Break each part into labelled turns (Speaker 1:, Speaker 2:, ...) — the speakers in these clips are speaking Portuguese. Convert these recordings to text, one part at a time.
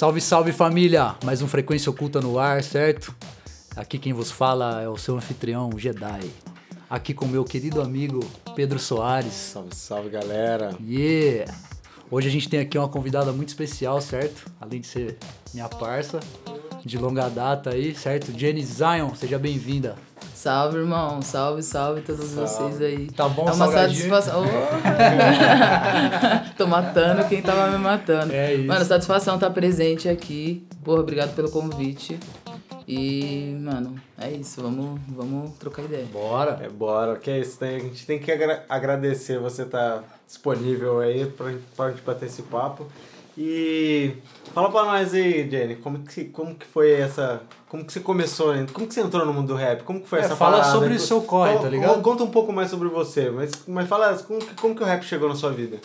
Speaker 1: Salve, salve família! Mais um Frequência Oculta no ar, certo? Aqui quem vos fala é o seu anfitrião Jedi. Aqui com meu querido amigo Pedro Soares.
Speaker 2: Salve, salve galera!
Speaker 1: Yeah! Hoje a gente tem aqui uma convidada muito especial, certo? Além de ser minha parça de longa data aí, certo? Jenny Zion, seja bem-vinda.
Speaker 3: Salve, irmão. Salve, salve todos salve. vocês aí.
Speaker 1: Tá bom,
Speaker 3: É uma satisfação. Oh. Tô matando quem tava me matando.
Speaker 1: É isso.
Speaker 3: Mano, satisfação estar tá presente aqui. Porra, obrigado pelo convite. E, mano, é isso. Vamos, vamos trocar ideia.
Speaker 1: Bora.
Speaker 2: É, bora. Que é isso. A gente tem que agra agradecer você estar tá disponível aí pra, pra gente bater esse papo. E fala pra nós aí, Jenny, como que, como que foi essa. Como que você começou, como que você entrou no mundo do rap? Como que foi
Speaker 1: é,
Speaker 2: essa
Speaker 1: fala
Speaker 2: parada?
Speaker 1: sobre o seu corre, tá ligado?
Speaker 2: Conta um pouco mais sobre você, mas, mas fala como que, como que o rap chegou na sua vida?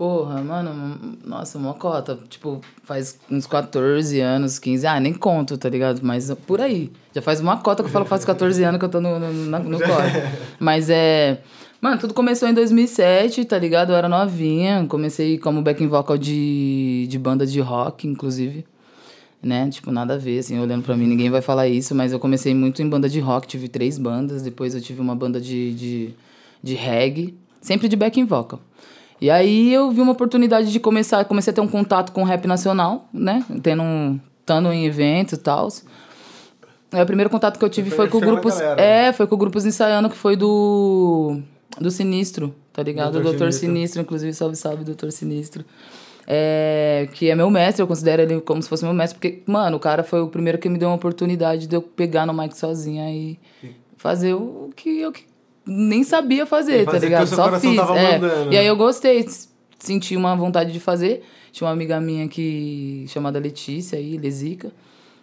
Speaker 3: Porra, mano, nossa, uma cota. Tipo, faz uns 14 anos, 15. Ah, nem conto, tá ligado? Mas por aí. Já faz uma cota que eu falo faz 14 anos que eu tô no, no, no, no corre. Mas é. Mano, tudo começou em 2007, tá ligado? Eu era novinha, comecei como backing vocal de, de banda de rock, inclusive. Né? Tipo, nada a ver, assim, olhando pra mim, ninguém vai falar isso, mas eu comecei muito em banda de rock, tive três bandas, depois eu tive uma banda de, de, de reggae, sempre de backing vocal. E aí eu vi uma oportunidade de começar, comecei a ter um contato com o rap nacional, né? Tendo um, estando em evento e tal. o primeiro contato que eu tive foi com grupos. É, foi com grupos ensaiando, que foi do do Sinistro, tá ligado? Doutor, Doutor Sinistro. Sinistro, inclusive, salve, salve, Doutor Sinistro. É, que é meu mestre, eu considero ele como se fosse meu mestre, porque, mano, o cara foi o primeiro que me deu uma oportunidade de eu pegar no mic sozinha e fazer o que eu nem sabia fazer, tá ligado?
Speaker 2: Só fiz.
Speaker 3: É. E aí eu gostei, senti uma vontade de fazer. Tinha uma amiga minha que chamada Letícia aí, Lesica,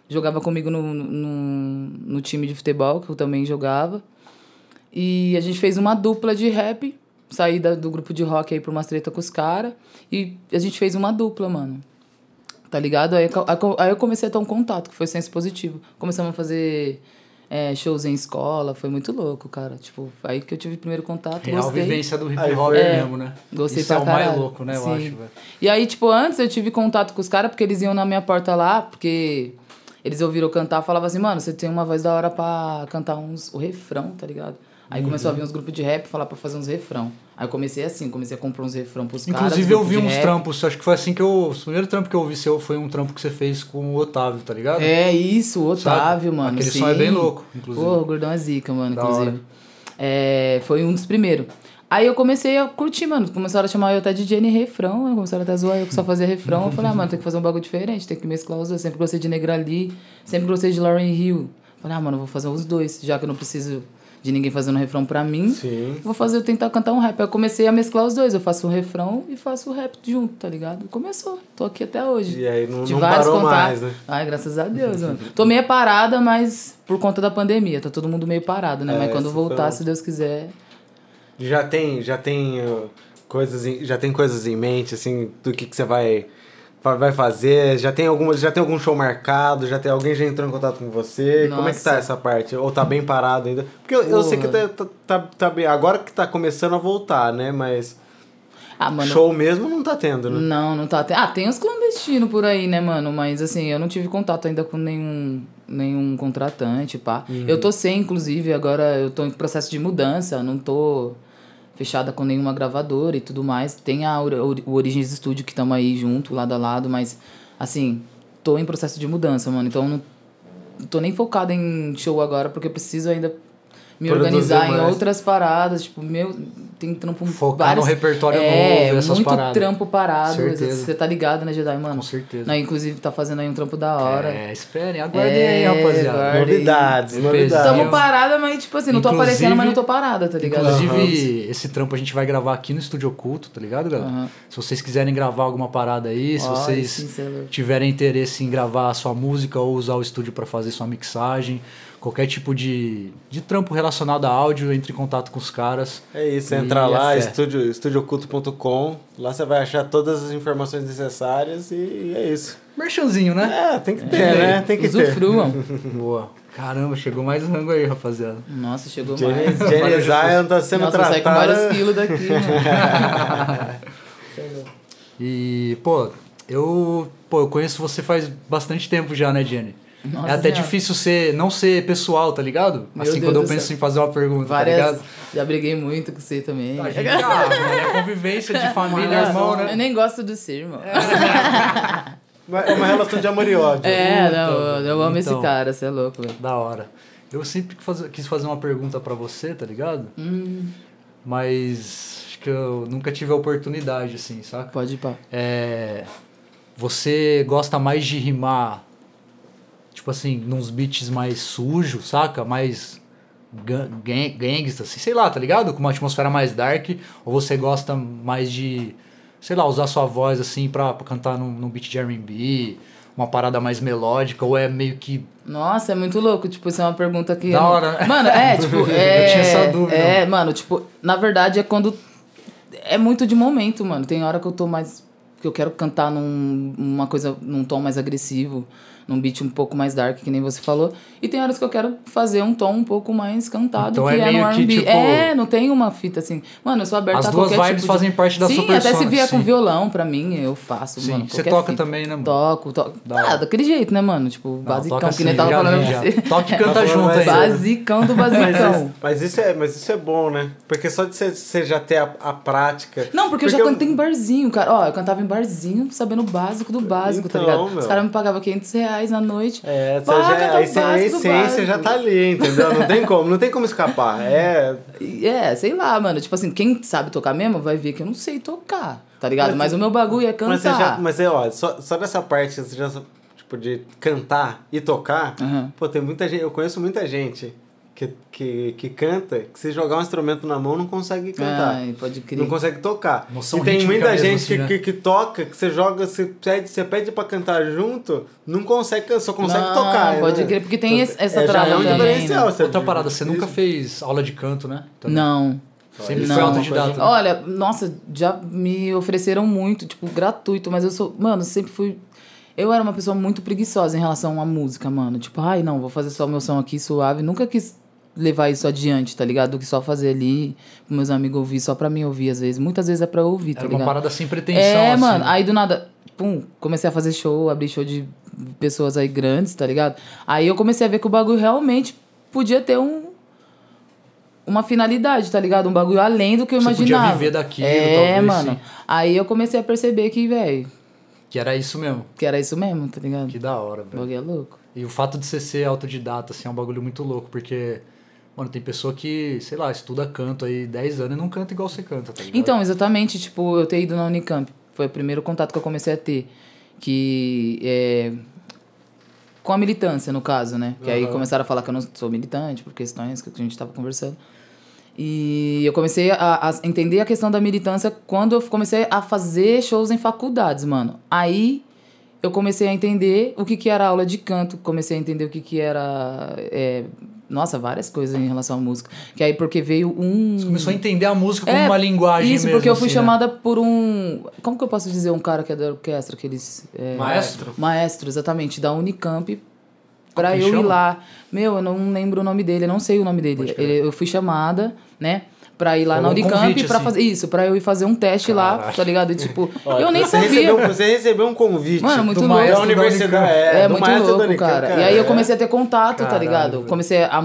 Speaker 3: jogava comigo no, no, no time de futebol, que eu também jogava. E a gente fez uma dupla de rap, saí da, do grupo de rock aí pra umas treta com os caras. E a gente fez uma dupla, mano. Tá ligado? Aí, aí eu comecei a ter um contato, que foi senso positivo. Começamos a fazer é, shows em escola, foi muito louco, cara. Tipo, aí que eu tive o primeiro contato,
Speaker 1: Real
Speaker 3: gostei.
Speaker 1: vivência do hip hop é, mesmo, né?
Speaker 3: Gostei
Speaker 1: Isso
Speaker 3: pra
Speaker 1: é o
Speaker 3: caralho.
Speaker 1: mais louco, né, eu
Speaker 3: Sim.
Speaker 1: acho, velho.
Speaker 3: E aí, tipo, antes eu tive contato com os caras, porque eles iam na minha porta lá, porque eles ouviram cantar, falavam assim, mano, você tem uma voz da hora pra cantar uns, o refrão, tá ligado? Aí uhum. começou a vir uns grupos de rap falar pra fazer uns refrão. Aí eu comecei assim, comecei a comprar uns refrão pros
Speaker 1: Inclusive,
Speaker 3: caras.
Speaker 1: Inclusive eu vi uns rap. trampos, acho que foi assim que eu. O primeiro trampo que eu ouvi seu foi um trampo que você fez com o Otávio, tá ligado?
Speaker 3: É isso, o Otávio, Sabe? mano.
Speaker 1: Aquele
Speaker 3: sim.
Speaker 1: som é bem louco, inclusive.
Speaker 3: Pô, o Gordão é zica, mano, da inclusive. É, foi um dos primeiros. Aí eu comecei a curtir, mano. Começaram a chamar eu até de Jenny Refrão, começaram até a zoar eu que só fazia refrão. Eu falei, ah, mano, tem que fazer um bagulho diferente, tem que mesclar os dois. Sempre gostei de Negrali, sempre gostei de Lauren Hill. Falei, ah, mano, vou fazer os dois, já que eu não preciso de ninguém fazendo refrão pra mim.
Speaker 2: Sim.
Speaker 3: Vou fazer, eu tentar cantar um rap. Aí eu comecei a mesclar os dois. Eu faço o refrão e faço o rap junto, tá ligado? Começou. Tô aqui até hoje.
Speaker 2: E aí não,
Speaker 3: de
Speaker 2: não
Speaker 3: vários
Speaker 2: parou
Speaker 3: contatos.
Speaker 2: mais, né?
Speaker 3: Ai, graças a Deus, mano. Tô meio parada, mas por conta da pandemia. Tá todo mundo meio parado, né?
Speaker 2: É,
Speaker 3: mas quando voltar, se Deus quiser...
Speaker 2: Já tem, já tem uh, coisas em, já tem coisas em mente, assim, do que, que você vai vai fazer? Já tem alguma, já tem algum show marcado? Já tem alguém já entrou em contato com você?
Speaker 3: Nossa.
Speaker 2: Como é que tá essa parte? Ou tá bem parado ainda? Porque eu, eu sei que tá, tá, tá, tá bem, agora que tá começando a voltar, né? Mas
Speaker 3: ah, mano,
Speaker 2: show mesmo não tá tendo, né?
Speaker 3: Não, não tá tendo. Ah, tem uns clandestinos por aí, né, mano? Mas assim, eu não tive contato ainda com nenhum nenhum contratante, pá.
Speaker 2: Uhum.
Speaker 3: Eu tô sem, inclusive, agora eu tô em processo de mudança, não tô fechada com nenhuma gravadora e tudo mais. Tem a, o Origens Studio que estamos aí junto, lado a lado, mas assim, tô em processo de mudança, mano. Então não tô nem focada em show agora, porque eu preciso ainda me
Speaker 2: Produzir
Speaker 3: organizar
Speaker 2: mais.
Speaker 3: em outras paradas, tipo, meu, tem trampo
Speaker 1: Focar
Speaker 3: vários,
Speaker 1: no repertório
Speaker 3: é,
Speaker 1: novo, essas
Speaker 3: muito
Speaker 1: paradas.
Speaker 3: trampo parado.
Speaker 1: Certeza.
Speaker 3: Você tá ligado, né, Jedi, mano?
Speaker 1: Com certeza.
Speaker 3: Não, inclusive tá fazendo aí um trampo da hora.
Speaker 1: É, esperem, aguardem
Speaker 3: É,
Speaker 1: aí, rapaziada.
Speaker 3: aguardem.
Speaker 2: Novidades, novidades.
Speaker 3: Tamo parada, mas tipo assim, não tô
Speaker 1: Inclusive-
Speaker 3: aparecendo, mas não tô parada, tá ligado?
Speaker 1: Inclusive, esse trampo a gente vai gravar aqui no Estúdio Oculto, tá ligado, galera?
Speaker 3: Aham.
Speaker 1: Se vocês quiserem gravar alguma parada aí, se
Speaker 3: Ó,
Speaker 1: vocês
Speaker 3: é
Speaker 1: tiverem interesse em gravar a sua música ou usar o estúdio para fazer sua mixagem, qualquer tipo de, de trampo relacionado a áudio, entre em contato com os caras.
Speaker 2: É isso, entra
Speaker 1: é
Speaker 2: lá, estúdio, estudioculto.com. Lá você vai achar todas as informações necessárias e é isso.
Speaker 1: Merchanzinho, né?
Speaker 2: É, tem que ter, né? Tem que ter.
Speaker 3: Usufruam.
Speaker 1: Boa. Caramba, chegou mais rango aí, rapaziada.
Speaker 3: Nossa, chegou
Speaker 2: Jenny,
Speaker 3: mais.
Speaker 2: Jenny Zion tá sendo
Speaker 3: Nossa, eu saí com
Speaker 2: tratada.
Speaker 3: vários quilos daqui, mano.
Speaker 1: E, pô, Eu, pô, eu conheço você faz bastante tempo já, né, Jenny?
Speaker 3: Nossa
Speaker 1: é até
Speaker 3: Senhora.
Speaker 1: difícil ser, não ser pessoal, tá ligado?
Speaker 3: Meu
Speaker 1: assim,
Speaker 3: Deus
Speaker 1: quando eu penso
Speaker 3: céu.
Speaker 1: em fazer uma pergunta, tá
Speaker 3: Várias.
Speaker 1: ligado?
Speaker 3: já briguei muito com você também.
Speaker 1: A gente, ah, mano, é convivência de família,
Speaker 2: Mas-
Speaker 1: irmão,
Speaker 3: Eu
Speaker 1: né?
Speaker 3: nem gosto do ser, irmão.
Speaker 2: É uma relação de amor e ódio.
Speaker 3: É, não, eu amo esse
Speaker 1: Então.
Speaker 3: cara, você é louco, velho.
Speaker 1: Da hora. Eu sempre quis fazer, quis fazer uma pergunta pra você, tá ligado?
Speaker 3: Hum,
Speaker 1: Mas acho que eu nunca tive a oportunidade, assim, saca?
Speaker 3: pode ir pá.
Speaker 1: É, você gosta mais de rimar, tipo assim, nos beats mais sujos, saca? Mais ga- gang- gangsta, assim, sei lá, tá ligado? Com uma atmosfera mais dark? Ou você gosta mais de, sei lá, usar sua voz, assim, pra, pra cantar num, num beat de R&B, uma parada mais melódica? Ou é meio que...
Speaker 3: Nossa, é muito louco. Tipo, isso é uma pergunta que.
Speaker 1: Da hora, né?
Speaker 3: Mano, é, tipo.
Speaker 1: Eu
Speaker 3: É,
Speaker 1: tinha essa dúvida.
Speaker 3: É, mano, tipo, na verdade é quando. É muito de momento, mano. Tem hora que eu tô mais. Que eu quero cantar num, uma coisa, num tom mais agressivo, num beat um pouco mais dark, que nem você falou. E tem horas que eu quero fazer um tom um pouco mais cantado,
Speaker 1: Então
Speaker 3: que
Speaker 1: é
Speaker 3: é, no
Speaker 1: que,
Speaker 3: R&B.
Speaker 1: tipo-
Speaker 3: É, não tem uma fita assim. Mano, eu sou aberta
Speaker 1: As
Speaker 3: a
Speaker 1: duas vibes
Speaker 3: tipo de-
Speaker 1: fazem parte da
Speaker 3: sim,
Speaker 1: sua
Speaker 3: até se
Speaker 1: persona,
Speaker 3: vier com
Speaker 1: sim.
Speaker 3: violão, pra mim, eu faço,
Speaker 1: Sim,
Speaker 3: mano.
Speaker 1: você toca
Speaker 3: fita.
Speaker 1: também, né, mano?
Speaker 3: Toco, toco. Ah, daquele jeito, né, mano? Tipo,
Speaker 1: Não,
Speaker 3: basicão,
Speaker 1: toca
Speaker 3: que nem
Speaker 1: sim,
Speaker 3: tava falando
Speaker 1: já.
Speaker 3: você.
Speaker 1: Toque e
Speaker 2: Tá
Speaker 1: canta junto aí.
Speaker 3: Basicão do
Speaker 2: Mas,
Speaker 3: basicão.
Speaker 2: isso- mas isso é, mas isso é bom, né? Porque só de você, já ter a, a prática.
Speaker 3: Não, porque, eu já cantei em barzinho, cara. Ó, eu cantava em barzinho, sabendo o básico do básico, tá
Speaker 2: Então,
Speaker 3: ligado?
Speaker 2: meu.
Speaker 3: Os caras me pagavam 500 reais na noite.
Speaker 2: É, você já, a
Speaker 3: básico do
Speaker 2: essência
Speaker 3: básico.
Speaker 2: já tá ali, entendeu? Não tem como, não tem como escapar. É.
Speaker 3: É, sei lá, mano. Tipo assim, quem sabe tocar mesmo vai ver que eu não sei tocar, tá ligado? Mas,
Speaker 2: Mas-
Speaker 3: o meu bagulho é cantar.
Speaker 2: Mas, você já, mas é, ó, só, só nessa parte, você já, tipo, de cantar e tocar,
Speaker 3: Aham.
Speaker 2: pô, tem muita gente, eu conheço muita gente que, que, que canta, que se jogar um instrumento na mão não consegue cantar.
Speaker 3: Ai, pode crer.
Speaker 2: Não consegue tocar.
Speaker 1: Noção
Speaker 2: e tem muita gente
Speaker 1: assim,
Speaker 2: que,
Speaker 1: né?
Speaker 2: que, que toca, que você joga, você pede, você pede pra cantar junto, não consegue, só consegue
Speaker 3: Não,
Speaker 2: tocar.
Speaker 3: pode
Speaker 2: né?
Speaker 3: crer, porque tem esse- essa
Speaker 2: é,
Speaker 3: trava
Speaker 2: é um
Speaker 3: também,
Speaker 2: diferencial,
Speaker 3: né?
Speaker 2: você-
Speaker 1: Outra parada, você nunca fez aula de canto, né? Também.
Speaker 3: Não.
Speaker 1: Sempre
Speaker 3: Não.
Speaker 1: foi autodidata. né?
Speaker 3: Olha, nossa, já me ofereceram muito, tipo, gratuito, mas eu sou. Mano, sempre fui. Eu era uma pessoa muito preguiçosa em relação à música, mano. Tipo, ai, não, vou fazer só meu som aqui suave. Nunca quis levar isso adiante, tá ligado? Do que só fazer ali, meus amigos ouvir, só pra mim ouvir, às vezes. Muitas vezes é pra eu ouvir, tá
Speaker 1: Era
Speaker 3: ligado?
Speaker 1: uma parada sem pretensão,
Speaker 3: É,
Speaker 1: assim.
Speaker 3: mano. Aí do nada, pum, comecei a fazer show, abrir show de pessoas aí grandes, tá ligado? Aí eu comecei a ver que o bagulho realmente podia ter um. Uma finalidade, tá ligado? Um bagulho além do que eu
Speaker 1: Você podia
Speaker 3: imaginava.
Speaker 1: viver daquilo,
Speaker 3: É,
Speaker 1: talvez,
Speaker 3: mano.
Speaker 1: sim.
Speaker 3: Aí eu comecei a perceber que, velho,
Speaker 1: Que era isso mesmo.
Speaker 3: que era isso mesmo, tá ligado?
Speaker 1: Que da hora,
Speaker 3: O
Speaker 1: velho.
Speaker 3: bagulho é louco.
Speaker 1: E o fato de você ser autodidata, assim, é um bagulho muito louco, porque, mano, tem pessoa que, sei lá, estuda canto aí 10 anos e não canta igual você canta, tá ligado?
Speaker 3: Então, exatamente, tipo, eu ter ido na Unicamp. Foi o primeiro contato que eu comecei a ter. Que é. Com a militância, no caso, né? Que aí
Speaker 2: Aham.
Speaker 3: começaram a falar que eu não sou militante, por questões que a gente tava conversando. E eu comecei a, a entender a questão da militância quando eu comecei a fazer shows em faculdades, mano. Aí eu comecei a entender o que, que era aula de canto, comecei a entender o que, que era. é, nossa, várias coisas em relação à música. Que aí porque veio um.
Speaker 1: Você começou a entender a música como
Speaker 3: É,
Speaker 1: uma linguagem
Speaker 3: Isso,
Speaker 1: mesmo,
Speaker 3: porque eu fui
Speaker 1: assim, né?
Speaker 3: chamada por um. Como que eu posso dizer um cara que é da orquestra, aqueles. É,
Speaker 1: Maestro?
Speaker 3: Maestro, exatamente, da Unicamp. Pra eu ir
Speaker 1: chama?
Speaker 3: lá. Meu, eu não lembro o nome dele, eu não sei o nome dele. Ele- eu fui chamada, né? Pra ir lá
Speaker 1: Rolou
Speaker 3: na
Speaker 1: um
Speaker 3: Unicamp
Speaker 1: convite,
Speaker 3: pra
Speaker 1: assim.
Speaker 3: fazer. Isso, pra eu ir fazer um teste lá,
Speaker 1: Caralho.
Speaker 3: tá ligado? E tipo,
Speaker 2: Olha,
Speaker 3: eu nem
Speaker 2: você
Speaker 3: sabia.
Speaker 2: Recebeu, você recebeu um convite
Speaker 3: Mano, muito
Speaker 1: do
Speaker 3: louco.
Speaker 2: da universidade. É,
Speaker 3: É,
Speaker 2: do
Speaker 3: muito louco,
Speaker 2: Unicamp,
Speaker 3: cara. E aí eu
Speaker 2: é.
Speaker 3: comecei a ter contato, tá
Speaker 2: Caralho,
Speaker 3: ligado?
Speaker 2: velho.
Speaker 3: Comecei a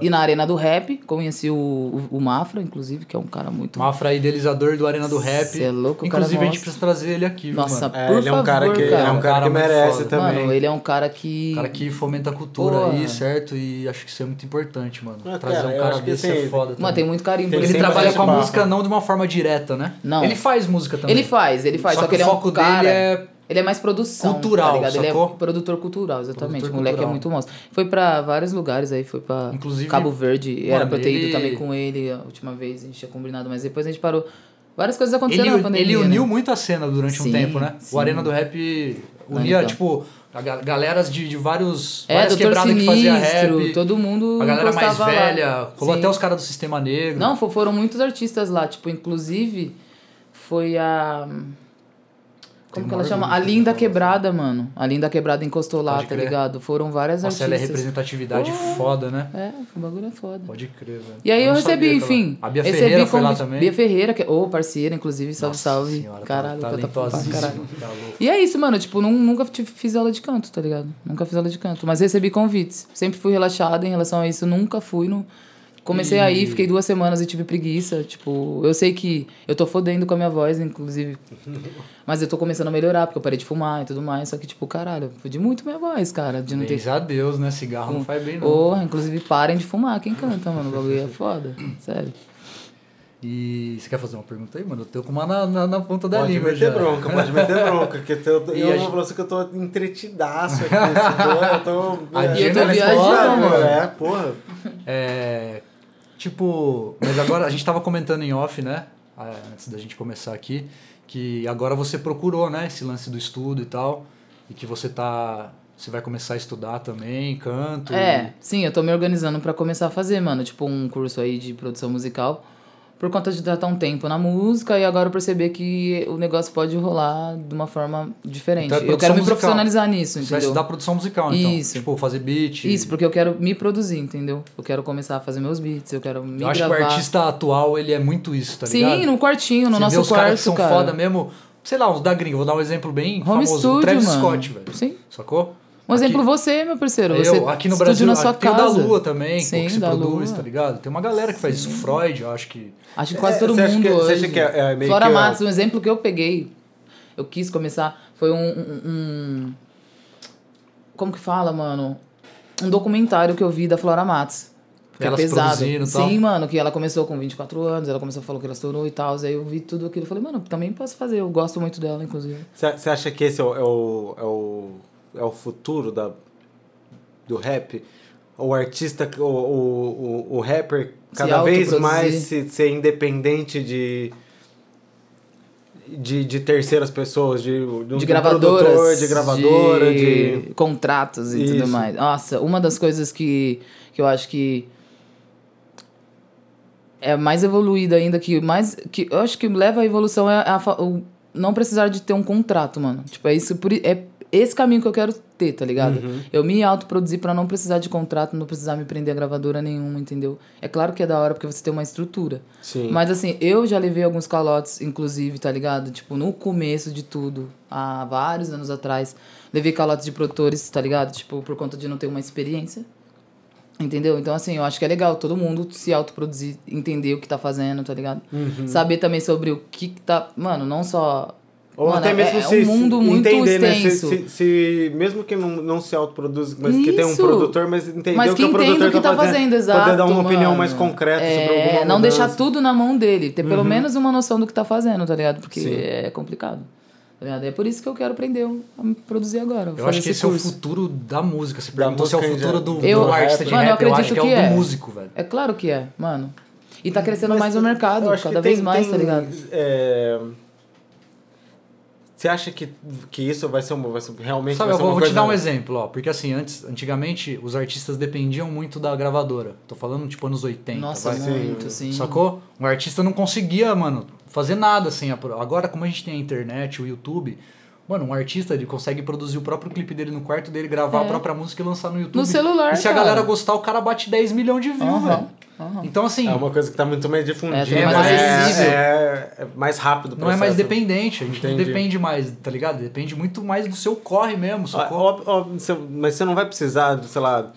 Speaker 3: ir na arena do rap, conheci o, o, o Mafra, inclusive, que é um cara muito.
Speaker 1: Mafra, idealizador do Arena do Rap.
Speaker 3: Cê é louco, cara
Speaker 1: Inclusive, a gente precisa trazer ele aqui, viu,
Speaker 3: Nossa,
Speaker 1: mano?
Speaker 2: É,
Speaker 3: por
Speaker 2: ele é um
Speaker 3: favor,
Speaker 2: cara que, ele é um cara
Speaker 1: Cara
Speaker 2: que merece também.
Speaker 3: Mano, ele é um cara que.
Speaker 1: Cara que fomenta a cultura aí, certo? E acho que isso é muito importante, mano. Trazer
Speaker 2: cara,
Speaker 1: um cara desse é foda
Speaker 3: Mano,
Speaker 1: também.
Speaker 3: tem muito carinho por
Speaker 1: Ele
Speaker 2: sempre
Speaker 1: trabalha com a música não de uma forma direta, né?
Speaker 3: Não.
Speaker 1: Ele faz música também.
Speaker 3: Ele faz, ele faz,
Speaker 1: Só
Speaker 3: só,
Speaker 1: que
Speaker 3: que,
Speaker 1: o
Speaker 3: ele é
Speaker 1: foco
Speaker 3: um cara.
Speaker 1: dele é
Speaker 3: Ele é mais produção.
Speaker 1: cultural,
Speaker 3: tá ligado? Ele é produtor cultural, exatamente.
Speaker 1: Produtor
Speaker 3: o moleque
Speaker 1: cultural.
Speaker 3: é muito monstro. Foi pra vários lugares aí, foi pra
Speaker 1: Inclusive,
Speaker 3: Cabo Verde. Era
Speaker 1: mano,
Speaker 3: pra eu ter
Speaker 1: ele-
Speaker 3: ido também com ele a última vez, a gente tinha combinado, mas depois a gente parou. Várias coisas aconteceram
Speaker 1: Ele,
Speaker 3: na pandemia.
Speaker 1: ele uniu
Speaker 3: né?
Speaker 1: muito a cena durante um
Speaker 3: Sim,
Speaker 1: tempo, né?
Speaker 3: sim.
Speaker 1: O Arena do Rap unia,
Speaker 3: então.
Speaker 1: tipo, a ga- galeras de, de vários.
Speaker 3: É,
Speaker 1: várias quebradas que fazia rap.
Speaker 3: todo mundo
Speaker 1: a galera mais
Speaker 3: lá.
Speaker 1: velha. Rolou
Speaker 3: Sim.
Speaker 1: até os caras do Sistema Negro.
Speaker 3: Não, fo- foram muitos artistas lá, tipo, inclusive foi a Como que ela chama? A
Speaker 1: de
Speaker 3: Linda. Quebrada, mano. A Linda Quebrada encostou lá, tá ligado? Foram várias
Speaker 1: Nossa, ela é
Speaker 3: artistas.
Speaker 1: representatividade
Speaker 3: Porra.
Speaker 1: foda, né?
Speaker 3: É, o bagulho é foda.
Speaker 1: Pode crer, velho.
Speaker 3: E aí eu,
Speaker 1: não
Speaker 3: recebi,
Speaker 1: ela-
Speaker 3: enfim.
Speaker 1: A Bia
Speaker 3: recebi
Speaker 1: Ferreira foi lá também.
Speaker 3: Bia Ferreira, que ô, parceira, inclusive, salve,
Speaker 1: Nossa
Speaker 3: salve.
Speaker 1: senhora, tá
Speaker 3: caralho, canta pra
Speaker 1: talentosíssima,
Speaker 3: caralho.
Speaker 1: tá.
Speaker 3: E é isso, mano. Tipo, nun- nunca fiz aula de canto, tá ligado? Nunca fiz aula de canto. Mas recebi convites. Sempre fui relaxada em relação a isso. Nunca fui no. Comecei
Speaker 1: E-
Speaker 3: aí, fiquei duas semanas e tive preguiça. Tipo, eu sei que eu tô fodendo com a minha voz, inclusive. Mas eu tô começando a melhorar, porque eu parei de fumar e tudo mais. Só que, tipo, caralho, fudi muito minha voz, cara. De não ter.
Speaker 1: A Deus, né? Cigarro não faz bem, não.
Speaker 3: Porra, inclusive parem de fumar quem canta, mano. O bagulho é foda. Sério.
Speaker 1: E você quer fazer uma pergunta aí, mano? Eu tô com uma na, na, na ponta da
Speaker 2: Pode
Speaker 1: língua
Speaker 2: meter
Speaker 1: já.
Speaker 2: bronca, pode meter bronca. Que eu, tô-
Speaker 1: E
Speaker 2: eu
Speaker 1: a
Speaker 2: vou
Speaker 1: gente-
Speaker 2: falar assim que eu tô entretidaço aqui. eu tô, eu tô,
Speaker 1: A
Speaker 2: é,
Speaker 3: eu tô viajando,
Speaker 1: foda,
Speaker 2: mano. É, porra.
Speaker 1: É. Tipo, mas agora a gente tava comentando em off, né? ah, Antes da gente começar aqui, que agora você procurou, né? Esse lance do estudo e tal. E que você tá. Você vai começar a estudar também, canto.
Speaker 3: É, sim, eu tô me organizando pra começar a fazer, mano, tipo um curso aí de produção musical. Por conta de estar um tempo na música e agora eu perceber que o negócio pode rolar de uma forma diferente.
Speaker 1: Então é
Speaker 3: eu quero me
Speaker 1: musical.
Speaker 3: profissionalizar nisso,
Speaker 1: Você vai
Speaker 3: entendeu?
Speaker 1: estudar produção musical, então.
Speaker 3: Isso.
Speaker 1: Tipo, fazer beat.
Speaker 3: Isso, porque eu quero me produzir, entendeu? Eu quero começar a fazer meus beats, eu quero me
Speaker 1: Eu acho
Speaker 3: gravar.
Speaker 1: que o artista atual, ele é muito isso, tá ligado?
Speaker 3: Sim, no quartinho, no
Speaker 1: Você
Speaker 3: nosso
Speaker 1: vê os
Speaker 3: quarto,
Speaker 1: caras que são
Speaker 3: cara.
Speaker 1: foda mesmo. Sei lá, uns da gringa. Vou dar um exemplo bem
Speaker 3: Home
Speaker 1: famoso.
Speaker 3: studio,
Speaker 1: o Travis
Speaker 3: mano.
Speaker 1: Scott, velho.
Speaker 3: Sim.
Speaker 1: Sacou?
Speaker 3: Um exemplo você, meu parceiro.
Speaker 1: Eu,
Speaker 3: Você
Speaker 1: aqui no Brasil,
Speaker 3: na sua
Speaker 1: aqui tem o
Speaker 3: casa.
Speaker 1: da Lua também,
Speaker 3: Sim,
Speaker 1: que se
Speaker 3: da
Speaker 1: produz,
Speaker 3: Lua.
Speaker 1: tá ligado? Tem uma galera que faz isso. Freud, eu acho que...
Speaker 3: Acho que quase
Speaker 2: É,
Speaker 3: todo
Speaker 2: você acha
Speaker 3: mundo
Speaker 2: que- você
Speaker 3: hoje.
Speaker 2: acha que é- é meio
Speaker 3: Flora
Speaker 2: que é-
Speaker 3: Matos, um exemplo que eu peguei, eu quis começar, foi um, um- um- Como que fala, mano? Um documentário que eu vi da Flora Matos. Que
Speaker 1: Ela
Speaker 3: é
Speaker 1: se
Speaker 3: pesado.
Speaker 1: produzindo e tal.
Speaker 3: Sim, mano, que ela começou com 24 anos, ela começou a falar que ela estourou e tal. Aí eu vi tudo aquilo e falei, mano, também posso fazer, eu gosto muito dela, inclusive.
Speaker 2: Você acha que esse é o, é o, é o, é o futuro da, do rap? O artista, o, o, o, o rapper cada vez mais se, ser independente de, de, de terceiras pessoas, de, de, um-
Speaker 3: de
Speaker 2: de
Speaker 3: gravadoras,
Speaker 2: produtor, de gravadora, de...
Speaker 3: contratos e tudo
Speaker 2: Isso.
Speaker 3: mais. Nossa, uma das coisas que, que eu acho que é mais evoluída ainda que mais que eu acho que leva à evolução é a, o não precisar de ter um contrato, mano. Tipo, é isso por é esse caminho que eu quero ter, tá ligado?
Speaker 2: Uhum.
Speaker 3: Eu me autoproduzir pra não precisar de contrato, não precisar me prender a gravadora nenhuma, entendeu? É claro que é da hora porque você tem uma estrutura.
Speaker 2: Sim.
Speaker 3: Mas assim, eu já levei alguns calotes, inclusive, tá ligado? Tipo, no começo de tudo, há vários anos atrás, levei calotes de produtores, tá ligado? Tipo, por conta de não ter uma experiência. Entendeu? Então, assim, eu acho que é legal todo mundo se autoproduzir, entender o que tá fazendo, tá ligado?
Speaker 2: Uhum.
Speaker 3: Saber também sobre o que que tá. Mano, não só.
Speaker 2: Ou
Speaker 3: Mano,
Speaker 2: até mesmo
Speaker 3: é,
Speaker 2: se,
Speaker 3: é um mundo
Speaker 2: se
Speaker 3: muito
Speaker 2: entender, né? Se,
Speaker 3: extenso.
Speaker 2: se, se- mesmo que não, não se autoproduz, mas que tem um
Speaker 3: Isso.
Speaker 2: produtor, mas entender
Speaker 3: Mas
Speaker 2: o
Speaker 3: que
Speaker 2: que o produtor
Speaker 3: o que tá fazendo, exato.
Speaker 2: Poder dar uma opinião
Speaker 3: mano.
Speaker 2: mais concreta
Speaker 3: é,
Speaker 2: sobre alguma
Speaker 3: Não
Speaker 2: mudança.
Speaker 3: deixar tudo na mão dele. Ter pelo menos uma noção do que tá fazendo, tá ligado? Porque
Speaker 2: Sim.
Speaker 3: é complicado. Tá ligado? É por isso que eu quero aprender a me produzir agora.
Speaker 1: Eu acho que esse é o futuro da música. Você
Speaker 2: Da
Speaker 1: perguntou se é o futuro do,
Speaker 3: Eu-
Speaker 1: do artista de
Speaker 3: Mano, eu
Speaker 1: rap. Eu acho
Speaker 3: acredito
Speaker 1: que é
Speaker 3: que
Speaker 1: o
Speaker 3: é.
Speaker 1: do músico, velho.
Speaker 3: É claro que é, mano. E tá crescendo
Speaker 2: Mas
Speaker 3: mais o mercado,
Speaker 2: eu
Speaker 3: cada
Speaker 2: que
Speaker 3: vez
Speaker 2: tem-
Speaker 3: mais,
Speaker 2: tem,
Speaker 3: tá ligado?
Speaker 2: é, Você acha que, que isso vai ser, uma, vai ser realmente
Speaker 1: Sabe,
Speaker 2: vai
Speaker 1: eu
Speaker 2: ser
Speaker 1: vou,
Speaker 2: uma
Speaker 1: vou te
Speaker 2: coisa...
Speaker 1: dar um exemplo, ó. Porque assim, antes, antigamente, os artistas dependiam muito da gravadora. Tô falando, tipo, anos 80,
Speaker 3: Nossa,
Speaker 1: vai.
Speaker 3: muito, sim.
Speaker 1: Sacou? Um artista não conseguia, mano, fazer nada sem a... pro- Agora, como a gente tem a internet, o YouTube... Mano, um artista, ele consegue produzir o próprio clipe dele no quarto dele, gravar a
Speaker 3: É.
Speaker 1: própria música e lançar no YouTube.
Speaker 3: No celular,
Speaker 1: E se a
Speaker 3: cara.
Speaker 1: galera gostar, o cara bate 10 milhões de views,
Speaker 3: Aham,
Speaker 1: velho.
Speaker 3: aham.
Speaker 1: Então, assim,
Speaker 2: É uma coisa que tá muito mais difundida,
Speaker 3: É, tá mais
Speaker 2: é,
Speaker 3: acessível.
Speaker 2: é, é mais rápido o
Speaker 1: não é mais
Speaker 2: processo.
Speaker 1: dependente. A gente não
Speaker 2: Entendi.
Speaker 1: depende mais, tá ligado? Depende muito mais do seu corre mesmo,
Speaker 2: Ah,
Speaker 1: sacou?
Speaker 2: ó- ó, mas você não vai precisar, sei lá...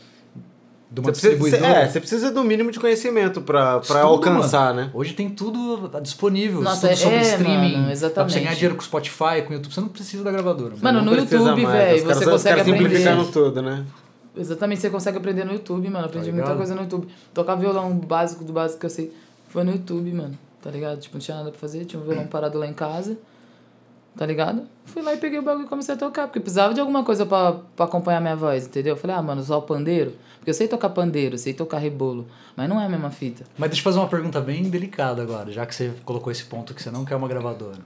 Speaker 1: De uma
Speaker 2: Você precisa,
Speaker 1: distribuidora.
Speaker 2: é, você precisa do mínimo de conhecimento pra, pra
Speaker 1: Estudo,
Speaker 2: alcançar,
Speaker 1: mano.
Speaker 2: né?
Speaker 1: Hoje tem tudo disponível.
Speaker 3: Nossa,
Speaker 1: sobre
Speaker 3: é,
Speaker 1: streaming.
Speaker 3: mano,
Speaker 1: Dá pra você
Speaker 3: exatamente.
Speaker 1: ganhar dinheiro com Spotify, com YouTube. Você não precisa da gravadora.
Speaker 3: Mano,
Speaker 2: Não
Speaker 3: no
Speaker 2: precisa
Speaker 3: YouTube, velho,
Speaker 2: caras-
Speaker 3: você
Speaker 2: os
Speaker 3: consegue
Speaker 2: caras
Speaker 3: aprender.
Speaker 2: simplificando tudo, né?
Speaker 3: Exatamente, você consegue aprender no YouTube, mano. Aprendi
Speaker 1: Tá
Speaker 3: muita coisa no YouTube. Tocar violão básico do básico que eu sei foi no YouTube, mano. Tá ligado? Tipo, não tinha nada pra fazer, tinha um violão parado lá em casa. Tá ligado? Fui lá e peguei o bagulho e comecei a tocar, porque precisava de alguma coisa pra, pra acompanhar minha voz, entendeu? Eu falei, ah, mano, só o pandeiro. Porque eu sei tocar pandeiro, sei tocar rebolo, mas não é a mesma fita.
Speaker 1: Mas deixa eu fazer uma pergunta bem delicada agora, já que você colocou esse ponto que você não quer uma gravadora.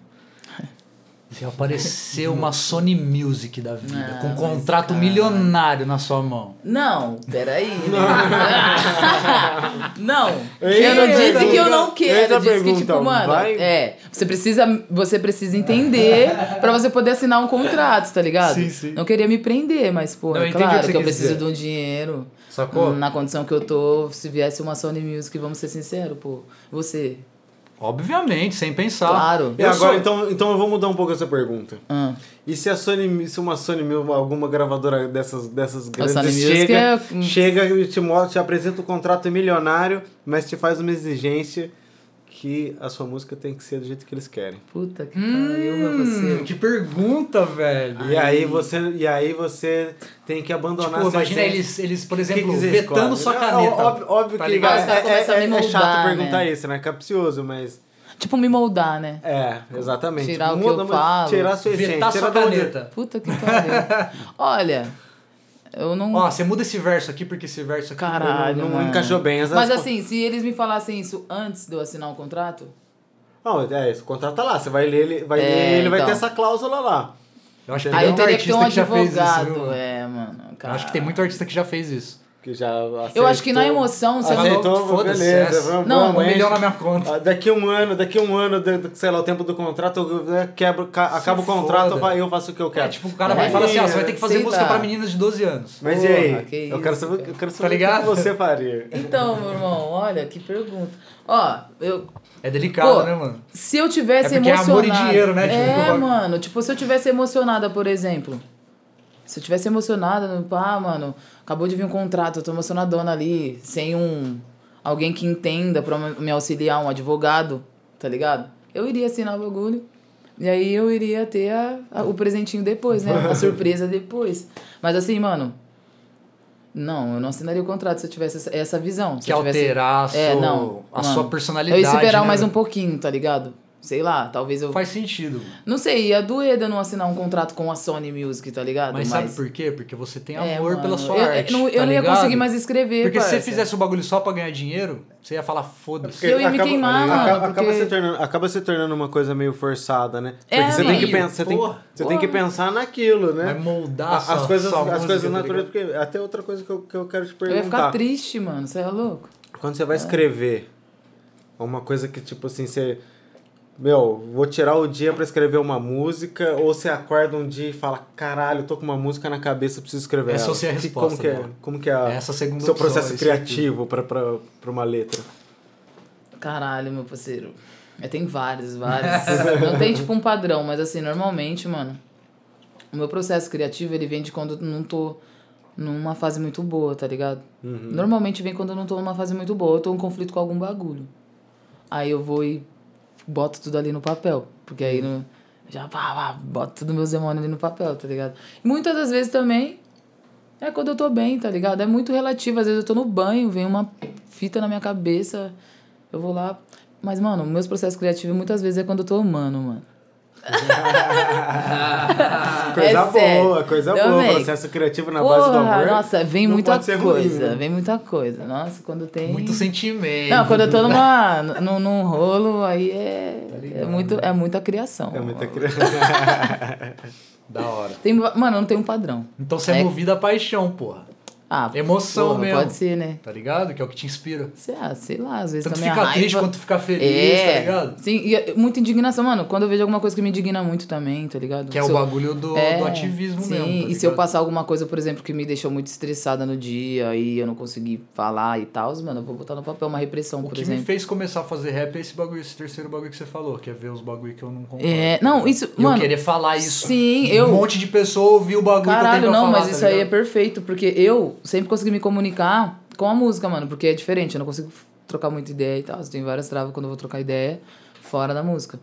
Speaker 1: Se aparecer uma Sony Music da vida,
Speaker 3: Ah,
Speaker 1: com um contrato
Speaker 3: cara.
Speaker 1: milionário na sua mão.
Speaker 3: Não, peraí. né? não,
Speaker 2: Eu
Speaker 3: eu não disse que eu não quero. Eu disse que, tipo, mano,
Speaker 2: vai-
Speaker 3: é. Você precisa, você precisa entender pra você poder assinar um contrato, tá ligado?
Speaker 1: Sim, sim.
Speaker 3: Não queria me prender, mas, pô, é claro
Speaker 1: que
Speaker 3: que, eu preciso
Speaker 1: dizer.
Speaker 3: de um dinheiro.
Speaker 1: Sacou?
Speaker 3: Na condição que eu tô, se viesse uma Sony Music, vamos ser sinceros, pô. Você.
Speaker 1: Obviamente, sem pensar.
Speaker 3: Claro.
Speaker 2: E
Speaker 1: Eu
Speaker 2: agora,
Speaker 1: sou-
Speaker 2: então, então eu vou mudar um pouco essa pergunta.
Speaker 3: Ah.
Speaker 2: E se a Sony, se uma Sony, alguma gravadora dessas, dessas grandes chega,
Speaker 3: é-
Speaker 2: chega e te, mostra, te apresenta um contrato milionário, mas te faz uma exigência que a sua música tem que ser do jeito que eles querem.
Speaker 3: Puta que pariu, meu
Speaker 1: Hum,
Speaker 3: parceiro.
Speaker 1: que pergunta, velho.
Speaker 2: E aí você, e aí você tem que abandonar
Speaker 1: Tipo, imagina eles, eles, por exemplo,
Speaker 2: que você
Speaker 1: vetando
Speaker 2: escolhe?
Speaker 1: sua
Speaker 2: Não,
Speaker 1: caneta.
Speaker 2: Óbvio, óbvio
Speaker 1: tá
Speaker 2: que
Speaker 1: ligado?
Speaker 2: É, é, é chato
Speaker 3: moldar,
Speaker 2: perguntar
Speaker 3: né?
Speaker 2: isso, né? Capcioso, mas...
Speaker 3: Tipo, me moldar, né?
Speaker 2: É, exatamente.
Speaker 3: Tirar o que eu falo.
Speaker 2: Tirar a sua essência.
Speaker 1: Vetar
Speaker 2: tirar
Speaker 1: sua
Speaker 2: onde-
Speaker 1: caneta.
Speaker 3: Puta que pariu. Olha, eu não.
Speaker 1: Ó, você muda esse verso aqui porque esse verso aqui.
Speaker 3: Caralho.
Speaker 2: Não, não encaixou bem. As-
Speaker 3: Mas
Speaker 2: as-
Speaker 3: assim, se eles me falassem isso antes de eu assinar o contrato,
Speaker 2: Não, é isso, o contrato tá lá. Você vai ler, ele vai
Speaker 3: É,
Speaker 2: ler, ele vai
Speaker 3: então.
Speaker 2: ter essa cláusula lá.
Speaker 1: Eu acho que tem muito
Speaker 3: que um
Speaker 1: artista que já fez isso,
Speaker 3: advogado.
Speaker 1: viu?
Speaker 3: é, mano.
Speaker 1: Eu acho que tem muito artista que já fez isso.
Speaker 2: Que já
Speaker 3: Eu acho que na
Speaker 2: aceitou-
Speaker 3: emoção, se eu não.
Speaker 2: Aceitou,
Speaker 1: Foda-se,
Speaker 2: beleza.
Speaker 1: essa.
Speaker 2: Vamos,
Speaker 3: Não,
Speaker 2: vamos,
Speaker 1: Um milhão na minha conta.
Speaker 2: Ah, Daqui um ano, daqui um ano, sei lá, o tempo do contrato, eu né, quebro, ca- acaba o contrato,
Speaker 1: foda.
Speaker 2: eu fa- eu faço o que eu quero.
Speaker 1: É, tipo, o cara
Speaker 3: É,
Speaker 1: vai falar assim, ó, você vai ter que fazer
Speaker 3: sei
Speaker 1: música
Speaker 3: lá.
Speaker 1: pra meninas de 12 anos.
Speaker 2: Mas e
Speaker 3: Porra,
Speaker 2: aí?
Speaker 3: que
Speaker 2: eu quero saber, eu quero saber
Speaker 1: Tá ligado?
Speaker 2: o que você faria.
Speaker 3: Então, meu irmão, olha que pergunta. Ó, eu.
Speaker 1: É delicado,
Speaker 3: Pô,
Speaker 1: né, mano?
Speaker 3: Se eu tivesse
Speaker 1: É porque é amor e dinheiro, né? Tipo,
Speaker 3: é, mano. Tipo, se eu tivesse emocionada, por exemplo. Se eu tivesse emocionada, no- pá, mano, acabou de vir um contrato, eu tô emocionadona ali, sem um. Alguém que entenda pra me auxiliar, um advogado, tá ligado? Eu iria assinar o bagulho. E aí eu iria ter a, a- o presentinho depois, né? A surpresa depois. Mas assim, mano. Não, eu não assinaria o contrato se eu tivesse essa, essa visão. Se
Speaker 1: Que
Speaker 3: tivesse-
Speaker 1: alterar a sua,
Speaker 3: É, não,
Speaker 1: a
Speaker 3: mano.
Speaker 1: sua personalidade.
Speaker 3: Eu ia esperar
Speaker 1: né,
Speaker 3: mais um pouquinho, tá ligado? Sei lá, talvez eu.
Speaker 1: Faz sentido.
Speaker 3: Não sei, ia doer de eu não assinar um contrato com a Sony Music, tá ligado?
Speaker 1: Mas, sabe por quê? Porque você tem
Speaker 3: É,
Speaker 1: amor
Speaker 3: mano,
Speaker 1: pela sua
Speaker 3: eu,
Speaker 1: arte.
Speaker 3: Eu não, eu
Speaker 1: tá
Speaker 3: não ia
Speaker 1: ligado?
Speaker 3: conseguir mais escrever,
Speaker 1: Porque se você fizesse o bagulho só pra ganhar dinheiro, você ia falar foda-se.
Speaker 3: Eu ia me queimar, mano,
Speaker 2: acaba, acaba
Speaker 3: porque-
Speaker 2: se tornando, acaba se tornando uma coisa meio forçada, né? Porque
Speaker 3: É,
Speaker 2: você, tem que pensar, você, tem, você tem que pensar naquilo, né?
Speaker 1: Vai moldar
Speaker 2: as
Speaker 1: sua-
Speaker 2: coisas,
Speaker 1: sua
Speaker 2: as
Speaker 1: música,
Speaker 2: coisas
Speaker 1: tá
Speaker 2: naturais, porque até outra coisa que eu, que eu quero te
Speaker 3: Eu
Speaker 2: perguntar.
Speaker 3: ia ficar triste, mano, você é louco?
Speaker 2: Quando você vai escrever uma coisa que, tipo assim, você. Meu, vou tirar o dia pra escrever uma música, ou você acorda um dia e fala, caralho, tô com uma música na cabeça, preciso escrever
Speaker 1: Essa
Speaker 2: ela.
Speaker 1: eu sei a resposta
Speaker 2: Como que é,
Speaker 1: dela.
Speaker 2: como que é a-
Speaker 1: Essa segunda
Speaker 2: seu
Speaker 1: opção,
Speaker 2: processo criativo pra uma letra?
Speaker 3: Caralho, meu parceiro. É, tem vários, vários. não tem tipo um padrão, mas assim, normalmente, mano, o meu processo criativo, ele vem de quando eu não tô numa fase muito boa, tá ligado? Normalmente vem quando eu não tô numa fase muito boa, eu tô em conflito com algum bagulho. Aí eu vou e boto tudo ali no papel, porque aí no, já pá, pá, boto tudo meus demônios ali no papel, tá ligado? E muitas das vezes também é quando eu tô bem, tá ligado? É muito relativo. Às vezes eu tô no banho, vem uma fita na minha cabeça, eu vou lá. Mas, mano, meus processos criativos muitas vezes é quando eu tô humano, mano.
Speaker 2: Coisa
Speaker 3: É
Speaker 2: boa, coisa boa.
Speaker 3: Também.
Speaker 2: Processo criativo na base do
Speaker 3: Porra,
Speaker 2: amor.
Speaker 3: nossa, vem
Speaker 2: não
Speaker 3: muita
Speaker 2: ser ruim,
Speaker 3: coisa.
Speaker 2: né?
Speaker 3: Vem muita coisa. Nossa, quando tem.
Speaker 1: Muito sentimento.
Speaker 3: Não, quando eu tô numa, num, num rolo, aí é,
Speaker 1: Tá
Speaker 3: é, muito, é muita criação.
Speaker 2: É muita criança.
Speaker 1: Da hora.
Speaker 3: Tem, mano, não tem um padrão.
Speaker 1: Então você é,
Speaker 3: É.
Speaker 1: movido a paixão, porra.
Speaker 3: Ah,
Speaker 1: Emoção
Speaker 3: porra,
Speaker 1: mesmo.
Speaker 3: Pode ser, né?
Speaker 1: Tá ligado? Que é o que te inspira.
Speaker 3: Sei, ah, sei lá, às vezes
Speaker 1: Tanto
Speaker 3: também a
Speaker 1: fica
Speaker 3: raiva...
Speaker 1: triste quanto fica feliz,
Speaker 3: é,
Speaker 1: tá ligado?
Speaker 3: Sim, e é muita indignação, mano. Quando eu vejo alguma coisa que me indigna muito também, tá ligado?
Speaker 1: Que é
Speaker 3: Se
Speaker 1: o bagulho do,
Speaker 3: É,
Speaker 1: do ativismo
Speaker 3: sim,
Speaker 1: mesmo. tá
Speaker 3: e se eu
Speaker 1: ligado?
Speaker 3: passar alguma coisa, por exemplo, que me deixou muito estressada no dia e eu não consegui falar e tal, mano, eu vou botar no papel uma repressão,
Speaker 1: O
Speaker 3: por
Speaker 1: que me
Speaker 3: exemplo.
Speaker 1: fez começar a fazer rap é esse bagulho, esse terceiro bagulho que você falou, que é ver os bagulho que eu não concordo.
Speaker 3: É,
Speaker 1: tá
Speaker 3: não,
Speaker 1: ligado?
Speaker 3: isso,
Speaker 1: E
Speaker 3: mano.
Speaker 1: eu querer falar isso.
Speaker 3: Sim,
Speaker 1: Um
Speaker 3: eu.
Speaker 1: monte de pessoa ouviu o bagulho que eu tenho
Speaker 3: Caralho,
Speaker 1: pra
Speaker 3: não,
Speaker 1: falar,
Speaker 3: mas
Speaker 1: tá
Speaker 3: isso aí é
Speaker 1: ligado?
Speaker 3: perfeito, porque eu sempre consegui me comunicar com a música, mano, porque é diferente, eu não consigo trocar muita ideia e tal. Eu tenho várias travas quando eu vou trocar ideia fora da música.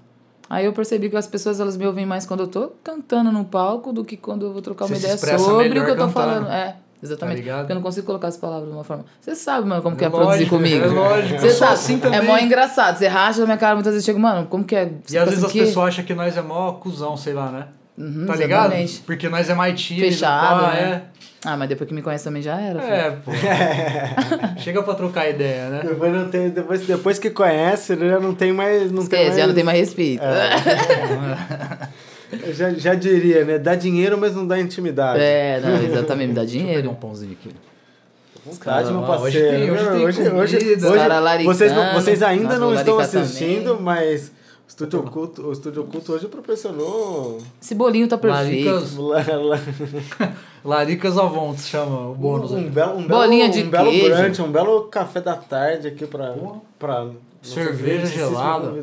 Speaker 3: Aí eu percebi que as pessoas elas me ouvem mais quando eu tô cantando no palco do que quando eu vou trocar uma
Speaker 1: Você se
Speaker 3: ideia sobre o que eu tô
Speaker 1: cantando.
Speaker 3: falando. É, exatamente.
Speaker 1: Tá
Speaker 3: porque eu não consigo colocar as palavras de uma forma. Você sabe, mano, como que é,
Speaker 1: É
Speaker 3: produzir
Speaker 1: lógico,
Speaker 3: comigo.
Speaker 1: é lógico.
Speaker 3: Você sabe.
Speaker 1: assim também.
Speaker 3: É mó engraçado. Você racha na minha cara muitas vezes chega, mano, como que é? Você
Speaker 1: E às
Speaker 3: fica
Speaker 1: vezes as
Speaker 3: assim, "Quê?"
Speaker 1: pessoas acham que nós é mó cuzão, sei lá, né?
Speaker 3: Uhum,
Speaker 1: tá ligado?
Speaker 3: exatamente.
Speaker 1: Porque nós é mais tímido,
Speaker 3: Fechado,
Speaker 1: pá,
Speaker 3: né? Ah, mas depois que me conhece também já era. filho.
Speaker 1: é. É, pô. Chega pra trocar ideia, né?
Speaker 2: Depois, não tem, depois, depois que conhece, ele já não tem mais. Não tem
Speaker 3: Esquece,
Speaker 2: mais...
Speaker 3: já não tem mais respeito.
Speaker 1: É.
Speaker 2: já, já diria, né? Dá dinheiro, mas não dá intimidade.
Speaker 3: É, não, exatamente, me dá
Speaker 1: Deixa eu pegar
Speaker 3: dinheiro.
Speaker 1: um pãozinho aqui.
Speaker 2: Vontade, meu
Speaker 1: Cara, hoje
Speaker 2: parceiro.
Speaker 1: tem- hoje tem
Speaker 2: hoje, hoje,
Speaker 1: comida.
Speaker 2: hoje-
Speaker 3: Cara laricando.
Speaker 2: vocês, não- vocês ainda
Speaker 3: Nós
Speaker 2: não estão assistindo,
Speaker 3: também.
Speaker 2: mas Estúdio Oculto, o Estúdio Oculto hoje proporcionou
Speaker 3: Esse bolinho tá perfeito.
Speaker 1: Laricas, Laricas Avon, se chama o bônus.
Speaker 2: um,
Speaker 1: aí.
Speaker 2: belo, um belo,
Speaker 3: Bolinha de
Speaker 2: um belo
Speaker 3: queijo.
Speaker 2: brunch, um belo café da tarde aqui pra,
Speaker 1: Porra.
Speaker 2: pra
Speaker 1: Cerveja gelada.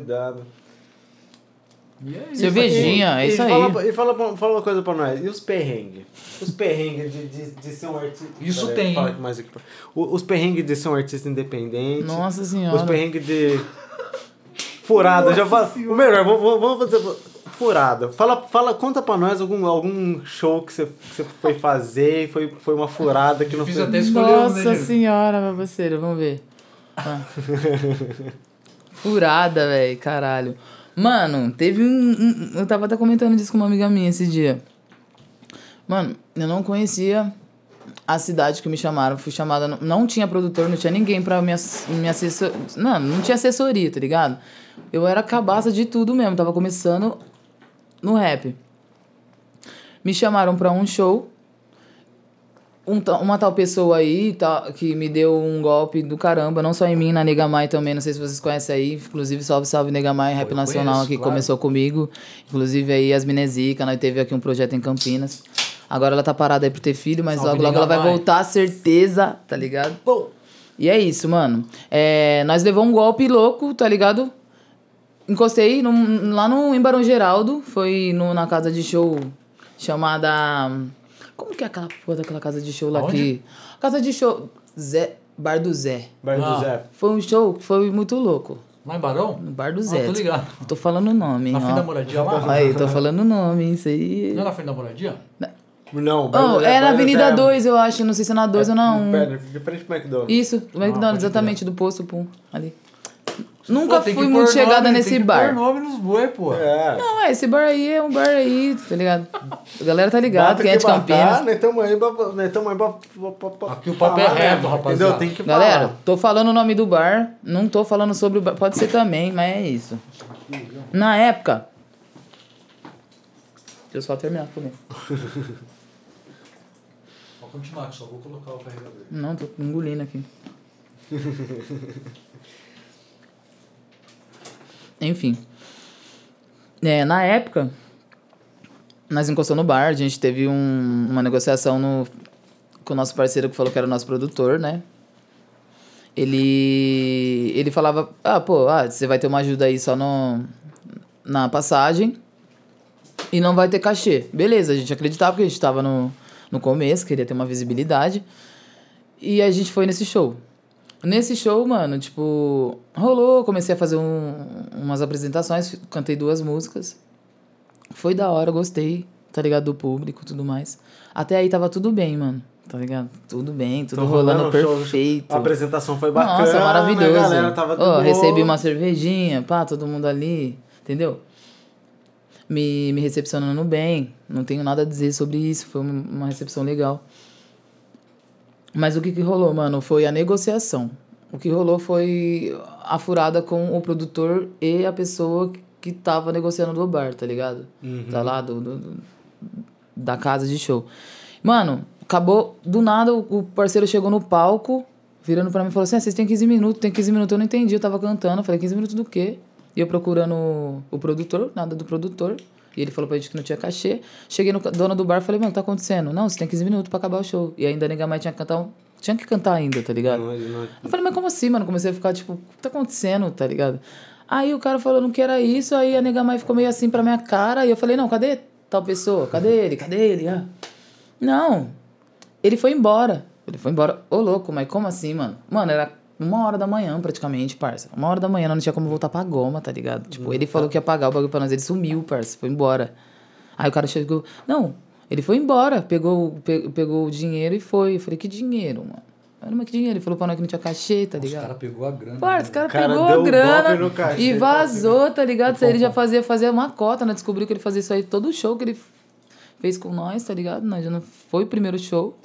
Speaker 1: E é.
Speaker 3: Cervejinha, é isso
Speaker 2: e
Speaker 3: aí.
Speaker 2: Fala, e fala, fala uma coisa pra nós. E os perrengues? Os perrengues de, de, de ser um artista.
Speaker 1: Isso
Speaker 2: Pera
Speaker 1: tem,
Speaker 2: mais aqui. Os perrengues de ser um artista independente.
Speaker 3: Nossa
Speaker 2: Os
Speaker 3: senhora.
Speaker 2: perrengues de. Furada, já fala. O melhor, vamos, vamos- vamos fazer. Furada. Fala, fala, conta pra nós algum, algum show que você, que você foi fazer e foi, foi uma furada que não
Speaker 1: Fiz
Speaker 2: foi.
Speaker 1: até escolher um, né,
Speaker 3: Nossa senhora, meu parceiro, vamos ver. Ah. Furada, velho, caralho. Mano, teve um, um- Eu tava até comentando disso com uma amiga minha esse dia. Mano, eu não conhecia a cidade que me chamaram. Fui chamada. Não, não tinha produtor, não tinha ninguém pra me, me assessor. Não, não tinha assessoria, tá ligado? Eu era cabaça de tudo mesmo. Tava começando no rap. Me chamaram pra um show um uma tal pessoa aí tá, que me deu um golpe do caramba, não só em mim, na Negamai também, não sei se vocês conhecem aí, inclusive salve, salve Negamai, Rap
Speaker 1: eu
Speaker 3: Nacional
Speaker 1: conheço,
Speaker 3: que
Speaker 1: claro.
Speaker 3: começou comigo, inclusive aí as Minezica, nós teve aqui um projeto em Campinas, agora ela tá parada aí por ter filho, mas
Speaker 1: Salve,
Speaker 3: logo logo ela vai voltar, certeza, tá ligado? E é isso, mano, é, nós levou um golpe louco, tá ligado? Encostei num- lá no, em Barão Geraldo, foi no, na casa de show chamada. Como que é aquela porra daquela casa de show lá
Speaker 1: Aonde?
Speaker 3: que. Casa de show. Zé. Bar do Zé.
Speaker 2: Bar do
Speaker 1: Ah.
Speaker 2: Zé.
Speaker 3: Foi um show que foi muito louco.
Speaker 1: Lá em Barão?
Speaker 3: No Bar do
Speaker 1: Ah,
Speaker 3: Zé.
Speaker 1: tô ligado.
Speaker 3: Tô falando o nome, hein,
Speaker 1: Na frente da
Speaker 3: ó.
Speaker 1: moradia lá?
Speaker 3: Aí, tô falando o nome, isso aí.
Speaker 1: Não é na frente da moradia?
Speaker 2: Não, Bar do
Speaker 3: Oh,
Speaker 2: Zé-
Speaker 3: é na
Speaker 2: do
Speaker 3: Avenida
Speaker 2: Zé-
Speaker 3: 2, eu acho. Não sei se é na 2 ou na 1.
Speaker 2: Pera, de frente pro McDonald's.
Speaker 3: Isso, o McDonald's,
Speaker 1: pode
Speaker 3: exatamente, do posto, pum, ali. Nunca
Speaker 1: Pô,
Speaker 3: fui muito chegada
Speaker 1: nome,
Speaker 3: nesse
Speaker 1: tem que
Speaker 3: bar.
Speaker 1: Pôr nome nos boi, pô.
Speaker 2: É.
Speaker 3: Não, é, esse bar aí é um bar aí, tá ligado? A galera tá ligado,
Speaker 2: Bata
Speaker 3: quem é de
Speaker 2: batar,
Speaker 3: Campinas.
Speaker 2: Nós estamos aí pra... Nós estamos aí pra... pra- pra- pra
Speaker 1: Aqui o papo é
Speaker 2: falar
Speaker 1: reto, rapaziada.
Speaker 2: Entendeu? Tem que falar.
Speaker 3: Galera, tô falando o nome do bar, não tô falando sobre o bar, pode ser também, mas é isso. Na época. Deixa eu só terminar de comer.
Speaker 1: Vou continuar, só vou colocar o carregador.
Speaker 3: Não, tô engolindo aqui. Enfim. É, na época, nós encostamos no bar, a gente teve um- uma negociação no, com o nosso parceiro que falou que era o nosso produtor, né? Ele, ele falava, ah, pô, ah, você vai ter uma ajuda aí só no, na passagem e não vai ter cachê. Beleza, a gente acreditava porque a gente tava no, no começo, queria ter uma visibilidade. E a gente foi nesse show. Nesse show, mano, tipo, rolou, comecei a fazer um- umas apresentações, cantei duas músicas. Foi da hora, gostei, tá ligado? Do público e tudo mais. Até aí tava tudo bem, mano. Tá ligado? Tudo bem, tudo
Speaker 2: Tô
Speaker 3: rolando,
Speaker 2: rolando o show.
Speaker 3: perfeito.
Speaker 2: A apresentação foi bacana.
Speaker 3: Nossa, maravilhoso.
Speaker 2: A galera tava boa.
Speaker 3: recebi uma cervejinha, pá, todo mundo ali, entendeu? Me, me recepcionando bem. Não tenho nada a dizer sobre isso. Foi uma recepção legal. Mas o que, que rolou, mano? Foi a negociação. O que rolou foi a furada com o produtor e a pessoa que tava negociando do bar, tá ligado? Tá lá, do, do- do- da casa de show. Mano, acabou do nada, o parceiro chegou no palco, virando pra mim e falou assim: ah, vocês têm 15 minutos, tem 15 minutos. Eu não entendi, eu tava cantando. Eu falei: 15 minutos do quê? E eu procurando o produtor, nada do produtor. E ele falou pra gente que não tinha cachê. Cheguei no dono do bar e falei: mano, tá acontecendo? Não, você tem 15 minutos pra acabar o show. E ainda a Negamai tinha que cantar um. Tinha que cantar ainda, tá ligado?
Speaker 2: Não, não-
Speaker 3: Eu falei, mas como assim, mano? Comecei a ficar, tipo, o que tá acontecendo, tá ligado? Aí o cara falando que era isso, aí a nega mãe ficou meio assim pra minha cara, e eu falei, não, cadê tal pessoa? Cadê ele? Cadê ele? Ah. Não. Ele foi embora. Ele foi embora. Ô, louco, mas como assim, mano? Mano, era uma hora da manhã, praticamente, parça. Uma hora da manhã, não tinha como voltar pra goma, tá ligado? Tipo, ele falou que ia pagar o bagulho pra nós, ele sumiu, parça, foi embora. Aí o cara chegou, não, ele foi embora, pegou, pe- pegou o dinheiro e foi. Eu falei, que dinheiro, mano? Falei, mas que dinheiro? Ele falou pra nós que não tinha cachê, tá
Speaker 1: Os
Speaker 3: ligado?
Speaker 1: caras pegou a grana.
Speaker 3: Parça, o cara,
Speaker 2: O cara
Speaker 3: pegou a
Speaker 2: o
Speaker 3: grana
Speaker 2: cachê,
Speaker 3: e vazou, tá ligado?
Speaker 1: No
Speaker 3: Se ele já fazia, fazia uma cota, né? Descobriu que ele fazia isso aí todo show que ele fez com nós, tá ligado? Nós já não foi o primeiro show,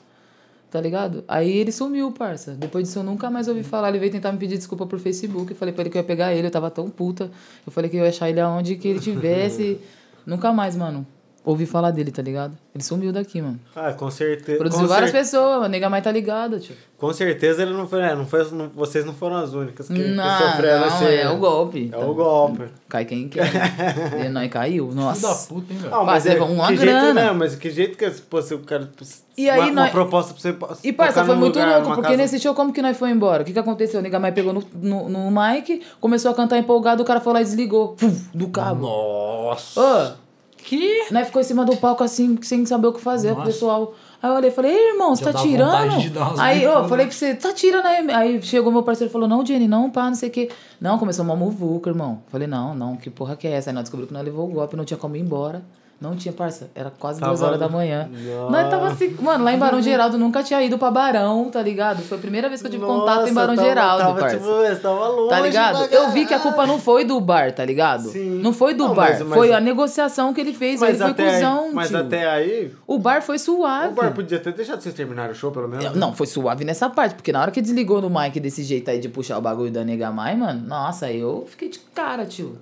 Speaker 3: tá ligado? Aí ele sumiu, parça. Depois disso eu nunca mais ouvi falar. Ele veio tentar me pedir desculpa por Facebook. Eu falei pra ele que eu ia pegar ele, eu tava tão puta. Eu falei que eu ia achar ele aonde que ele tivesse. nunca mais, mano. Ouvi falar dele, tá ligado? Ele sumiu daqui, mano.
Speaker 2: Ah, com certeza.
Speaker 3: Produziu
Speaker 2: com
Speaker 3: várias
Speaker 2: cer-
Speaker 3: pessoas, a nega mais tá ligada, tio.
Speaker 2: Com certeza ele não foi, é, não foi não- vocês não foram as únicas que, que
Speaker 3: Não,
Speaker 2: sofreram
Speaker 3: não, é o golpe.
Speaker 2: É
Speaker 3: tá?
Speaker 2: o golpe.
Speaker 3: Cai quem quer. e nós caiu,
Speaker 1: Filho da
Speaker 3: nossa.
Speaker 1: puta, hein, velho?
Speaker 2: Não,
Speaker 3: Mas
Speaker 2: é-
Speaker 3: uma
Speaker 2: que
Speaker 3: grana.
Speaker 2: Jeito, não, mas que jeito que pô, se o cara.
Speaker 3: E aí
Speaker 2: uma, uma
Speaker 3: nós-
Speaker 2: proposta pra você.
Speaker 3: E parça, foi muito
Speaker 2: lugar,
Speaker 3: louco, porque
Speaker 2: casa-
Speaker 3: nesse show, como que nós foi embora? O que que aconteceu? O nega mais pegou no, no, no mic, começou a cantar empolgado, o cara foi lá e desligou. Puf, do cabo.
Speaker 1: Nossa.
Speaker 3: Ô,
Speaker 1: Que?
Speaker 3: nós ficou em cima do palco assim, sem saber o que fazer o pessoal. Aí eu olhei e falei, ei, irmão, você tá tirando? Aí,
Speaker 1: bicudas.
Speaker 3: falei pra você, tá tirando aí. Aí chegou meu parceiro e falou, não, Jenny, não, pá, não sei o quê. Não, começou uma muvuca, irmão. Falei, não, não, que porra que é essa? Aí nós descobrimos que nós levou o golpe, não tinha como ir embora. Não tinha, parça. Era quase
Speaker 2: Tava-
Speaker 3: duas horas da manhã.
Speaker 2: Nossa.
Speaker 3: Nós tava assim, mano, lá em Barão Geraldo nunca tinha ido pra Barão, tá ligado? Foi a primeira vez que eu tive contato em
Speaker 2: Nossa,
Speaker 3: Barão
Speaker 2: tava-
Speaker 3: Geraldo,
Speaker 2: tava,
Speaker 3: parça.
Speaker 2: Tipo, você tava longe.
Speaker 3: Tá ligado? Eu vi que a culpa não foi do bar, tá ligado?
Speaker 2: Sim.
Speaker 3: Não foi do
Speaker 2: Não,
Speaker 3: bar.
Speaker 2: mas- mas-
Speaker 3: foi a negociação que ele fez. ele
Speaker 2: Mas
Speaker 3: foi
Speaker 2: até,
Speaker 3: cuzão,
Speaker 2: aí, mas
Speaker 3: tio.
Speaker 2: até aí,
Speaker 3: O bar foi suave.
Speaker 2: o bar podia ter deixado vocês terminarem o show, pelo menos. né?
Speaker 3: Não, foi suave nessa parte, porque na hora que desligou no mic desse jeito aí de puxar o bagulho da nega mai, mano, nossa, eu fiquei de cara, tio.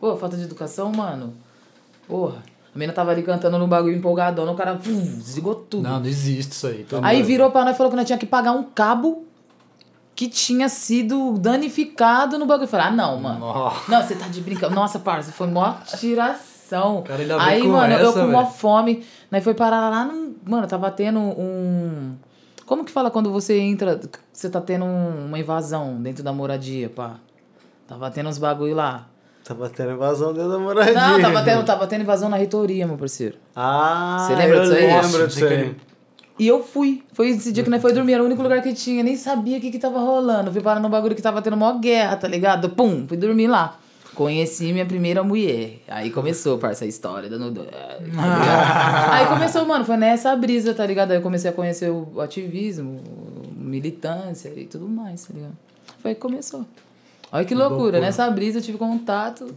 Speaker 3: Pô, falta de educação, mano. Porra. A menina tava ali cantando no bagulho empolgadona, o cara puf, desligou tudo.
Speaker 1: Não, não existe isso aí.
Speaker 3: Aí virou pra nós e falou que nós tinha que pagar um cabo que tinha sido danificado no bagulho. Eu falei, ah, não, mano.
Speaker 1: Nossa.
Speaker 3: Não, você tá de brincadeira. Nossa, parça, foi mó tiração.
Speaker 1: Cara, vem
Speaker 3: Aí, mano, eu
Speaker 1: essa,
Speaker 3: com mó fome. Nós foi parar lá num. Mano, tava tendo um. Como que fala quando você entra. Você tá tendo um- uma invasão dentro da moradia, pá? Tava tendo uns bagulho lá.
Speaker 2: Tava tendo invasão dentro da moradia.
Speaker 3: Não, tava tendo, tava tendo invasão na reitoria, meu parceiro.
Speaker 2: Ah,
Speaker 3: Você lembra
Speaker 2: eu
Speaker 3: disso aí?
Speaker 2: lembro disso aí.
Speaker 3: E eu fui. Foi esse dia que nós foi dormir. Era o único lugar que tinha. Nem sabia o que que tava rolando. Fui parar no bagulho que tava tendo mó guerra, tá ligado? Pum, fui dormir lá. Conheci minha primeira mulher. Aí começou, parça, a história da Nudo. Aí começou, mano, foi nessa brisa, tá ligado? Aí eu comecei a conhecer o ativismo, militância e tudo mais, tá ligado? Foi aí que começou. Olha que loucura.
Speaker 1: loucura.
Speaker 3: Nessa brisa eu tive contato.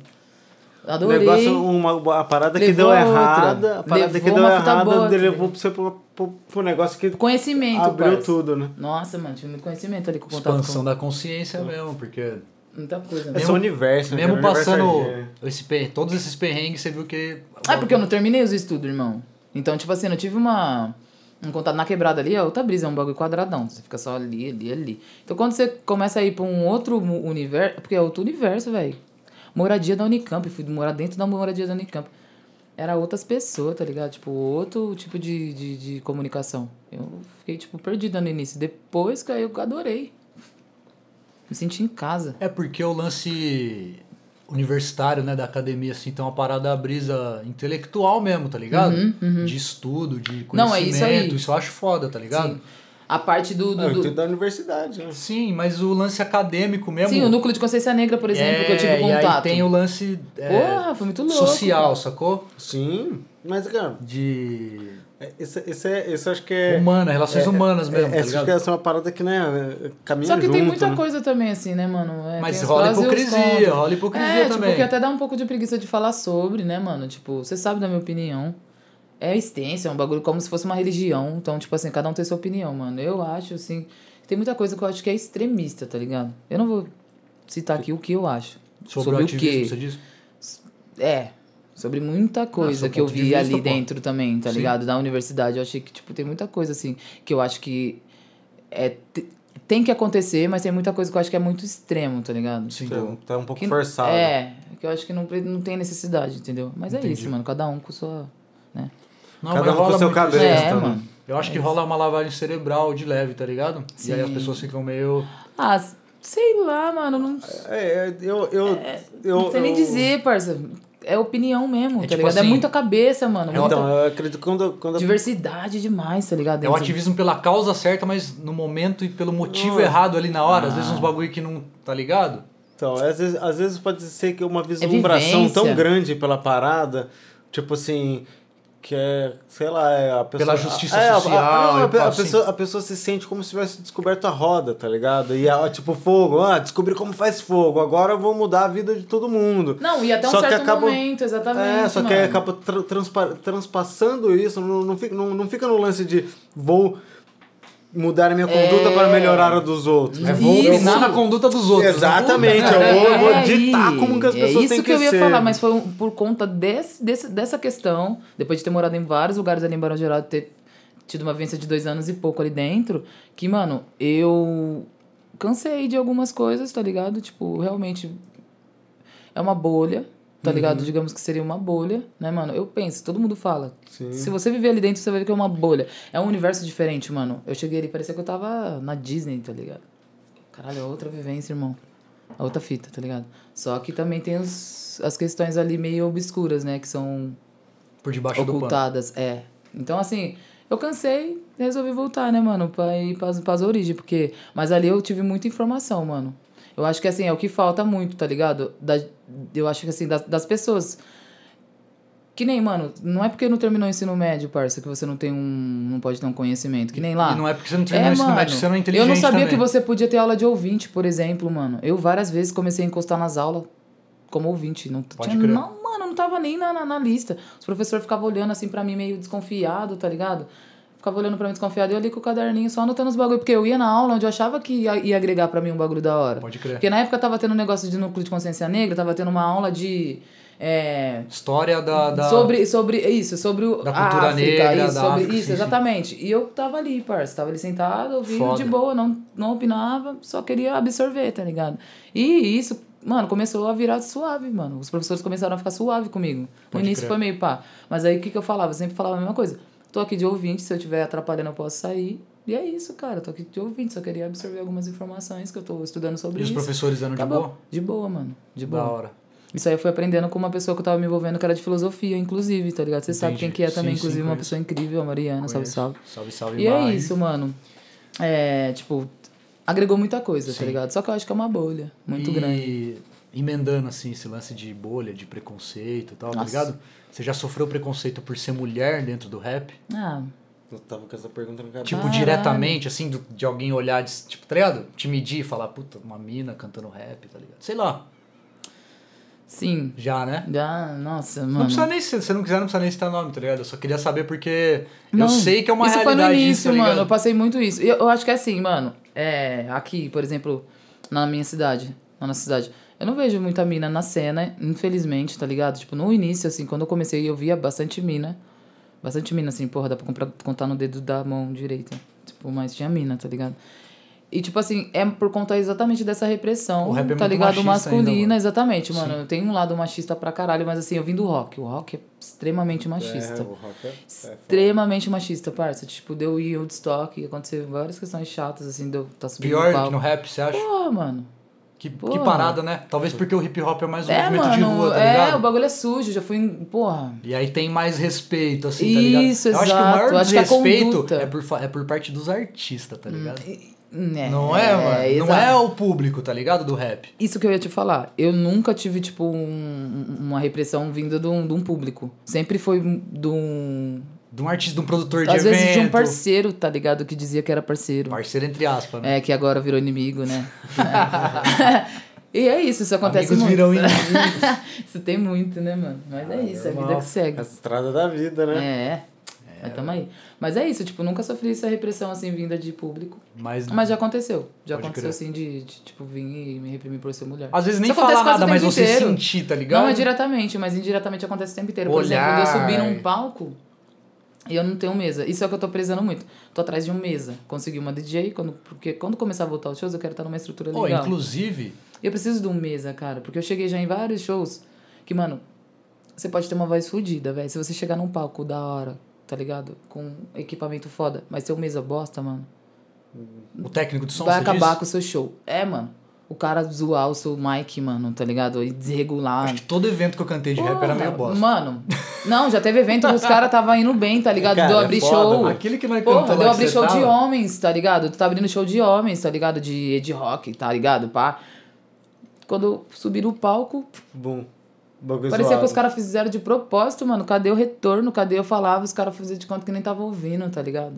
Speaker 2: O
Speaker 3: Adorei.
Speaker 2: negócio, uma, a parada que
Speaker 3: Levou
Speaker 2: deu
Speaker 3: a outra.
Speaker 2: errada, a parada
Speaker 3: Levou
Speaker 2: que deu errada,
Speaker 3: boa,
Speaker 2: levou pra você pro, pro, pro negócio que
Speaker 3: Conhecimento,
Speaker 2: abriu tudo, né?
Speaker 3: Nossa, mano, tive muito conhecimento ali com o contato
Speaker 1: Expansão
Speaker 3: com
Speaker 1: da consciência mesmo, porque
Speaker 3: muita coisa.
Speaker 2: É
Speaker 3: Né?
Speaker 2: universo, né?
Speaker 1: mesmo
Speaker 2: O universo
Speaker 1: passando
Speaker 2: é-
Speaker 1: esse per- todos esses perrengues, você viu que.
Speaker 3: Ah, porque eu não terminei os estudos, irmão. Então, tipo assim, eu tive uma. Um contato na quebrada ali, é outra brisa, é um bagulho quadradão. Você fica só ali, ali, ali. Então, quando você começa a ir pra um outro universo. Porque é outro universo, velho. Moradia da Unicamp, fui morar dentro da moradia da Unicamp. Era outras pessoas, tá ligado? Tipo, outro tipo de, de, de comunicação. Eu fiquei, tipo, perdida no início. Depois que eu adorei. Me senti em casa.
Speaker 1: É porque o lance universitário, né, da academia, assim, tem uma parada brisa intelectual mesmo, tá ligado? De estudo, de conhecimento.
Speaker 3: Uhum, Não, é isso aí.
Speaker 1: eu acho foda, tá ligado?
Speaker 3: Sim. A parte do. do,
Speaker 2: É,
Speaker 3: do-
Speaker 2: da universidade, né?
Speaker 1: Sim, mas o lance acadêmico mesmo.
Speaker 3: Sim, o núcleo de consciência negra, por exemplo, que eu tive
Speaker 1: É, E aí
Speaker 3: contato.
Speaker 1: tem o lance é,
Speaker 3: Porra, foi muito louco.
Speaker 1: social, sacou?
Speaker 2: Sim, mas, cara,
Speaker 1: De
Speaker 2: isso, isso, é, isso acho que é...
Speaker 1: humana, relações humanas mesmo,
Speaker 2: é,
Speaker 1: tá
Speaker 2: essa acho
Speaker 1: ligado?
Speaker 2: que essa é uma parada que, né, caminha
Speaker 3: Só que
Speaker 2: junto,
Speaker 3: tem muita
Speaker 2: né?
Speaker 3: coisa também, assim, né, mano? É,
Speaker 1: Mas rola hipocrisia, rola hipocrisia
Speaker 3: é,
Speaker 1: também.
Speaker 3: Tipo, que até dá um pouco de preguiça de falar sobre, né, mano? Tipo, você sabe da minha opinião. É extensa, é um bagulho como se fosse uma religião. Então, tipo assim, cada um tem sua opinião, mano. Eu acho, assim. Tem muita coisa que eu acho que é extremista, tá ligado? Eu não vou citar aqui o que eu acho.
Speaker 1: Sobre, o ativismo, você diz?
Speaker 3: É. Sobre muita coisa
Speaker 1: seu
Speaker 3: que eu
Speaker 1: de
Speaker 3: vi
Speaker 1: vista,
Speaker 3: ali
Speaker 1: pô.
Speaker 3: dentro também, tá
Speaker 1: Sim.
Speaker 3: ligado? Da universidade. Eu achei que, tipo, tem muita coisa, assim, que eu acho que é, te- tem que acontecer, mas tem muita coisa que eu acho que é muito extremo, tá ligado?
Speaker 1: Sim.
Speaker 2: Tá- Tá um pouco
Speaker 3: Que-
Speaker 2: forçado.
Speaker 3: É, que eu acho que não, não tem necessidade, entendeu? Mas é
Speaker 1: Entendi.
Speaker 3: isso, mano. Cada um com sua. Né?
Speaker 1: Não,
Speaker 2: Cada
Speaker 1: mas
Speaker 2: um com seu cabelo.
Speaker 1: isso.
Speaker 3: É,
Speaker 2: né?
Speaker 3: mano.
Speaker 1: Eu acho que rola uma lavagem cerebral de leve, tá ligado? E aí as
Speaker 3: Sim.
Speaker 1: pessoas ficam meio.
Speaker 3: Ah, sei lá, mano. Não,
Speaker 2: É, é, eu, eu, eu,
Speaker 3: não sei nem
Speaker 2: eu-
Speaker 3: dizer, parça. É opinião mesmo,
Speaker 1: É
Speaker 3: tá
Speaker 1: tipo
Speaker 3: ligado? é
Speaker 1: assim,
Speaker 3: muita cabeça, mano. Muita
Speaker 2: Então, eu acredito que quando, quando
Speaker 3: diversidade demais, tá ligado?
Speaker 1: É o ativismo pela causa certa, mas no momento e pelo motivo errado ali na hora. Às
Speaker 3: Ah.
Speaker 1: vezes uns bagulho que não. Tá ligado?
Speaker 2: Então, às vezes, às vezes pode ser que uma vislumbração
Speaker 3: vivência.
Speaker 2: tão grande pela parada, tipo assim, que é, sei lá, é a pessoa...
Speaker 1: Pela justiça
Speaker 2: é, a- a-
Speaker 1: social,
Speaker 2: não, a, a pessoa, a pessoa se sente como se tivesse descoberto a roda, tá ligado? E, ó, tipo, fogo, ah, descobri como faz fogo, agora eu vou mudar a vida de todo mundo.
Speaker 3: Não, e até um
Speaker 2: Só que
Speaker 3: certo
Speaker 2: acaba-
Speaker 3: momento, exatamente.
Speaker 2: É, só que aí
Speaker 3: mano.
Speaker 2: acaba tra- transpa- transpassando isso, não, não, fica, não, não fica no lance de vou mudar a minha conduta
Speaker 3: É.
Speaker 2: para melhorar a dos outros.
Speaker 1: É, vou
Speaker 3: Isso.
Speaker 1: opinar na conduta dos outros.
Speaker 2: Exatamente,
Speaker 1: Puta,
Speaker 2: eu vou, eu vou
Speaker 3: É,
Speaker 2: ditar como que as
Speaker 3: é
Speaker 2: pessoas
Speaker 3: isso
Speaker 2: têm
Speaker 3: que, eu ia
Speaker 2: ser.
Speaker 3: falar, mas foi por conta desse, desse, dessa questão, depois de ter morado em vários lugares ali em Barão Geraldo, ter tido uma vivência de dois anos e pouco ali dentro, que, mano, eu cansei de algumas coisas, tá ligado? Tipo, realmente é uma bolha, tá
Speaker 2: Uhum.
Speaker 3: ligado? Digamos que seria uma bolha, né, mano? Eu penso, todo mundo fala.
Speaker 2: Sim.
Speaker 3: Se você viver ali dentro, você vai ver que é uma bolha. É um universo diferente, mano. Eu cheguei ali, parecia que eu tava na Disney, tá ligado? Caralho, é outra vivência, irmão. É outra fita, tá ligado? Só que também tem os, as questões ali meio obscuras, né? Que são
Speaker 1: Por debaixo do pano.
Speaker 3: ocultadas. É. Então, assim, eu cansei e resolvi voltar, né, mano? Pra ir pras, pras origens. Porque... Mas ali eu tive muita informação, mano. Eu acho que, assim, é o que falta muito, tá ligado? Da, eu acho que, assim, das, das pessoas... Que nem, mano, não é porque não terminou o ensino médio, parça, que você não tem um... Não pode ter um conhecimento. Que nem lá.
Speaker 1: E não é porque você não terminou o ensino médio, você não é inteligente
Speaker 3: Eu não sabia
Speaker 1: também.
Speaker 3: que você podia ter aula de ouvinte, por exemplo, mano. Eu várias vezes comecei a encostar nas aulas como ouvinte. Não
Speaker 1: Pode
Speaker 3: tinha,
Speaker 1: crer.
Speaker 3: não, mano, não tava nem na, na, na lista. Os professores ficavam olhando assim pra mim meio desconfiado, tá ligado? Ficava olhando pra mim desconfiado e eu ali com o caderninho só anotando os bagulho. Porque eu ia na aula onde eu achava que ia, ia agregar pra mim um bagulho da hora.
Speaker 1: Pode crer.
Speaker 3: Porque na época tava tendo um negócio de núcleo de consciência negra, tava tendo uma aula de. É,
Speaker 1: História da... da...
Speaker 3: Sobre, sobre isso, sobre o,
Speaker 1: Da cultura
Speaker 3: África,
Speaker 1: negra,
Speaker 3: isso,
Speaker 1: da
Speaker 3: sobre
Speaker 1: África,
Speaker 3: isso,
Speaker 1: sim, sim.
Speaker 3: exatamente. E eu tava ali, parça, tava ali sentado, ouvindo de boa, não, não opinava, só queria absorver, tá ligado? E isso, mano, começou a virar suave, mano. Os professores começaram a ficar suave comigo. No
Speaker 1: Pode
Speaker 3: início
Speaker 1: crer.
Speaker 3: foi meio pá. Mas aí o que, que eu falava? Eu sempre falava a mesma coisa. Tô aqui de ouvinte, se eu estiver atrapalhando eu posso sair. E é isso, cara. Tô aqui de ouvinte, só queria absorver algumas informações que eu tô estudando sobre
Speaker 1: E os
Speaker 3: isso.
Speaker 1: professores de
Speaker 3: Acabou.
Speaker 1: boa?
Speaker 3: De boa, mano. De boa.
Speaker 1: Da hora.
Speaker 3: Isso aí eu fui aprendendo com uma pessoa que eu tava me envolvendo, que era de filosofia, inclusive, tá ligado? Você sabe quem que é também,
Speaker 1: Sim, sim,
Speaker 3: inclusive, uma
Speaker 1: conheço.
Speaker 3: pessoa incrível, a Mariana, salve,
Speaker 1: Conheço.
Speaker 3: salve.
Speaker 1: Salve, salve,
Speaker 3: E é
Speaker 1: Mari.
Speaker 3: isso, mano. É, tipo, agregou muita coisa,
Speaker 1: Sim.
Speaker 3: tá ligado? Só que eu acho que é uma bolha muito
Speaker 1: e...
Speaker 3: grande.
Speaker 1: Emendando, assim, esse lance de bolha, de preconceito e tal, tá
Speaker 3: Nossa.
Speaker 1: ligado? Você já sofreu preconceito por ser mulher dentro do rap?
Speaker 3: Ah,
Speaker 2: Eu tava com essa pergunta no cabelo.
Speaker 1: Tipo,
Speaker 3: Caralho.
Speaker 1: diretamente, assim, do- de alguém olhar, de, tipo, tá ligado? Te medir e falar, puta, uma mina cantando rap, tá ligado? Sei lá,
Speaker 3: sim.
Speaker 1: já, né?
Speaker 3: Já, nossa, mano.
Speaker 1: Não precisa nem, se você não quiser, não precisa nem citar nome, tá ligado? Eu só queria saber porque
Speaker 3: Não,
Speaker 1: eu sei que é uma
Speaker 3: isso foi no
Speaker 1: realidade
Speaker 3: início,
Speaker 1: isso, tá
Speaker 3: mano.
Speaker 1: ligado?
Speaker 3: Eu passei muito isso. Eu, eu acho que é assim, mano. É, aqui, por exemplo, na minha cidade, na nossa cidade, eu não vejo muita mina na cena, infelizmente, tá ligado? Tipo, no início, assim, quando eu comecei, eu via bastante mina. Bastante mina, assim, porra, dá pra comprar, contar no dedo da mão direita. Tipo, mas tinha mina, tá ligado? E, tipo assim, é por conta exatamente dessa repressão,
Speaker 1: O rap é
Speaker 3: tá
Speaker 1: muito
Speaker 3: ligado?
Speaker 1: ainda,
Speaker 3: Masculina,
Speaker 1: mano.
Speaker 3: exatamente, mano. Eu tenho um lado machista pra caralho, mas assim, eu vim do rock. O rock é extremamente machista
Speaker 2: É, o rock é- é
Speaker 3: extremamente machista, parça. Tipo, deu Woodstock e aconteceu várias questões chatas, assim, deu tá subindo
Speaker 1: Pior
Speaker 3: no
Speaker 1: que
Speaker 3: palco.
Speaker 1: no rap, você acha?
Speaker 3: Porra, mano.
Speaker 1: Que, que parada, né? Talvez porque o hip hop é mais um
Speaker 3: é,
Speaker 1: movimento
Speaker 3: mano.
Speaker 1: de rua, tá
Speaker 3: é,
Speaker 1: ligado?
Speaker 3: o bagulho é sujo, já fui. Porra.
Speaker 1: E aí tem mais respeito, assim, tá ligado?
Speaker 3: Isso,
Speaker 1: Eu acho que o
Speaker 3: exato.
Speaker 1: maior desrespeito é por, é por parte dos artistas, tá ligado?
Speaker 3: É,
Speaker 1: Não é, mano? Não
Speaker 3: exato.
Speaker 1: é o público, tá ligado? Do rap.
Speaker 3: Isso que eu ia te falar. Eu nunca tive, tipo, um- uma repressão vinda de um, de um público. Sempre foi de um.
Speaker 1: De um artista, de um produtor de
Speaker 3: Às
Speaker 1: evento.
Speaker 3: vezes de um parceiro, tá ligado? Que dizia que era parceiro.
Speaker 1: Parceiro entre aspas, né?
Speaker 3: É, que agora virou inimigo, né? e é isso, isso acontece
Speaker 1: Amigos
Speaker 3: muito.
Speaker 1: viram inimigos.
Speaker 3: Isso tem muito, né, mano? Mas é isso, é a vida que segue.
Speaker 2: A estrada da vida, né?
Speaker 3: É. Mas tamo aí. Mas é isso, tipo, nunca sofri essa repressão assim vinda de público.
Speaker 1: Mas,
Speaker 3: Mas já aconteceu. Já aconteceu
Speaker 1: crer.
Speaker 3: assim de, de, tipo, vir e me reprimir por ser mulher.
Speaker 1: às vezes nem falar nada, mas
Speaker 3: tempo
Speaker 1: você
Speaker 3: inteiro.
Speaker 1: sentir, tá ligado?
Speaker 3: Não é diretamente, mas indiretamente acontece o tempo inteiro. Por
Speaker 1: Olhar.
Speaker 3: exemplo, eu subir num palco e eu não tenho mesa. Isso é o que eu tô prezando muito. Tô atrás de uma mesa. Consegui uma DJ, quando, porque quando começar a voltar os shows, eu quero estar numa estrutura
Speaker 1: Pô,
Speaker 3: legal.
Speaker 1: inclusive,
Speaker 3: Eu preciso de uma mesa, cara, porque eu cheguei já em vários shows que, mano, você pode ter uma voz fodida, velho. Se você chegar num palco da hora, tá ligado? Com equipamento foda, mas ter uma mesa bosta, mano,
Speaker 1: o técnico de som,
Speaker 3: vai acabar
Speaker 1: disse?
Speaker 3: com o seu show. É, mano. O cara zoar o seu mic, mano, tá ligado? E desregular.
Speaker 1: Acho que todo evento que eu cantei de rap era meio bosta.
Speaker 3: Mano, não, já teve evento que os caras tava indo bem, tá ligado?
Speaker 2: Cara,
Speaker 3: deu
Speaker 2: é
Speaker 3: abrir
Speaker 2: foda,
Speaker 3: show.
Speaker 1: Aquele que nós
Speaker 3: Porra,
Speaker 1: cantou
Speaker 3: deu abrir show de
Speaker 1: tava,
Speaker 3: homens, tá ligado? Tu tá abrindo show de homens, tá ligado? De, de rock, tá ligado? Pá. Quando eu subi no palco.
Speaker 2: Bagulho
Speaker 3: parecia
Speaker 2: zoado.
Speaker 3: que os caras fizeram de propósito, mano. Cadê o retorno? Cadê eu falava? Os caras faziam de conta que nem tava ouvindo, tá ligado?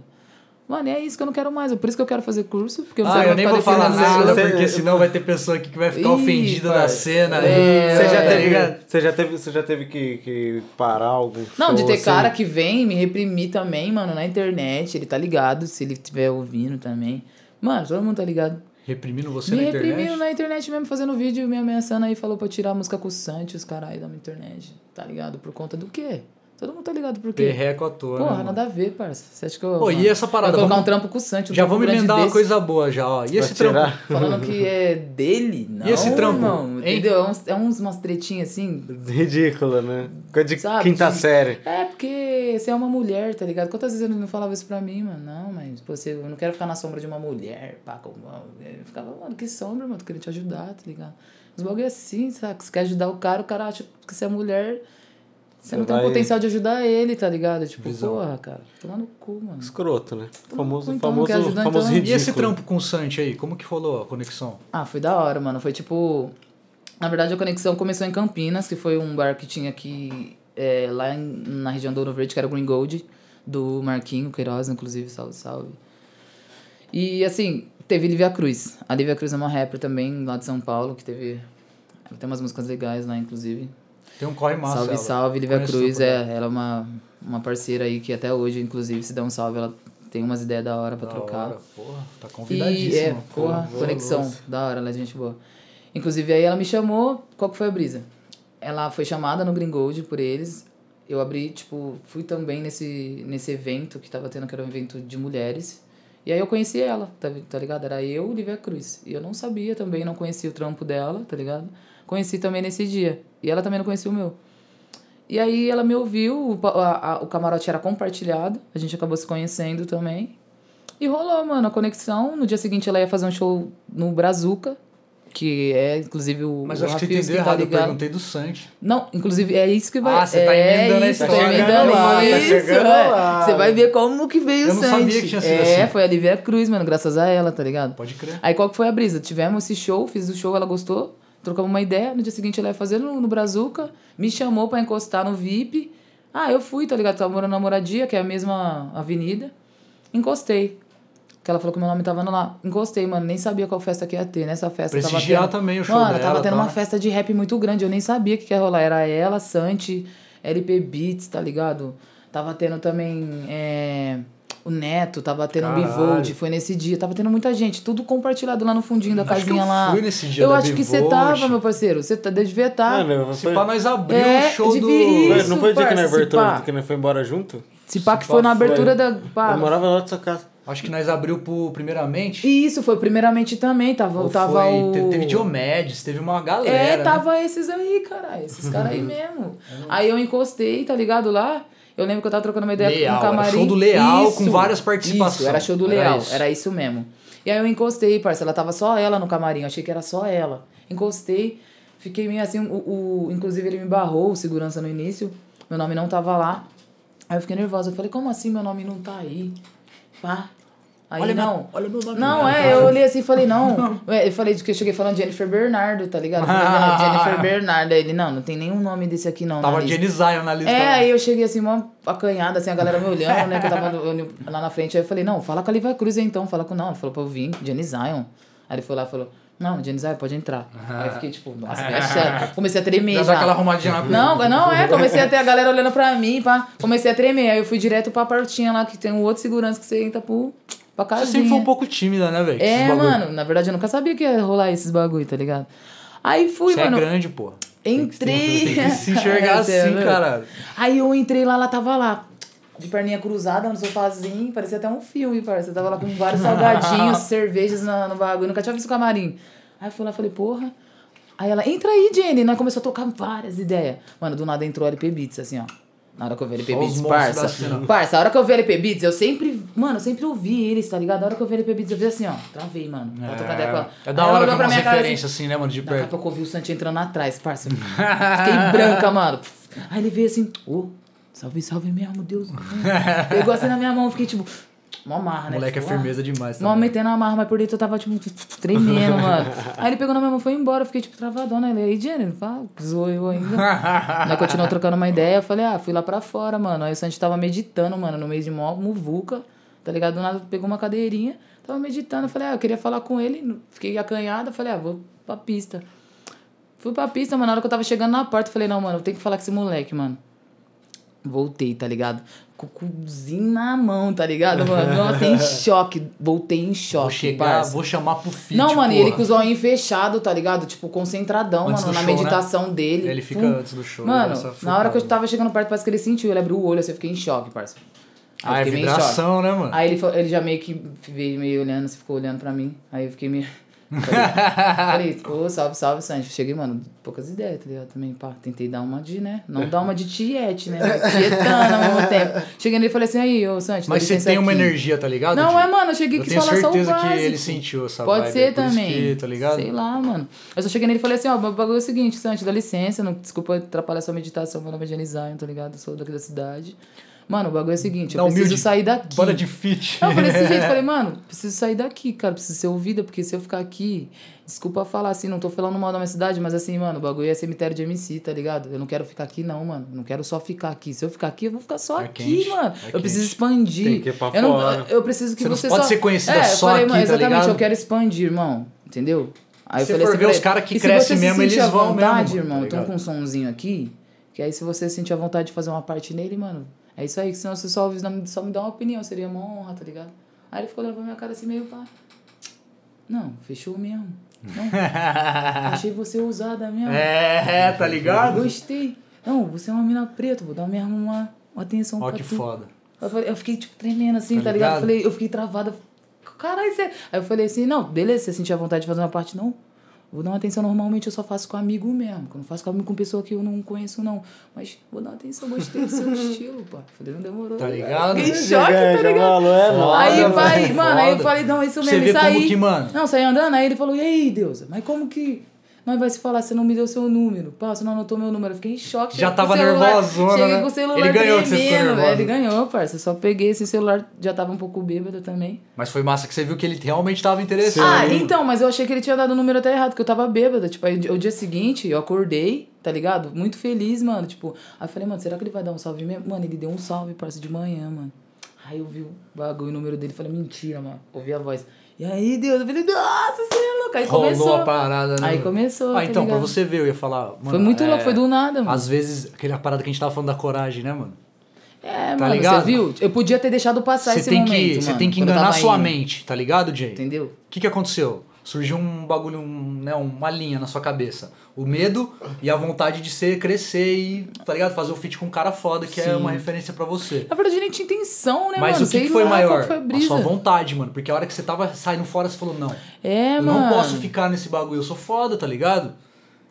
Speaker 3: Mano, é isso que eu não quero mais. é Por isso que eu quero fazer curso. Porque eu não
Speaker 1: Ah,
Speaker 3: sei
Speaker 1: eu nem vou falar nada,
Speaker 2: Você-
Speaker 1: porque senão vai ter pessoa aqui que vai ficar
Speaker 3: Ih,
Speaker 1: ofendida da
Speaker 3: pai.
Speaker 1: cena.
Speaker 3: É,
Speaker 2: Você já
Speaker 1: tá
Speaker 2: teve,
Speaker 1: ligado?
Speaker 2: você já teve, você já teve que, que parar algum
Speaker 3: Não, de
Speaker 2: show,
Speaker 3: ter
Speaker 2: assim?
Speaker 3: cara que vem me reprimir também, mano, na internet. Ele tá ligado, se ele estiver ouvindo também. Mano, todo mundo tá ligado.
Speaker 1: Reprimindo você
Speaker 3: me
Speaker 1: na internet?
Speaker 3: reprimiu na internet mesmo, fazendo vídeo, me ameaçando aí, falou pra eu tirar a música com o Santi, os caralho da minha internet. Tá ligado? Por conta do quê? Todo mundo tá ligado por quê?
Speaker 1: Perreco à toa, né,
Speaker 3: Porra,
Speaker 1: mano?
Speaker 3: nada a ver, parça. Você acha que eu.
Speaker 1: Pô, e
Speaker 3: mano,
Speaker 1: essa parada?
Speaker 3: Vou colocar
Speaker 1: Vamos-
Speaker 3: um trampo com o Santi. um
Speaker 1: Já vamos emendar uma
Speaker 3: desse,
Speaker 1: coisa boa já, ó. E esse trampo?
Speaker 3: Falando que é dele, não.
Speaker 1: esse trampo,
Speaker 3: Não, entendeu? É uns, é uns umas tretinhas assim.
Speaker 2: Ridícula, né? Coisa de
Speaker 3: Sabe,
Speaker 2: quinta
Speaker 3: de-
Speaker 2: série.
Speaker 3: É, porque você é uma mulher, tá ligado? Quantas vezes ele não falava isso pra mim, mano? Não, mas pô, você, eu não quero ficar na sombra de uma mulher, pá, como. Eu ficava, mano, que sombra, mano, tô querendo te ajudar, tá ligado? Os bagulho é assim, sabe? Você quer ajudar o cara, o cara acha que você é mulher. Você não tem o
Speaker 2: vai-
Speaker 3: potencial de ajudar ele, tá ligado? Tipo,
Speaker 1: Visão.
Speaker 3: porra, cara, toma no cu, mano.
Speaker 2: Escroto, né? Famoso,
Speaker 3: então
Speaker 2: famoso,
Speaker 3: ajudar,
Speaker 2: famoso
Speaker 3: então-
Speaker 1: E
Speaker 2: ridículo.
Speaker 1: esse trampo com o Santi aí? Como que rolou a conexão?
Speaker 3: Ah, foi da hora, mano. Foi tipo. Na verdade, a conexão começou em Campinas, que foi um bar que tinha aqui, é, lá em- na região do Ouro Verde, que era o Green Gold, do Marquinho Queiroz, inclusive, salve, salve. E assim, teve Lívia Cruz. A Lívia Cruz é uma rapper também, lá de São Paulo, que teve. Ela tem umas músicas legais lá, inclusive.
Speaker 1: Tem um corre massa.
Speaker 3: salve, salve, Lívia Cruz. É, ela é uma, uma parceira aí que até hoje, inclusive, se der um salve, ela tem umas ideias da hora pra
Speaker 1: Da
Speaker 3: trocar.
Speaker 1: hora, Porra, tá
Speaker 3: E
Speaker 1: convidadíssimo.
Speaker 3: é, porra,
Speaker 2: Pô,
Speaker 3: conexão,
Speaker 2: nossa.
Speaker 3: da hora, ela é gente boa. Inclusive, aí ela me chamou, qual que foi a brisa? Ela foi chamada no Green Gold por eles. Eu abri, tipo, fui também nesse, nesse evento que tava tendo, que era um evento de mulheres. E aí eu conheci ela, tá, tá ligado? Era eu, Olivia Cruz. E eu não sabia também, não conhecia o trampo dela, tá ligado? Conheci também nesse dia. E ela também não conhecia o meu. E aí ela me ouviu, o, a- a- o camarote era compartilhado, a gente acabou se conhecendo também. E rolou, mano, a conexão. No dia seguinte ela ia fazer um show no Brazuca, que é inclusive o.
Speaker 1: Mas
Speaker 3: o
Speaker 1: acho que você entendeu
Speaker 3: tá
Speaker 1: errado, eu perguntei do Santi.
Speaker 3: Não, inclusive é isso que vai.
Speaker 1: Ah, você tá
Speaker 3: é
Speaker 1: emendando a
Speaker 3: isso,
Speaker 1: história.
Speaker 3: Tá emendando
Speaker 2: lá, tá
Speaker 3: isso,
Speaker 2: chegando
Speaker 3: é.
Speaker 2: lá.
Speaker 3: Você vai ver como que veio
Speaker 1: Eu
Speaker 3: o
Speaker 1: não
Speaker 3: Santi.
Speaker 1: sabia que tinha sido
Speaker 3: É,
Speaker 1: assim.
Speaker 3: foi a Lívia Cruz, mano, graças a ela, tá ligado?
Speaker 1: Pode crer.
Speaker 3: Aí qual que foi a brisa? Tivemos esse show, fiz o show, ela gostou, trocamos uma ideia. No dia seguinte ela ia fazer no, no Brazuca, me chamou pra encostar no VIP. Ah, eu fui, tá ligado? Tava morando na Moradia, que é a mesma avenida. Encostei. Que ela falou que meu nome tava lá. Encostei, mano. Nem sabia qual festa que ia ter. Nessa festa tava
Speaker 1: Prestigiar
Speaker 3: tendo...
Speaker 1: também o show
Speaker 3: Mano,
Speaker 1: dela,
Speaker 3: tava tendo
Speaker 1: tá?
Speaker 3: uma festa de rap muito grande. Eu nem sabia o que, que ia rolar. Era ela, Santi, LP Beats, tá ligado? Tava tendo também é, o Neto, tava tendo o. Bivold. Foi nesse dia. Tava tendo muita gente. Tudo compartilhado lá no fundinho da
Speaker 1: Acho
Speaker 3: casinha
Speaker 1: eu
Speaker 3: lá.
Speaker 1: fui nesse dia
Speaker 3: Eu
Speaker 1: da
Speaker 3: acho que você tava, meu parceiro. Você tá, devia estar.
Speaker 2: Mano,
Speaker 1: Se
Speaker 2: foi,
Speaker 1: pá, nós abrimos
Speaker 3: É,
Speaker 1: o show do...
Speaker 2: foi- não foi o dia que nós
Speaker 3: pá.
Speaker 2: que nós foi embora junto?
Speaker 3: Se pá que foi na
Speaker 1: foi.
Speaker 3: abertura da. Pá,
Speaker 2: Eu morava lá da sua casa.
Speaker 1: Acho que nós abriu pro primeiramente.
Speaker 3: E Isso, foi primeiramente também. Tava,
Speaker 1: Ou
Speaker 3: tava
Speaker 1: foi,
Speaker 3: o.
Speaker 1: te- Teve Diomedes, teve uma galera.
Speaker 3: É,
Speaker 1: né?
Speaker 3: tava esses aí, caralho. Esses caras aí mesmo. Aí eu encostei, tá ligado lá? Eu lembro que eu tava trocando uma ideia
Speaker 1: Leal,
Speaker 3: com o
Speaker 1: era
Speaker 3: camarim.
Speaker 1: show do Leal com várias
Speaker 3: Isso,
Speaker 1: participações.
Speaker 3: era show do
Speaker 1: Era
Speaker 3: Leal,
Speaker 1: isso.
Speaker 3: era isso mesmo. E aí eu encostei, parça, ela tava só ela no camarim, eu achei que era só ela. Encostei, fiquei meio assim, o, o, inclusive ele me barrou, o segurança no início, meu nome não tava lá. Aí eu fiquei nervosa, eu falei, como assim meu nome não tá aí? Pá. Aí
Speaker 1: Olha meu-
Speaker 3: não.
Speaker 1: olha meu nome.
Speaker 3: Não, é, eu olhei assim e falei, não. É, Eu falei que eu cheguei falando Jennifer Bernardo, tá ligado? Falei, não, Jennifer Bernardo. Aí ele, não, não tem nenhum nome desse aqui não.
Speaker 1: Tava. Jenny Zion na lista.
Speaker 3: É, aí eu cheguei assim, uma acanhada, assim, a galera me olhando, né? Que eu tava lá na frente. Aí eu falei, não, fala com a Liva Cruz então. Fala com não. Ele falou pra eu vir, Jenny Zion. Aí ele foi lá e falou, não, Zion, pode entrar. Aí eu fiquei tipo, nossa, me achando. Comecei a tremer
Speaker 1: Já
Speaker 3: já.
Speaker 1: aquela arrumadinha na
Speaker 3: Não, não é, comecei a ter a galera olhando pra mim, pá. Comecei a tremer. Aí eu fui direto pra portinha lá, que tem um outro segurança que você entra pro, pra
Speaker 1: Você
Speaker 3: casinha.
Speaker 1: sempre foi um pouco tímida, né, velho?
Speaker 3: É, mano, na verdade eu nunca sabia que ia rolar esses bagulho, tá ligado? Aí fui,
Speaker 1: Você
Speaker 3: mano.
Speaker 1: é grande, pô.
Speaker 3: Entrei.
Speaker 1: Tem que se enxergar
Speaker 3: É, é
Speaker 1: assim,
Speaker 3: louco.
Speaker 1: caralho.
Speaker 3: Aí eu entrei lá, ela tava lá, de perninha cruzada no sofazinho, parecia até um filme, parça. Eu tava lá com vários salgadinhos, cervejas na- no bagulho, nunca tinha visto o camarim. Aí eu fui lá e falei, porra. Aí ela, entra aí, Jenny, né? Começou a tocar várias ideias. Mano, do nada entrou LP Beats, assim, ó. Na hora que eu vi LP Beats, parça. Parça, a hora que eu vi LP Beats, eu sempre. Mano, eu sempre ouvi eles, tá ligado? A hora que eu vi LP Beats, eu vi assim, ó. Travei, mano. Vou tocar ideia com ela.
Speaker 1: É, é da hora
Speaker 3: pra
Speaker 1: umas
Speaker 3: minha cara assim,
Speaker 1: assim, né, mano, de
Speaker 3: Daqui a
Speaker 1: perto.
Speaker 3: pouco eu vi o Santi entrando atrás, parça. Fiquei branca, mano. Aí ele veio assim, ô, salve, salve mesmo, Deus. Pegou assim na minha mão, fiquei tipo, mó marra, né?
Speaker 1: Moleque é
Speaker 3: tipo, ah.
Speaker 1: firmeza demais
Speaker 3: Mó
Speaker 1: também.
Speaker 3: metendo a marra, mas por dentro eu tava, tipo, tremendo, mano. Aí ele pegou na minha mão e foi embora. Eu fiquei, tipo, travadona. Ele, aí, Jenny, fala, zoou eu ainda. Nós continuamos trocando uma ideia. Eu falei, ah, fui lá pra fora, mano. Aí o Santi tava meditando, mano, no meio de mó muvuca. tá ligado? Do nada pegou uma cadeirinha, tava meditando. Eu falei, ah, eu queria falar com ele. Fiquei acanhada, falei, ah, vou pra pista. Fui pra pista, mano. Na hora que eu tava chegando na porta, eu falei, não, mano, eu tenho que falar com esse moleque, mano. Voltei, tá ligado? Com o cuzinho na mão, tá ligado, mano? Nossa, em choque. Voltei em choque.
Speaker 1: Vou chegar,
Speaker 3: parça.
Speaker 1: vou chamar pro fit,
Speaker 3: Não, mano, e ele
Speaker 1: porra.
Speaker 3: com os olhinhos fechados, tá ligado? Tipo, concentradão,
Speaker 1: Antes
Speaker 3: mano, na
Speaker 1: show, né?
Speaker 3: meditação dele.
Speaker 1: Ele fica
Speaker 3: Pum.
Speaker 1: antes do show,
Speaker 3: Mano, na hora que eu tava chegando perto, parece que ele sentiu. Ele abriu o olho, assim, eu fiquei em choque, parça. Aí
Speaker 1: Ah, é vibração, né, mano?
Speaker 3: Aí ele, ele já meio que veio meio olhando, assim, ficou olhando pra mim. Aí eu fiquei meio. Falei, ô, salve, salve, Sanji. Cheguei, mano, poucas ideias, tá ligado? Também, pá, tentei dar uma de, né? Não dar uma de tiete, né? Mas Tietando ao mesmo tempo. Cheguei nele e falei assim, aí, ô, dá
Speaker 1: Mas você tem uma
Speaker 3: aqui.
Speaker 1: energia, tá ligado?
Speaker 3: Não,
Speaker 1: Di?
Speaker 3: é, mano, eu cheguei
Speaker 1: Eu tenho
Speaker 3: falar só o
Speaker 1: certeza que
Speaker 3: básico.
Speaker 1: ele sentiu essa
Speaker 3: Pode
Speaker 1: vibe,
Speaker 3: ser
Speaker 1: por isso
Speaker 3: também.
Speaker 1: que, tá ligado?
Speaker 3: Sei lá, mano. Eu só cheguei nele e falei assim, ó, o bagulho é o seguinte, Santi, dá licença, não, desculpa atrapalhar sua meditação, meu nome é Jenny Zion, tá ligado? Eu sou daqui da cidade. Mano, o bagulho é o seguinte, eu
Speaker 1: Não,
Speaker 3: preciso
Speaker 1: humilde.
Speaker 3: sair daqui.
Speaker 1: Bora de fit.
Speaker 3: Não, eu falei desse jeito, falei, mano, preciso sair daqui, cara, preciso ser ouvida, porque se eu ficar aqui, desculpa falar assim, não tô falando mal da minha cidade, mas assim, mano, o bagulho é cemitério de MC, tá ligado? Eu não quero ficar aqui, não, mano. Eu não quero só ficar aqui. Se eu ficar aqui, eu vou ficar só
Speaker 1: É
Speaker 3: aqui,
Speaker 1: quente,
Speaker 3: mano.
Speaker 1: é
Speaker 3: eu preciso expandir.
Speaker 2: Tem que ir pra
Speaker 3: eu, não,
Speaker 2: fora.
Speaker 3: eu preciso que
Speaker 1: Você não
Speaker 3: você,
Speaker 1: pode
Speaker 3: só...
Speaker 1: ser conhecida
Speaker 3: é,
Speaker 1: só
Speaker 3: eu falei,
Speaker 1: aqui,
Speaker 3: mano,
Speaker 1: tá
Speaker 3: exatamente,
Speaker 1: ligado?
Speaker 3: eu quero expandir, irmão. Entendeu? Aí eu
Speaker 1: Se
Speaker 3: falei
Speaker 1: for
Speaker 3: assim
Speaker 1: ver os
Speaker 3: ele,
Speaker 1: cara que
Speaker 3: "E se
Speaker 1: crescem
Speaker 3: você se
Speaker 1: mesmo,
Speaker 3: sentir
Speaker 1: eles vão
Speaker 3: vontade,
Speaker 1: mesmo,
Speaker 3: irmão,
Speaker 1: tá
Speaker 3: eu tô com um somzinho aqui, que aí se você sentir a vontade de fazer uma parte nele, mano, é isso aí, que senão você só, só me dá uma opinião, seria uma honra, tá ligado? Aí ele ficou olhando pra minha cara assim, meio pá. Não, fechou mesmo. Não, achei você ousada mesmo.
Speaker 1: É, tá ligado?
Speaker 3: Gostei. Não, você é uma mina preta, vou dar mesmo uma, uma atenção
Speaker 1: Ó
Speaker 3: pra
Speaker 1: que
Speaker 3: tu.
Speaker 1: foda.
Speaker 3: Eu, falei, eu fiquei, tipo, tremendo assim,
Speaker 1: Tá
Speaker 3: tá, ligado?
Speaker 1: ligado?
Speaker 3: Eu Falei, eu fiquei travada. Caralho, você... Aí eu falei assim, não, beleza, você sentir a vontade de fazer uma parte, não. Vou dar uma atenção, normalmente eu só faço com amigo mesmo. Que eu não faço com amigo com pessoa que eu não conheço, não. Mas vou dar uma atenção, gostei do seu estilo, pá. Falei, não demorou.
Speaker 1: Tá ligado?
Speaker 3: Fiquei em
Speaker 2: Já
Speaker 3: choque, tá ligado?
Speaker 2: falou, é nóis.
Speaker 3: Aí,
Speaker 1: Foda,
Speaker 3: vai,
Speaker 1: velho,
Speaker 3: mano, aí eu
Speaker 1: foda.
Speaker 3: falei, não, isso
Speaker 1: Você
Speaker 3: mesmo,
Speaker 1: vê
Speaker 3: isso
Speaker 1: como
Speaker 3: aí.
Speaker 1: que, mano?
Speaker 3: Não, saí andando, aí ele falou, e aí, Deusa, mas como que nós vai se falar, você não me deu seu número? Pá, você não anotou meu número. Eu fiquei em choque.
Speaker 1: Já tava nervosona,
Speaker 3: Cheguei
Speaker 1: né?
Speaker 3: com o celular
Speaker 1: Ele ganhou que você ficou
Speaker 3: tremendo,
Speaker 1: nervosa.
Speaker 3: velho. Ele ganhou, parça. Só peguei esse celular, já tava um pouco bêbado também.
Speaker 1: Mas foi massa que você viu que ele realmente tava interessado.
Speaker 3: Ah, então, mas eu achei que ele tinha dado o número até errado, porque eu tava bêbada. Tipo, aí o dia seguinte eu acordei, tá ligado? Muito feliz, mano. Tipo, aí eu falei, mano, será que ele vai dar um salve mesmo? Mano, ele deu um salve, parça, de manhã, mano. Aí eu vi o bagulho, o número dele, falei, mentira, mano. Ouvi a voz. E aí, Deus, eu falei, nossa, você é louco. Aí
Speaker 1: Rolou
Speaker 3: começou.
Speaker 1: a parada, né?
Speaker 3: Aí começou,
Speaker 1: Ah,
Speaker 3: tá
Speaker 1: então, pra
Speaker 3: ligado?
Speaker 1: você ver, eu ia falar. Mano,
Speaker 3: Foi muito
Speaker 1: é,
Speaker 3: louco, foi do nada, mano.
Speaker 1: Às vezes, aquela parada que a gente tava falando da coragem, né, mano?
Speaker 3: É,
Speaker 1: Tá
Speaker 3: mano,
Speaker 1: ligado?
Speaker 3: você viu? Eu podia ter deixado passar
Speaker 1: Você
Speaker 3: esse
Speaker 1: tem
Speaker 3: momento,
Speaker 1: que, você tem que enganar sua
Speaker 3: indo.
Speaker 1: mente, tá ligado, Jay?
Speaker 3: Entendeu?
Speaker 1: O que, que aconteceu? Surgiu um bagulho, um, né, uma linha na sua cabeça. O medo e a vontade de ser, crescer e, tá ligado? Fazer o feat com um cara foda, que é
Speaker 3: Sim.
Speaker 1: uma referência pra você.
Speaker 3: Na verdade, nem tinha intenção, né,
Speaker 1: Mas
Speaker 3: mano?
Speaker 1: o que, que foi
Speaker 3: lá
Speaker 1: maior?
Speaker 3: foi a
Speaker 1: a sua vontade, mano. Porque a hora que você tava saindo fora, você falou, não.
Speaker 3: É,
Speaker 1: eu
Speaker 3: mano.
Speaker 1: não posso ficar nesse bagulho, eu sou foda, tá ligado?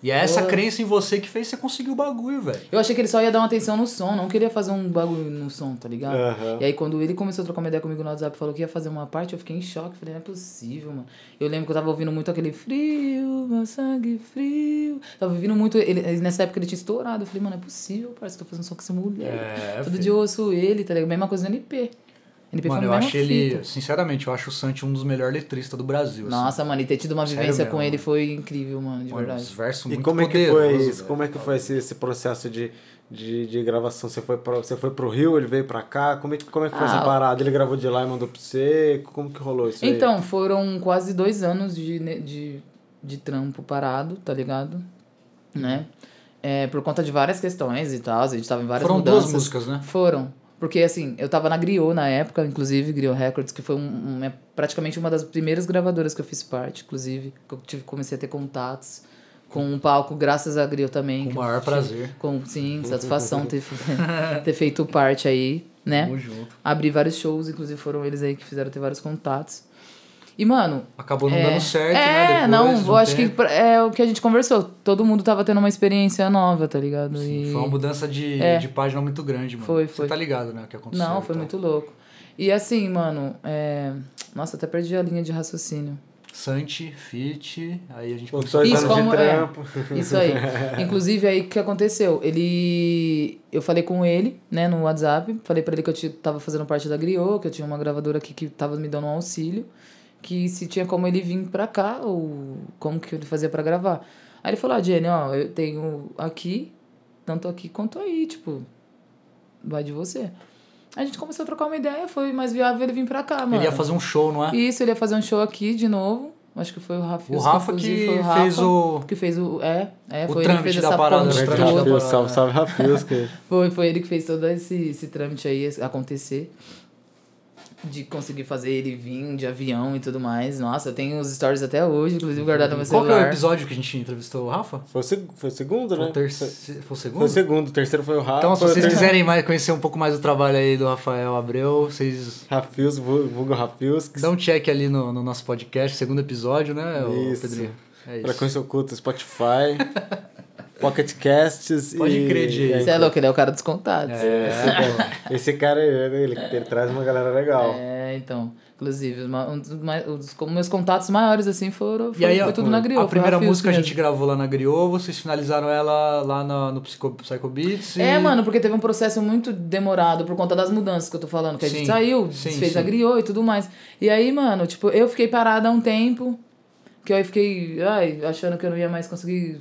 Speaker 1: E é essa crença em você que fez você conseguir o bagulho, velho.
Speaker 3: Eu achei que ele só ia dar uma atenção no som, não queria fazer um bagulho no som, tá ligado?
Speaker 2: Aham.
Speaker 3: E aí quando ele começou a trocar uma ideia comigo no WhatsApp, falou que ia fazer uma parte, eu fiquei em choque, falei, não é possível, mano. Eu lembro que eu tava ouvindo muito aquele frio, meu sangue frio. Tava ouvindo muito, ele, nessa época ele tinha estourado, eu falei, mano, é possível, parece que tô fazendo só com essa mulher.
Speaker 1: É,
Speaker 3: Todo
Speaker 1: filho.
Speaker 3: dia eu ouço ele, tá ligado? Mesma coisa no NP. NP
Speaker 1: Mano,
Speaker 3: foi
Speaker 1: eu acho ele,
Speaker 3: fita.
Speaker 1: sinceramente, eu acho o Santi um dos melhores letristas do Brasil. assim.
Speaker 3: Nossa, mano, e ter tido uma
Speaker 1: Sério
Speaker 3: vivência
Speaker 1: mesmo,
Speaker 3: com ele
Speaker 1: mano.
Speaker 3: foi incrível, mano, de
Speaker 1: Mano,
Speaker 3: verdade.
Speaker 1: os versos
Speaker 2: E
Speaker 1: muito
Speaker 2: como é que foi isso?
Speaker 1: velho.
Speaker 2: Como é que foi esse, esse processo de, de, de gravação? Você foi, pra, você foi pro Rio, ele veio pra cá? Como é que, como é que foi
Speaker 3: Ah,
Speaker 2: essa parada? Ele gravou de lá e mandou pra você? Como que rolou isso aí?
Speaker 3: Então, foram quase dois anos de, ne- de, de trampo parado, tá ligado? Né? É, por conta de várias questões e tal, a gente tava em várias
Speaker 1: Foram
Speaker 3: mudanças.
Speaker 1: duas músicas, né?
Speaker 3: Foram. Porque, assim, eu tava na Griot na época, inclusive, Griot Records, que foi um, um- é praticamente uma das primeiras gravadoras que eu fiz parte, inclusive, que eu tive, comecei a ter contatos com um palco, graças a Griot também.
Speaker 1: Com o maior
Speaker 3: tive-
Speaker 1: prazer.
Speaker 3: Com, sim, satisfação ter, ter feito parte aí, né?
Speaker 1: Tamo junto.
Speaker 3: Abri vários shows, inclusive foram eles aí que fizeram ter vários contatos. E, mano.
Speaker 1: Acabou não
Speaker 3: é,
Speaker 1: dando certo,
Speaker 3: é,
Speaker 1: né? Depois,
Speaker 3: não,
Speaker 1: de um
Speaker 3: acho que
Speaker 1: tempo.
Speaker 3: pra- é o que a gente conversou. Todo mundo tava tendo uma experiência nova, tá ligado? E...
Speaker 1: Foi uma mudança de,
Speaker 3: É.
Speaker 1: de página muito grande, mano.
Speaker 3: Foi,
Speaker 1: Você
Speaker 3: foi.
Speaker 1: tá ligado, né? O que aconteceu.
Speaker 3: Não, foi muito louco. E assim, mano, é... Nossa, até perdi a linha de raciocínio.
Speaker 1: Santi, Fit, aí a gente
Speaker 2: Com
Speaker 1: começou
Speaker 3: Isso, como-
Speaker 2: de
Speaker 3: é. Isso aí. Inclusive, aí o que aconteceu? Ele. Eu falei com ele, né, no WhatsApp. Falei pra ele que eu tava fazendo parte da Griot, que eu tinha uma gravadora aqui que tava me dando um auxílio. Que se tinha como ele vir pra cá, ou como que ele fazia pra gravar. Aí ele falou: ah, Jenny, ó, eu tenho aqui, tanto aqui quanto aí, tipo, vai de você. A gente começou a trocar uma ideia, foi mais viável ele vir pra cá, mano.
Speaker 1: Ele ia fazer um show, não é?
Speaker 3: Isso, ele ia fazer um show aqui de novo. Acho que foi o Rafa.
Speaker 1: O Rafa que
Speaker 3: foi o
Speaker 1: fez o-
Speaker 3: Que fez o. É, é
Speaker 1: o
Speaker 3: foi ele que
Speaker 1: trâmite
Speaker 3: fez
Speaker 1: da
Speaker 3: essa
Speaker 1: parada,
Speaker 3: ponte
Speaker 1: né?
Speaker 3: Toda.
Speaker 2: Rafios, salve, salve Rafios, que
Speaker 3: Foi, foi ele que fez todo esse, esse trâmite aí acontecer. De conseguir fazer ele vir de avião e tudo mais. Nossa, eu tenho os stories até hoje, inclusive guardado no meu
Speaker 1: Qual que é o
Speaker 3: celular.
Speaker 1: episódio que a gente entrevistou o Rafa?
Speaker 2: foi o, seg- foi o segundo,
Speaker 1: Foi
Speaker 2: né?
Speaker 1: o, terce...
Speaker 2: Foi,
Speaker 1: foi o
Speaker 2: foi
Speaker 1: segundo?
Speaker 2: o segundo, o terceiro foi o Rafa.
Speaker 1: Então, se
Speaker 2: foi o
Speaker 1: vocês quiserem mais, conhecer um pouco mais do trabalho aí do Rafael Abreu, vocês
Speaker 2: Rafios, vu- vulgo Rafios.
Speaker 1: dão um check ali no, no nosso podcast, segundo episódio, né,
Speaker 2: Isso.
Speaker 1: Pedrinho? É isso.
Speaker 2: Frequência Oculta, Spotify, Pocket Casts
Speaker 1: Pode
Speaker 2: e...
Speaker 1: crer, Jay.
Speaker 3: Você é louco, ele é o cara dos contatos.
Speaker 1: É,
Speaker 2: Esse cara, ele, ele, ele traz uma galera legal.
Speaker 3: É, então. Inclusive, um dos mais- os como meus contatos maiores, assim, foram.
Speaker 1: E
Speaker 3: Foi,
Speaker 1: aí,
Speaker 3: foi tudo na Griot.
Speaker 1: a primeira música a gente gravou lá na Griot, vocês finalizaram ela lá no, no Psycho, Psycho Beats. e-
Speaker 3: É, mano, porque teve um processo muito demorado por conta das mudanças que eu tô falando. Que a
Speaker 1: Sim,
Speaker 3: gente saiu,
Speaker 1: sim,
Speaker 3: fez a
Speaker 1: sim.
Speaker 3: griot e tudo mais. E aí, mano, tipo, eu fiquei parada há um tempo. Que aí fiquei, ai, achando que eu não ia mais conseguir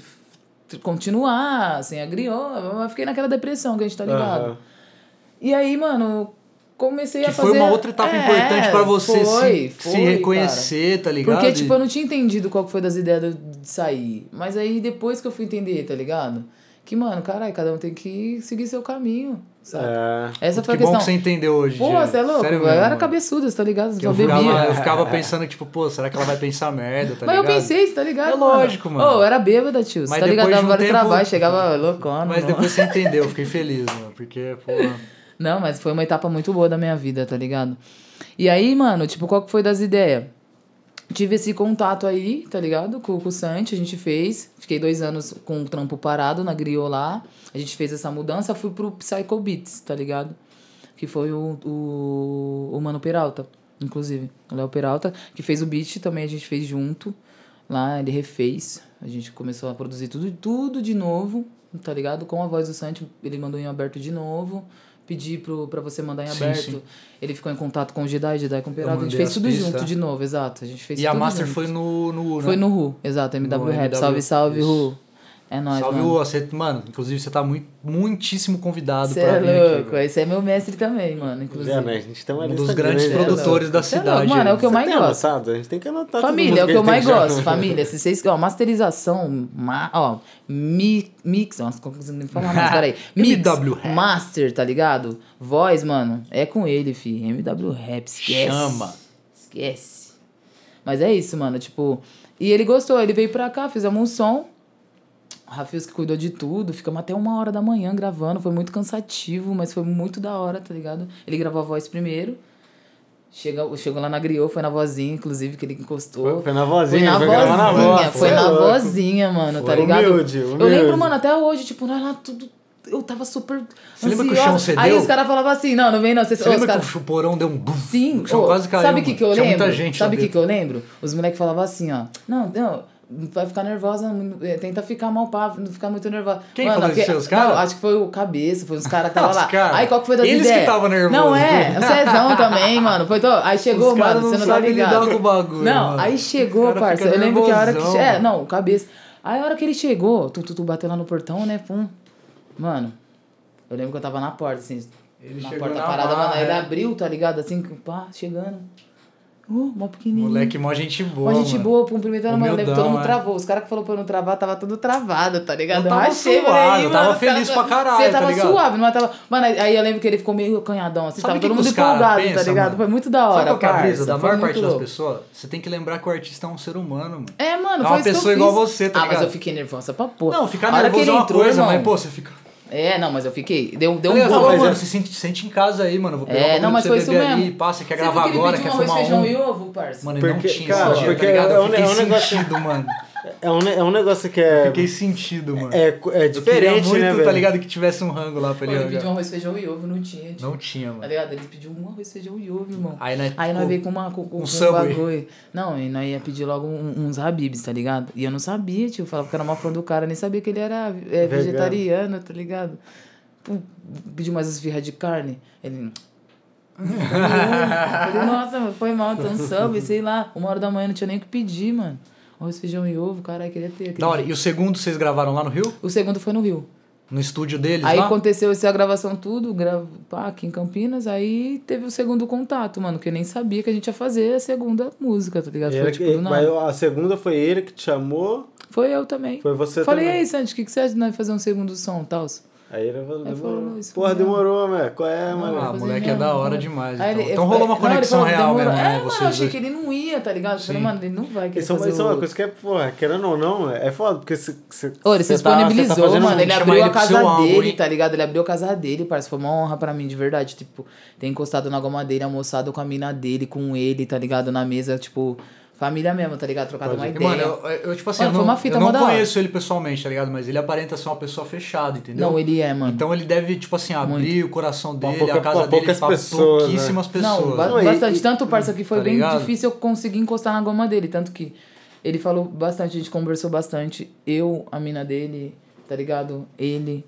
Speaker 3: continuar, sem a griot. Eu fiquei naquela depressão que a gente tá ligado.
Speaker 2: Aham.
Speaker 3: E aí, mano, comecei
Speaker 1: Que
Speaker 3: a fazer...
Speaker 1: foi uma outra etapa
Speaker 3: É,
Speaker 1: importante pra você
Speaker 3: foi,
Speaker 1: se,
Speaker 3: foi,
Speaker 1: se reconhecer, tá
Speaker 3: cara.
Speaker 1: ligado?
Speaker 3: Porque, tipo, eu não tinha entendido qual foi das ideias de de sair. Mas aí, depois que eu fui entender, tá ligado? Que, mano, caralho, cada um tem que seguir seu caminho, sabe?
Speaker 2: É.
Speaker 3: Essa foi
Speaker 1: que
Speaker 3: a
Speaker 1: bom
Speaker 3: questão.
Speaker 1: que você entendeu hoje.
Speaker 3: Pô, você é louco?
Speaker 1: Sério
Speaker 3: eu era
Speaker 1: mano.
Speaker 3: cabeçuda, tá ligado?
Speaker 1: Eu
Speaker 3: bebia.
Speaker 1: ficava, eu ficava pensando, tipo, pô, será que ela vai pensar merda, tá
Speaker 3: Mas eu
Speaker 1: ligado?
Speaker 3: pensei, você tá ligado?
Speaker 1: É lógico, mano.
Speaker 3: Ô, eu era bêbada, tio. Você
Speaker 1: Mas
Speaker 3: tá ligado? Dava vários
Speaker 1: tempo-
Speaker 3: trabalhos, chegava loucona.
Speaker 1: Mas
Speaker 3: não.
Speaker 1: depois você entendeu, eu fiquei feliz, mano. Porque, pô.
Speaker 3: Não, mas foi uma etapa muito boa da minha vida, tá ligado? E aí, mano, tipo, qual que foi das ideias? Tive esse contato aí, tá ligado? Com, com o Santi, a gente fez. Fiquei dois anos com o trampo parado na Griot lá. A gente fez essa mudança, fui pro Psycho Beats, tá ligado? Que foi o, o, o Mano Peralta, inclusive. O Léo Peralta, que fez o beat também, a gente fez junto. Lá ele refez. A gente começou a produzir tudo, tudo de novo, tá ligado? Com a voz do Santi, ele mandou em aberto de novo. Pedi pro, pra você mandar em
Speaker 1: Sim,
Speaker 3: aberto.
Speaker 1: sim.
Speaker 3: Ele ficou em contato com o Jedi, Jedi com o Peralta. A gente fez tudo junto de novo, exato. A gente fez
Speaker 1: E a Master
Speaker 3: junto.
Speaker 1: foi no, no U, né?
Speaker 3: Foi no Ru, exato, MW Rap. Salve, salve. Ru. É nóis,
Speaker 1: Salve
Speaker 3: mano.
Speaker 1: o você, mano. Inclusive, você tá muito, muitíssimo convidado
Speaker 3: Você
Speaker 1: pra
Speaker 3: é
Speaker 1: vir aqui.
Speaker 3: louco.
Speaker 1: velho.
Speaker 3: Esse é meu mestre também, mano, inclusive.
Speaker 2: É, né? A gente tem uma
Speaker 1: Um dos grandes
Speaker 2: grande,
Speaker 1: produtores da
Speaker 3: Cê é louco,
Speaker 1: cidade.
Speaker 3: mano, é o que eu
Speaker 2: Você
Speaker 3: mais
Speaker 2: tem
Speaker 3: gosto.
Speaker 2: anotado? A gente tem que anotar
Speaker 3: Família, é o
Speaker 2: mundo
Speaker 3: que eu mais
Speaker 2: tem já.
Speaker 3: gosto. Família, se vocês. Ó, masterização. Ma, ó, mi, mix. Nossa, não consigo nem falar mais, peraí. Mix,
Speaker 1: MW Rap.
Speaker 3: Master, tá ligado? Voz, mano, é com ele, fi. MW Rap, esquece.
Speaker 1: Chama.
Speaker 3: Esquece. Mas é isso, mano. Tipo. E ele gostou, ele veio pra cá, fizemos um som. Rafios que cuidou de tudo, ficamos até uma hora da manhã gravando. Foi muito cansativo, mas foi muito da hora, tá ligado? Ele gravou a voz primeiro. Chega, chegou lá na Griot, foi na vozinha, inclusive, que ele encostou.
Speaker 2: Foi- foi na vozinha,
Speaker 3: Foi na
Speaker 2: foi gravar na
Speaker 3: vozinha,
Speaker 2: voz,
Speaker 3: foi
Speaker 2: é
Speaker 3: na
Speaker 2: louco.
Speaker 3: vozinha, mano, tá
Speaker 2: Foi
Speaker 3: ligado?
Speaker 2: humilde,
Speaker 3: Eu
Speaker 2: humilde.
Speaker 3: lembro, mano, até hoje, tipo, nós lá tudo. Eu tava super.
Speaker 1: Você lembra que o chão cedeu?
Speaker 3: Aí os caras falavam assim: não, não vem não.
Speaker 1: Você
Speaker 3: os
Speaker 1: lembra
Speaker 3: cara-
Speaker 1: que o porão deu um bum?
Speaker 3: Sim,
Speaker 1: O chão
Speaker 3: ô,
Speaker 1: quase caiu.
Speaker 3: Sabe o que, que eu
Speaker 1: Tinha
Speaker 3: lembro?
Speaker 1: muita gente
Speaker 3: sabe o que, que eu lembro? Os moleques falavam assim, ó. Não, não, vai ficar nervosa, é, tenta ficar mal papo, não ficar muito nervosa.
Speaker 1: Quem falou isso,
Speaker 3: porque-
Speaker 1: seus caras?
Speaker 3: Acho que foi o cabeça, foi os caras que estavam
Speaker 1: Os
Speaker 3: lá.
Speaker 1: cara.
Speaker 3: Aí qual que foi das
Speaker 1: Eles que
Speaker 3: ideias?
Speaker 1: tavam nervoso.
Speaker 3: Não é, o Cezão também, mano. Foi to... Aí chegou,
Speaker 1: Os
Speaker 3: mano, você não tá ligado.
Speaker 1: lidar com o bagulho,
Speaker 3: Não,
Speaker 1: mano.
Speaker 3: aí
Speaker 1: Os
Speaker 3: chegou, parça. Eu lembro que a hora que. É,
Speaker 1: mano.
Speaker 3: não, o cabeça. Aí a hora que ele chegou, tu, tu, tu bateu lá no portão, né? Pum. Mano, eu lembro que eu tava na porta, assim.
Speaker 1: Ele
Speaker 3: na porta
Speaker 1: na
Speaker 3: parada, mano. Ele
Speaker 1: é.
Speaker 3: abriu, tá ligado? Assim, pá, chegando. Uh, mó pequenininho.
Speaker 1: Moleque, mó gente boa.
Speaker 3: Mó gente
Speaker 1: mano.
Speaker 3: boa, cumprimentando, mano. Todo mundo
Speaker 1: é.
Speaker 3: travou. Os caras que falaram pra eu não travar, tava tudo travado, tá ligado?
Speaker 1: Eu tava
Speaker 3: falei,
Speaker 1: eu tava
Speaker 3: mano, os
Speaker 1: feliz pra caralho,
Speaker 3: Você
Speaker 1: tá
Speaker 3: tava
Speaker 1: ligado?
Speaker 3: suave, não tava. Mano, aí aí eu lembro que ele ficou meio canhadão, assim,
Speaker 1: Sabe
Speaker 3: tava
Speaker 1: que
Speaker 3: todo mundo empolgado,
Speaker 1: pensa,
Speaker 3: tá ligado?
Speaker 1: mano?
Speaker 3: Foi muito da hora,
Speaker 1: Sabe qual é a brisa da maior parte das
Speaker 3: louco.
Speaker 1: pessoas? Você tem que lembrar que o artista é um ser humano, mano.
Speaker 3: É, mano,
Speaker 1: É
Speaker 3: foi
Speaker 1: uma pessoa igual você, tá
Speaker 3: Ah, mas
Speaker 1: ligado?
Speaker 3: eu fiquei nervosa pra porra.
Speaker 1: Não, ficar nervoso é uma coisa, mas, pô, você fica...
Speaker 3: É, não, mas eu fiquei. Deu, deu um
Speaker 1: Ele falou,
Speaker 3: bom.
Speaker 1: mano,
Speaker 2: mas
Speaker 1: você sente, sente em casa aí, mano. Vou pegar
Speaker 3: É,
Speaker 1: um
Speaker 3: não, mas foi isso mesmo.
Speaker 1: ali, você quer
Speaker 3: Você
Speaker 1: gravar agora, quer
Speaker 3: um
Speaker 1: fumar
Speaker 3: feijão
Speaker 1: um.
Speaker 3: e ovo, parça?
Speaker 1: Mano, não tinha
Speaker 2: cara,
Speaker 1: esse dia,
Speaker 2: porque
Speaker 1: tá ligado?
Speaker 2: é
Speaker 1: Eu
Speaker 2: um-
Speaker 1: fiquei
Speaker 2: é um negócio-
Speaker 1: sentido, mano.
Speaker 2: É um, é um negócio que é.
Speaker 1: Fiquei sentido, mano.
Speaker 2: É, é
Speaker 1: Eu queria
Speaker 2: diferente,
Speaker 1: muito,
Speaker 2: né,
Speaker 1: tá
Speaker 2: velho?
Speaker 1: ligado, que tivesse um rango lá pra
Speaker 3: Pô,
Speaker 1: ele
Speaker 3: ele pediu um arroz, feijão e ovo, não tinha, tio.
Speaker 1: Não tinha,
Speaker 3: Tá
Speaker 1: mano.
Speaker 3: ligado? Ele pediu um arroz, feijão e ovo, irmão.
Speaker 1: Aí, né,
Speaker 3: Aí nós veio com, uma, com, um
Speaker 1: Subway.
Speaker 3: bagulho. Não, e nós ia pedir logo um- uns Habibs, tá ligado? E eu não sabia, tio. Falava que era uma fã do cara, nem sabia que ele era é,
Speaker 2: Vegano.
Speaker 3: vegetariano, tá ligado? Pediu mais esfirra de carne. Ele. Eu falei, nossa, foi mal, então sub, sei lá. Uma hora da manhã não tinha nem o que pedir, mano. Arroz, feijão e ovo, caralho, queria ter. aquele
Speaker 1: Da hora.
Speaker 3: dia.
Speaker 1: E o segundo vocês gravaram lá no Rio?
Speaker 3: O segundo foi no Rio.
Speaker 1: No estúdio deles
Speaker 3: Aí
Speaker 1: lá?
Speaker 3: aconteceu essa gravação tudo, gra... pá, aqui em Campinas, aí teve o segundo contato, mano, que eu nem sabia que a gente ia fazer a segunda música, tá ligado? Foi
Speaker 2: Ele-
Speaker 3: tipo do nada.
Speaker 2: a segunda foi ele que te chamou,
Speaker 3: Foi eu também.
Speaker 2: foi você
Speaker 3: Falei, e
Speaker 2: também.
Speaker 3: aí, Sandy, o que, que você acha de nós fazer um segundo som e tal?
Speaker 2: Aí ele falou,
Speaker 3: Aí falou,
Speaker 2: demorou.
Speaker 3: isso
Speaker 2: Porra,
Speaker 3: mesmo.
Speaker 2: demorou, mano. Qual é, mano?
Speaker 1: Ah, moleque é da hora
Speaker 3: né?
Speaker 1: demais. Então,
Speaker 3: ele-
Speaker 1: então rolou uma
Speaker 3: não,
Speaker 1: conexão
Speaker 3: falou,
Speaker 1: real
Speaker 3: demorou.
Speaker 1: mesmo, né?
Speaker 3: É, mano, eu achei
Speaker 1: dois.
Speaker 3: que ele não ia, tá ligado? Eu Falei, mano, ele não vai querer
Speaker 2: Isso,
Speaker 3: fazer
Speaker 2: isso é uma coisa que é, porra, querendo ou não, é foda, porque se. se
Speaker 3: Ô, ele se
Speaker 2: tá- tá
Speaker 3: disponibilizou,
Speaker 2: fazendo-
Speaker 3: mano. Ele abriu
Speaker 1: ele
Speaker 3: a casa dele, tá ligado? Ele abriu a casa dele, parça. Foi uma honra pra mim, de verdade. Tipo, ter encostado na goma dele, almoçado com a mina dele, com ele, tá ligado? Na mesa, tipo, família mesmo, tá ligado? Trocado uma ideia.
Speaker 1: mano, eu, eu, tipo assim,
Speaker 3: Mano,
Speaker 1: eu
Speaker 3: foi
Speaker 1: não,
Speaker 3: uma fita
Speaker 1: eu não conheço ele pessoalmente, tá ligado? Mas ele aparenta ser uma pessoa fechada, entendeu?
Speaker 3: Não, ele é, mano.
Speaker 1: Então ele deve, tipo assim, abrir o coração dele,
Speaker 2: pouca-
Speaker 1: a casa dele pra
Speaker 2: pessoas,
Speaker 1: pouquíssimas pessoas.
Speaker 3: Não, ba-
Speaker 2: Não,
Speaker 3: bastante.
Speaker 2: e-
Speaker 3: Tanto, parça, que foi
Speaker 1: Tá
Speaker 3: bem
Speaker 1: ligado?
Speaker 3: difícil eu conseguir encostar na goma dele. Tanto que ele falou bastante, a gente conversou bastante. Eu, a mina dele, tá ligado? Ele.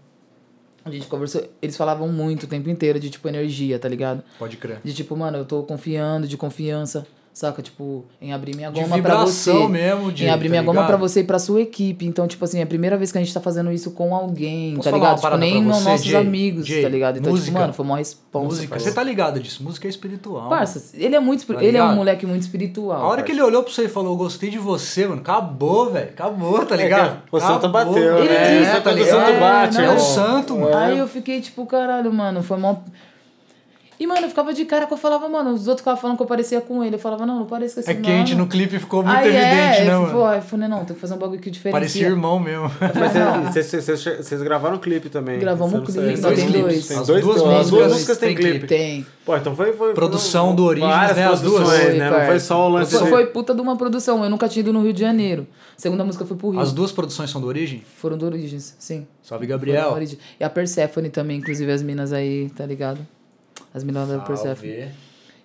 Speaker 3: A gente conversou. Eles falavam muito o tempo inteiro de, tipo, energia, tá ligado?
Speaker 1: Pode crer.
Speaker 3: De tipo, mano, eu tô confiando, de confiança, saca? Tipo, em abrir minha goma pra você.
Speaker 1: vibração mesmo, de,
Speaker 3: em abrir
Speaker 1: tá
Speaker 3: minha goma
Speaker 1: ligado?
Speaker 3: pra você e pra sua equipe. Então, tipo assim, é a primeira vez que a gente tá fazendo isso com alguém,
Speaker 1: Posso
Speaker 3: tá
Speaker 1: falar
Speaker 3: ligado?
Speaker 1: uma
Speaker 3: Tipo, nem nos nossos
Speaker 1: Jay?
Speaker 3: amigos,
Speaker 1: Jay,
Speaker 3: tá ligado? Então,
Speaker 1: música.
Speaker 3: tipo, mano, foi uma responsa.
Speaker 1: Música,
Speaker 3: parça.
Speaker 1: você tá ligado disso? Música é espiritual.
Speaker 3: Parça, ele é muito
Speaker 1: Tá
Speaker 3: ele é um
Speaker 1: ligado?
Speaker 3: moleque muito espiritual.
Speaker 1: A hora que ele
Speaker 3: parça.
Speaker 1: olhou pra você e falou, gostei de você, mano, acabou, velho. Acabou, tá ligado?
Speaker 2: É, o santo bateu,
Speaker 3: Ele
Speaker 2: né?
Speaker 3: disse-
Speaker 2: É,
Speaker 1: tá
Speaker 2: quando o
Speaker 1: ligado?
Speaker 2: santo bate,
Speaker 1: É
Speaker 3: não.
Speaker 1: o santo, mano.
Speaker 3: Aí eu fiquei tipo, caralho, mano, foi mó. E, mano, eu ficava de cara que eu falava, mano, os outros ficavam falando que eu parecia com ele. Eu falava, não, não pareço com esse
Speaker 1: É que a gente
Speaker 3: mano.
Speaker 1: no clipe ficou muito
Speaker 3: Aí
Speaker 1: evidente,
Speaker 3: é,
Speaker 1: né,
Speaker 3: eu,
Speaker 1: mano?
Speaker 3: pô, aí eu falei, não, tem que fazer um bagulho que diferencia.
Speaker 1: Parecia irmão mesmo.
Speaker 2: Mas
Speaker 3: Não.
Speaker 2: vocês- gravaram um clipe também.
Speaker 3: Gravamos um clipe, só
Speaker 2: Dois
Speaker 3: tem dois.
Speaker 2: Tem
Speaker 1: As
Speaker 2: dois,
Speaker 1: duas
Speaker 2: as
Speaker 1: músicas
Speaker 2: duas músicas
Speaker 1: tem
Speaker 2: têm clipe.
Speaker 3: Tem.
Speaker 2: Pô, então foi. foi
Speaker 1: Produção
Speaker 2: foram
Speaker 1: do Origens, né? As duas.
Speaker 3: Foi,
Speaker 2: né? Não foi só o lance
Speaker 3: Foi, foi puta de uma produção. Eu nunca tinha ido no Rio de Janeiro. A segunda música foi pro Rio.
Speaker 1: As duas produções são do Origem?
Speaker 3: Foram do Origens, sim.
Speaker 1: Salve,
Speaker 3: Foram do
Speaker 1: Gabriel.
Speaker 3: E a Persephone também, inclusive as minas aí, tá ligado? As da Persephone.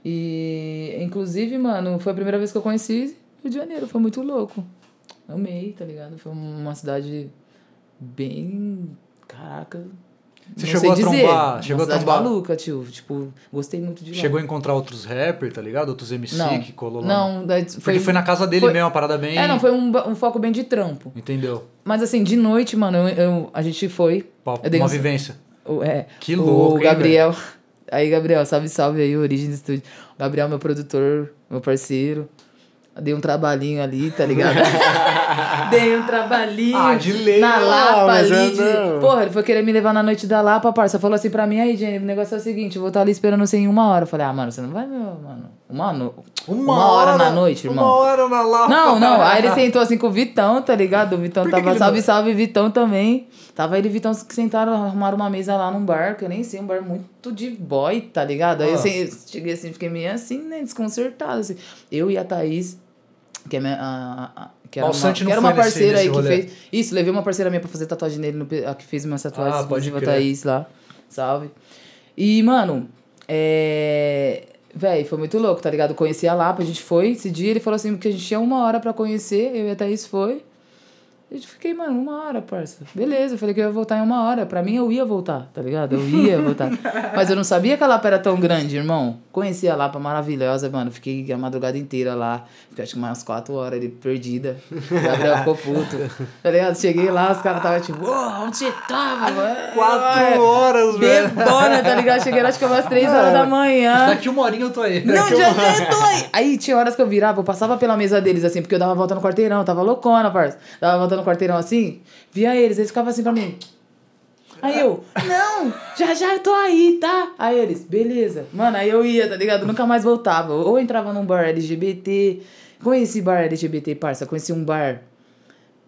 Speaker 3: E, inclusive, mano, foi a primeira vez que eu conheci Rio de Janeiro. Foi muito louco. Amei, tá ligado? Foi uma cidade bem. Caraca.
Speaker 1: Você
Speaker 3: não
Speaker 1: chegou
Speaker 3: sei
Speaker 1: a
Speaker 3: dizer.
Speaker 1: trombar-
Speaker 3: Uma
Speaker 1: chegou a
Speaker 3: cidade
Speaker 1: trombar-
Speaker 3: maluca, tio. Tipo, gostei muito de lá.
Speaker 1: Chegou a encontrar outros rappers, tá ligado? Outros MC
Speaker 3: não,
Speaker 1: que colou lá.
Speaker 3: Não, daí
Speaker 1: Porque foi na casa dele
Speaker 3: foi-
Speaker 1: mesmo, a parada bem.
Speaker 3: É, não, foi um, um foco bem de trampo.
Speaker 1: Entendeu?
Speaker 3: Mas assim, de noite, mano, eu, eu- a gente foi.
Speaker 1: Uma,
Speaker 3: Eu dei
Speaker 1: uma
Speaker 3: um-
Speaker 1: vivência.
Speaker 3: O, é,
Speaker 1: Que
Speaker 3: o
Speaker 1: louco, hein,
Speaker 3: Gabriel. Aí, Gabriel, salve, salve aí, Origem do Estúdio. Gabriel, meu produtor, meu parceiro. Dei um trabalhinho ali, tá ligado? Dei um trabalhinho.
Speaker 1: Ah, de lei.
Speaker 3: Na Lapa
Speaker 2: mas
Speaker 3: ali.
Speaker 2: é
Speaker 3: de-
Speaker 2: não.
Speaker 3: Porra, ele foi querer me levar na noite da Lapa, parça. Falou assim pra mim, aí, Jenny, o negócio é o seguinte, eu vou estar ali esperando você em uma hora. Eu falei, ah, mano, você não vai, meu, mano. Uma, no... uma, hora, na noite, irmão.
Speaker 1: Uma hora na Lapa.
Speaker 3: Não, não. Aí ele sentou assim com o Vitão, tá ligado? O Vitão tava. salve,
Speaker 1: não-
Speaker 3: salve, Vitão também. Tava ele e Vitão que sentaram, arrumaram uma mesa lá num bar, que eu nem sei, um bar muito de boy, tá ligado? Aí
Speaker 1: Ah.
Speaker 3: eu assim, cheguei assim, fiquei meio assim, né? Desconcertado. Assim. Eu e a Thaís, que é minha. A, a, que era, uma, que era uma parceira aí que
Speaker 1: rolê?
Speaker 3: fez. Isso, levei uma parceira minha pra fazer tatuagem nele, no, a que fez minhas tatuagens,
Speaker 1: Ah,
Speaker 3: exclusiva. Thaís lá. Salve. E, mano, é. Véi, foi muito louco, tá ligado? Conheci a Lapa, a gente foi esse dia, ele falou assim que a gente tinha uma hora pra conhecer, eu e a Thaís foi. Gente fiquei, mano, uma hora, parça. Beleza, eu falei que eu ia voltar em uma hora. Pra mim, eu ia voltar, tá ligado? Eu ia voltar. Mas eu não sabia que a Lapa era tão grande, irmão. Conheci a Lapa maravilhosa, mano. Fiquei a madrugada inteira lá. Fiquei acho que umas quatro horas ali, perdida. O Gabriel ficou puto. Tá ligado? Cheguei lá, os caras estavam tipo, ô, onde você tava, mano?
Speaker 1: Quatro horas, velho.
Speaker 3: Bebona, tá ligado? Cheguei lá, acho que umas três horas da manhã.
Speaker 1: Daqui uma horinha eu tô aí.
Speaker 3: Não, já, já tô aí. Aí tinha horas que eu virava, eu passava pela mesa deles, assim, porque eu dava volta no quarteirão, tava loucona, parça. Dava volta no quarteirão assim, via eles, eles ficavam assim pra mim. Aí eu, não, já já eu tô aí, tá? Aí eles, beleza. Mano, aí eu ia, tá ligado? Nunca mais voltava. Ou entrava num bar LGBT. Conheci bar LGBT, parça. Conheci um bar.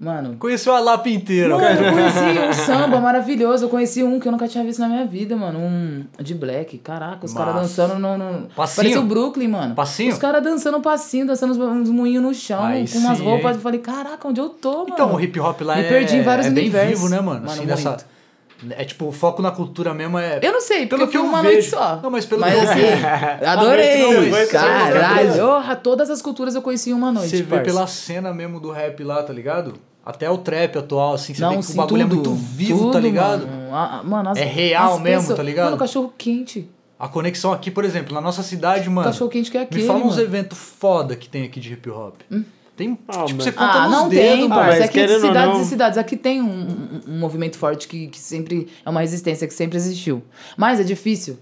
Speaker 3: Mano,
Speaker 1: Conheceu a Lapa inteira.
Speaker 3: Mano, eu conheci um samba maravilhoso. Eu conheci um que eu nunca tinha visto na minha vida, mano. Um de black. Caraca, os caras dançando no. no...
Speaker 1: Passinho?
Speaker 3: Parecia o Brooklyn, mano.
Speaker 1: Passinho?
Speaker 3: Os caras dançando passinho, dançando uns, moinhos no chão,
Speaker 1: Aí
Speaker 3: com umas
Speaker 1: sim,
Speaker 3: roupas.
Speaker 1: hein?
Speaker 3: Eu falei, caraca, onde eu tô, mano?
Speaker 1: Então, o hip hop lá
Speaker 3: Me
Speaker 1: é,
Speaker 3: perdi em vários
Speaker 1: é bem
Speaker 3: universos.
Speaker 1: vivo, né, mano?
Speaker 3: Mano,
Speaker 1: assim, dessa, é tipo, o foco na cultura mesmo é.
Speaker 3: Eu não sei, porque
Speaker 1: Pelo
Speaker 3: eu
Speaker 1: que
Speaker 3: fui
Speaker 1: eu
Speaker 3: uma
Speaker 1: vejo.
Speaker 3: noite só.
Speaker 1: Não, mas pelo
Speaker 3: mas
Speaker 1: que eu
Speaker 3: assim,
Speaker 1: vejo.
Speaker 3: adorei. Caralho, todas as culturas eu conheci em uma noite.
Speaker 1: Você vê
Speaker 3: parça.
Speaker 1: pela cena mesmo do rap lá, tá ligado? Até o trap atual, assim, você vê
Speaker 3: Não,
Speaker 1: que o
Speaker 3: sim,
Speaker 1: bagulho
Speaker 3: tudo,
Speaker 1: é muito vivo,
Speaker 3: tudo,
Speaker 1: tá ligado?
Speaker 3: Mano, A- mano, as-
Speaker 1: É real
Speaker 3: as
Speaker 1: mesmo,
Speaker 3: pessoas-
Speaker 1: tá ligado?
Speaker 3: Mano, cachorro quente.
Speaker 1: A conexão aqui, por exemplo, na nossa cidade, mano.
Speaker 3: Cachorro quente que é aquele,
Speaker 1: Me fala uns eventos foda que tem aqui de hip hop.
Speaker 3: Hum?
Speaker 1: Tem,
Speaker 2: Ah,
Speaker 1: tipo,
Speaker 2: mas-
Speaker 1: você conta
Speaker 3: Ah,
Speaker 1: nos
Speaker 3: não
Speaker 1: dedos,
Speaker 3: tem, parça. É que
Speaker 2: ou
Speaker 3: cidades
Speaker 2: não-
Speaker 3: e cidades. Aqui tem um, um- um movimento forte que, que sempre é uma resistência que sempre existiu. Mas é difícil.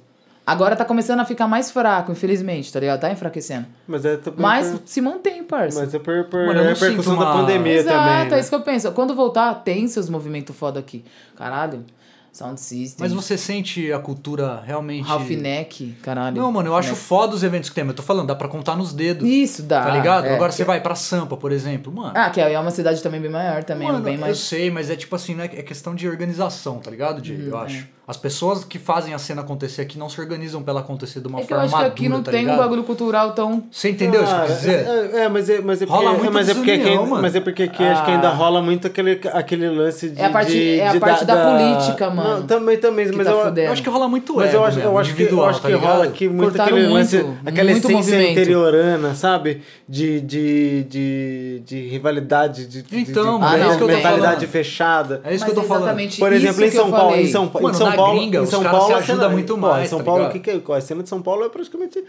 Speaker 3: Agora tá começando a ficar mais fraco, infelizmente, tá ligado? Tá enfraquecendo.
Speaker 2: Mas é também
Speaker 3: Mas
Speaker 2: por,
Speaker 3: se mantém, parça.
Speaker 2: mas é por, por
Speaker 1: Mano, eu não
Speaker 2: repercussão
Speaker 1: sinto
Speaker 2: da
Speaker 1: uma-
Speaker 2: pandemia
Speaker 3: Exato,
Speaker 2: também.
Speaker 3: é
Speaker 2: né?
Speaker 3: isso que eu penso. Quando voltar, tem seus movimentos foda aqui. Caralho, Sound System,
Speaker 1: Mas você sente a cultura realmente.
Speaker 3: Ralph Neck, caralho.
Speaker 1: Não, mano, eu acho
Speaker 3: Neck.
Speaker 1: foda os eventos que tem, eu tô falando, dá pra contar nos dedos.
Speaker 3: Isso, dá.
Speaker 1: Tá ligado?
Speaker 3: é.
Speaker 1: Agora você vai pra Sampa, por exemplo, mano.
Speaker 3: Ah, que é uma cidade também bem maior, também,
Speaker 1: Mano,
Speaker 3: bem
Speaker 1: eu
Speaker 3: mais...
Speaker 1: sei, mas é tipo assim, né? É questão de organização, tá ligado, Jay?
Speaker 3: Uhum,
Speaker 1: eu acho. As pessoas que fazem a cena acontecer aqui não se organizam pra ela acontecer de uma
Speaker 3: É
Speaker 1: forma
Speaker 3: acho que aqui
Speaker 1: madura,
Speaker 3: não
Speaker 1: tá
Speaker 3: tem
Speaker 1: ligado?
Speaker 3: um bagulho cultural tão...
Speaker 1: Você entendeu isso que eu quis dizer?
Speaker 2: É, é, mas é, mas é porque,
Speaker 1: Rola muito
Speaker 2: mas é porque aqui,
Speaker 1: desunião,
Speaker 2: mas é porque aqui acho que ainda
Speaker 3: Ah.
Speaker 2: rola muito aquele, aquele lance de
Speaker 3: É a parte-
Speaker 2: de-
Speaker 3: é a
Speaker 2: de
Speaker 3: parte da política, mano,
Speaker 2: Não, também também,
Speaker 3: que
Speaker 2: mas
Speaker 3: tá
Speaker 2: eu.
Speaker 1: Eu acho que rola muito
Speaker 2: mas
Speaker 1: ego
Speaker 2: eu acho,
Speaker 1: mesmo,
Speaker 2: eu acho que eu
Speaker 1: individual,
Speaker 2: acho
Speaker 1: tá
Speaker 2: que
Speaker 1: ligado?
Speaker 2: rola aqui muito
Speaker 3: Cortaram
Speaker 2: aquele
Speaker 3: muito,
Speaker 2: lance, aquela
Speaker 3: muito
Speaker 2: essência
Speaker 3: movimento.
Speaker 2: interiorana, sabe? De de, de, de rivalidade, de, de-
Speaker 1: Então,
Speaker 2: de,
Speaker 3: é que eu tô
Speaker 2: mentalidade
Speaker 1: falando.
Speaker 2: fechada.
Speaker 1: É isso que eu tô falando.
Speaker 2: Por exemplo, em São Paulo, em São, Pa-
Speaker 1: Mano,
Speaker 2: em São
Speaker 1: na
Speaker 2: Paulo,
Speaker 1: gringa,
Speaker 2: em
Speaker 1: os
Speaker 2: São
Speaker 1: caras
Speaker 2: Paulo
Speaker 1: se
Speaker 2: a cena-
Speaker 1: ajudam muito
Speaker 2: pô,
Speaker 1: mais,
Speaker 2: Em São
Speaker 1: tá
Speaker 2: Paulo, o que que é? A cena de São Paulo é praticamente,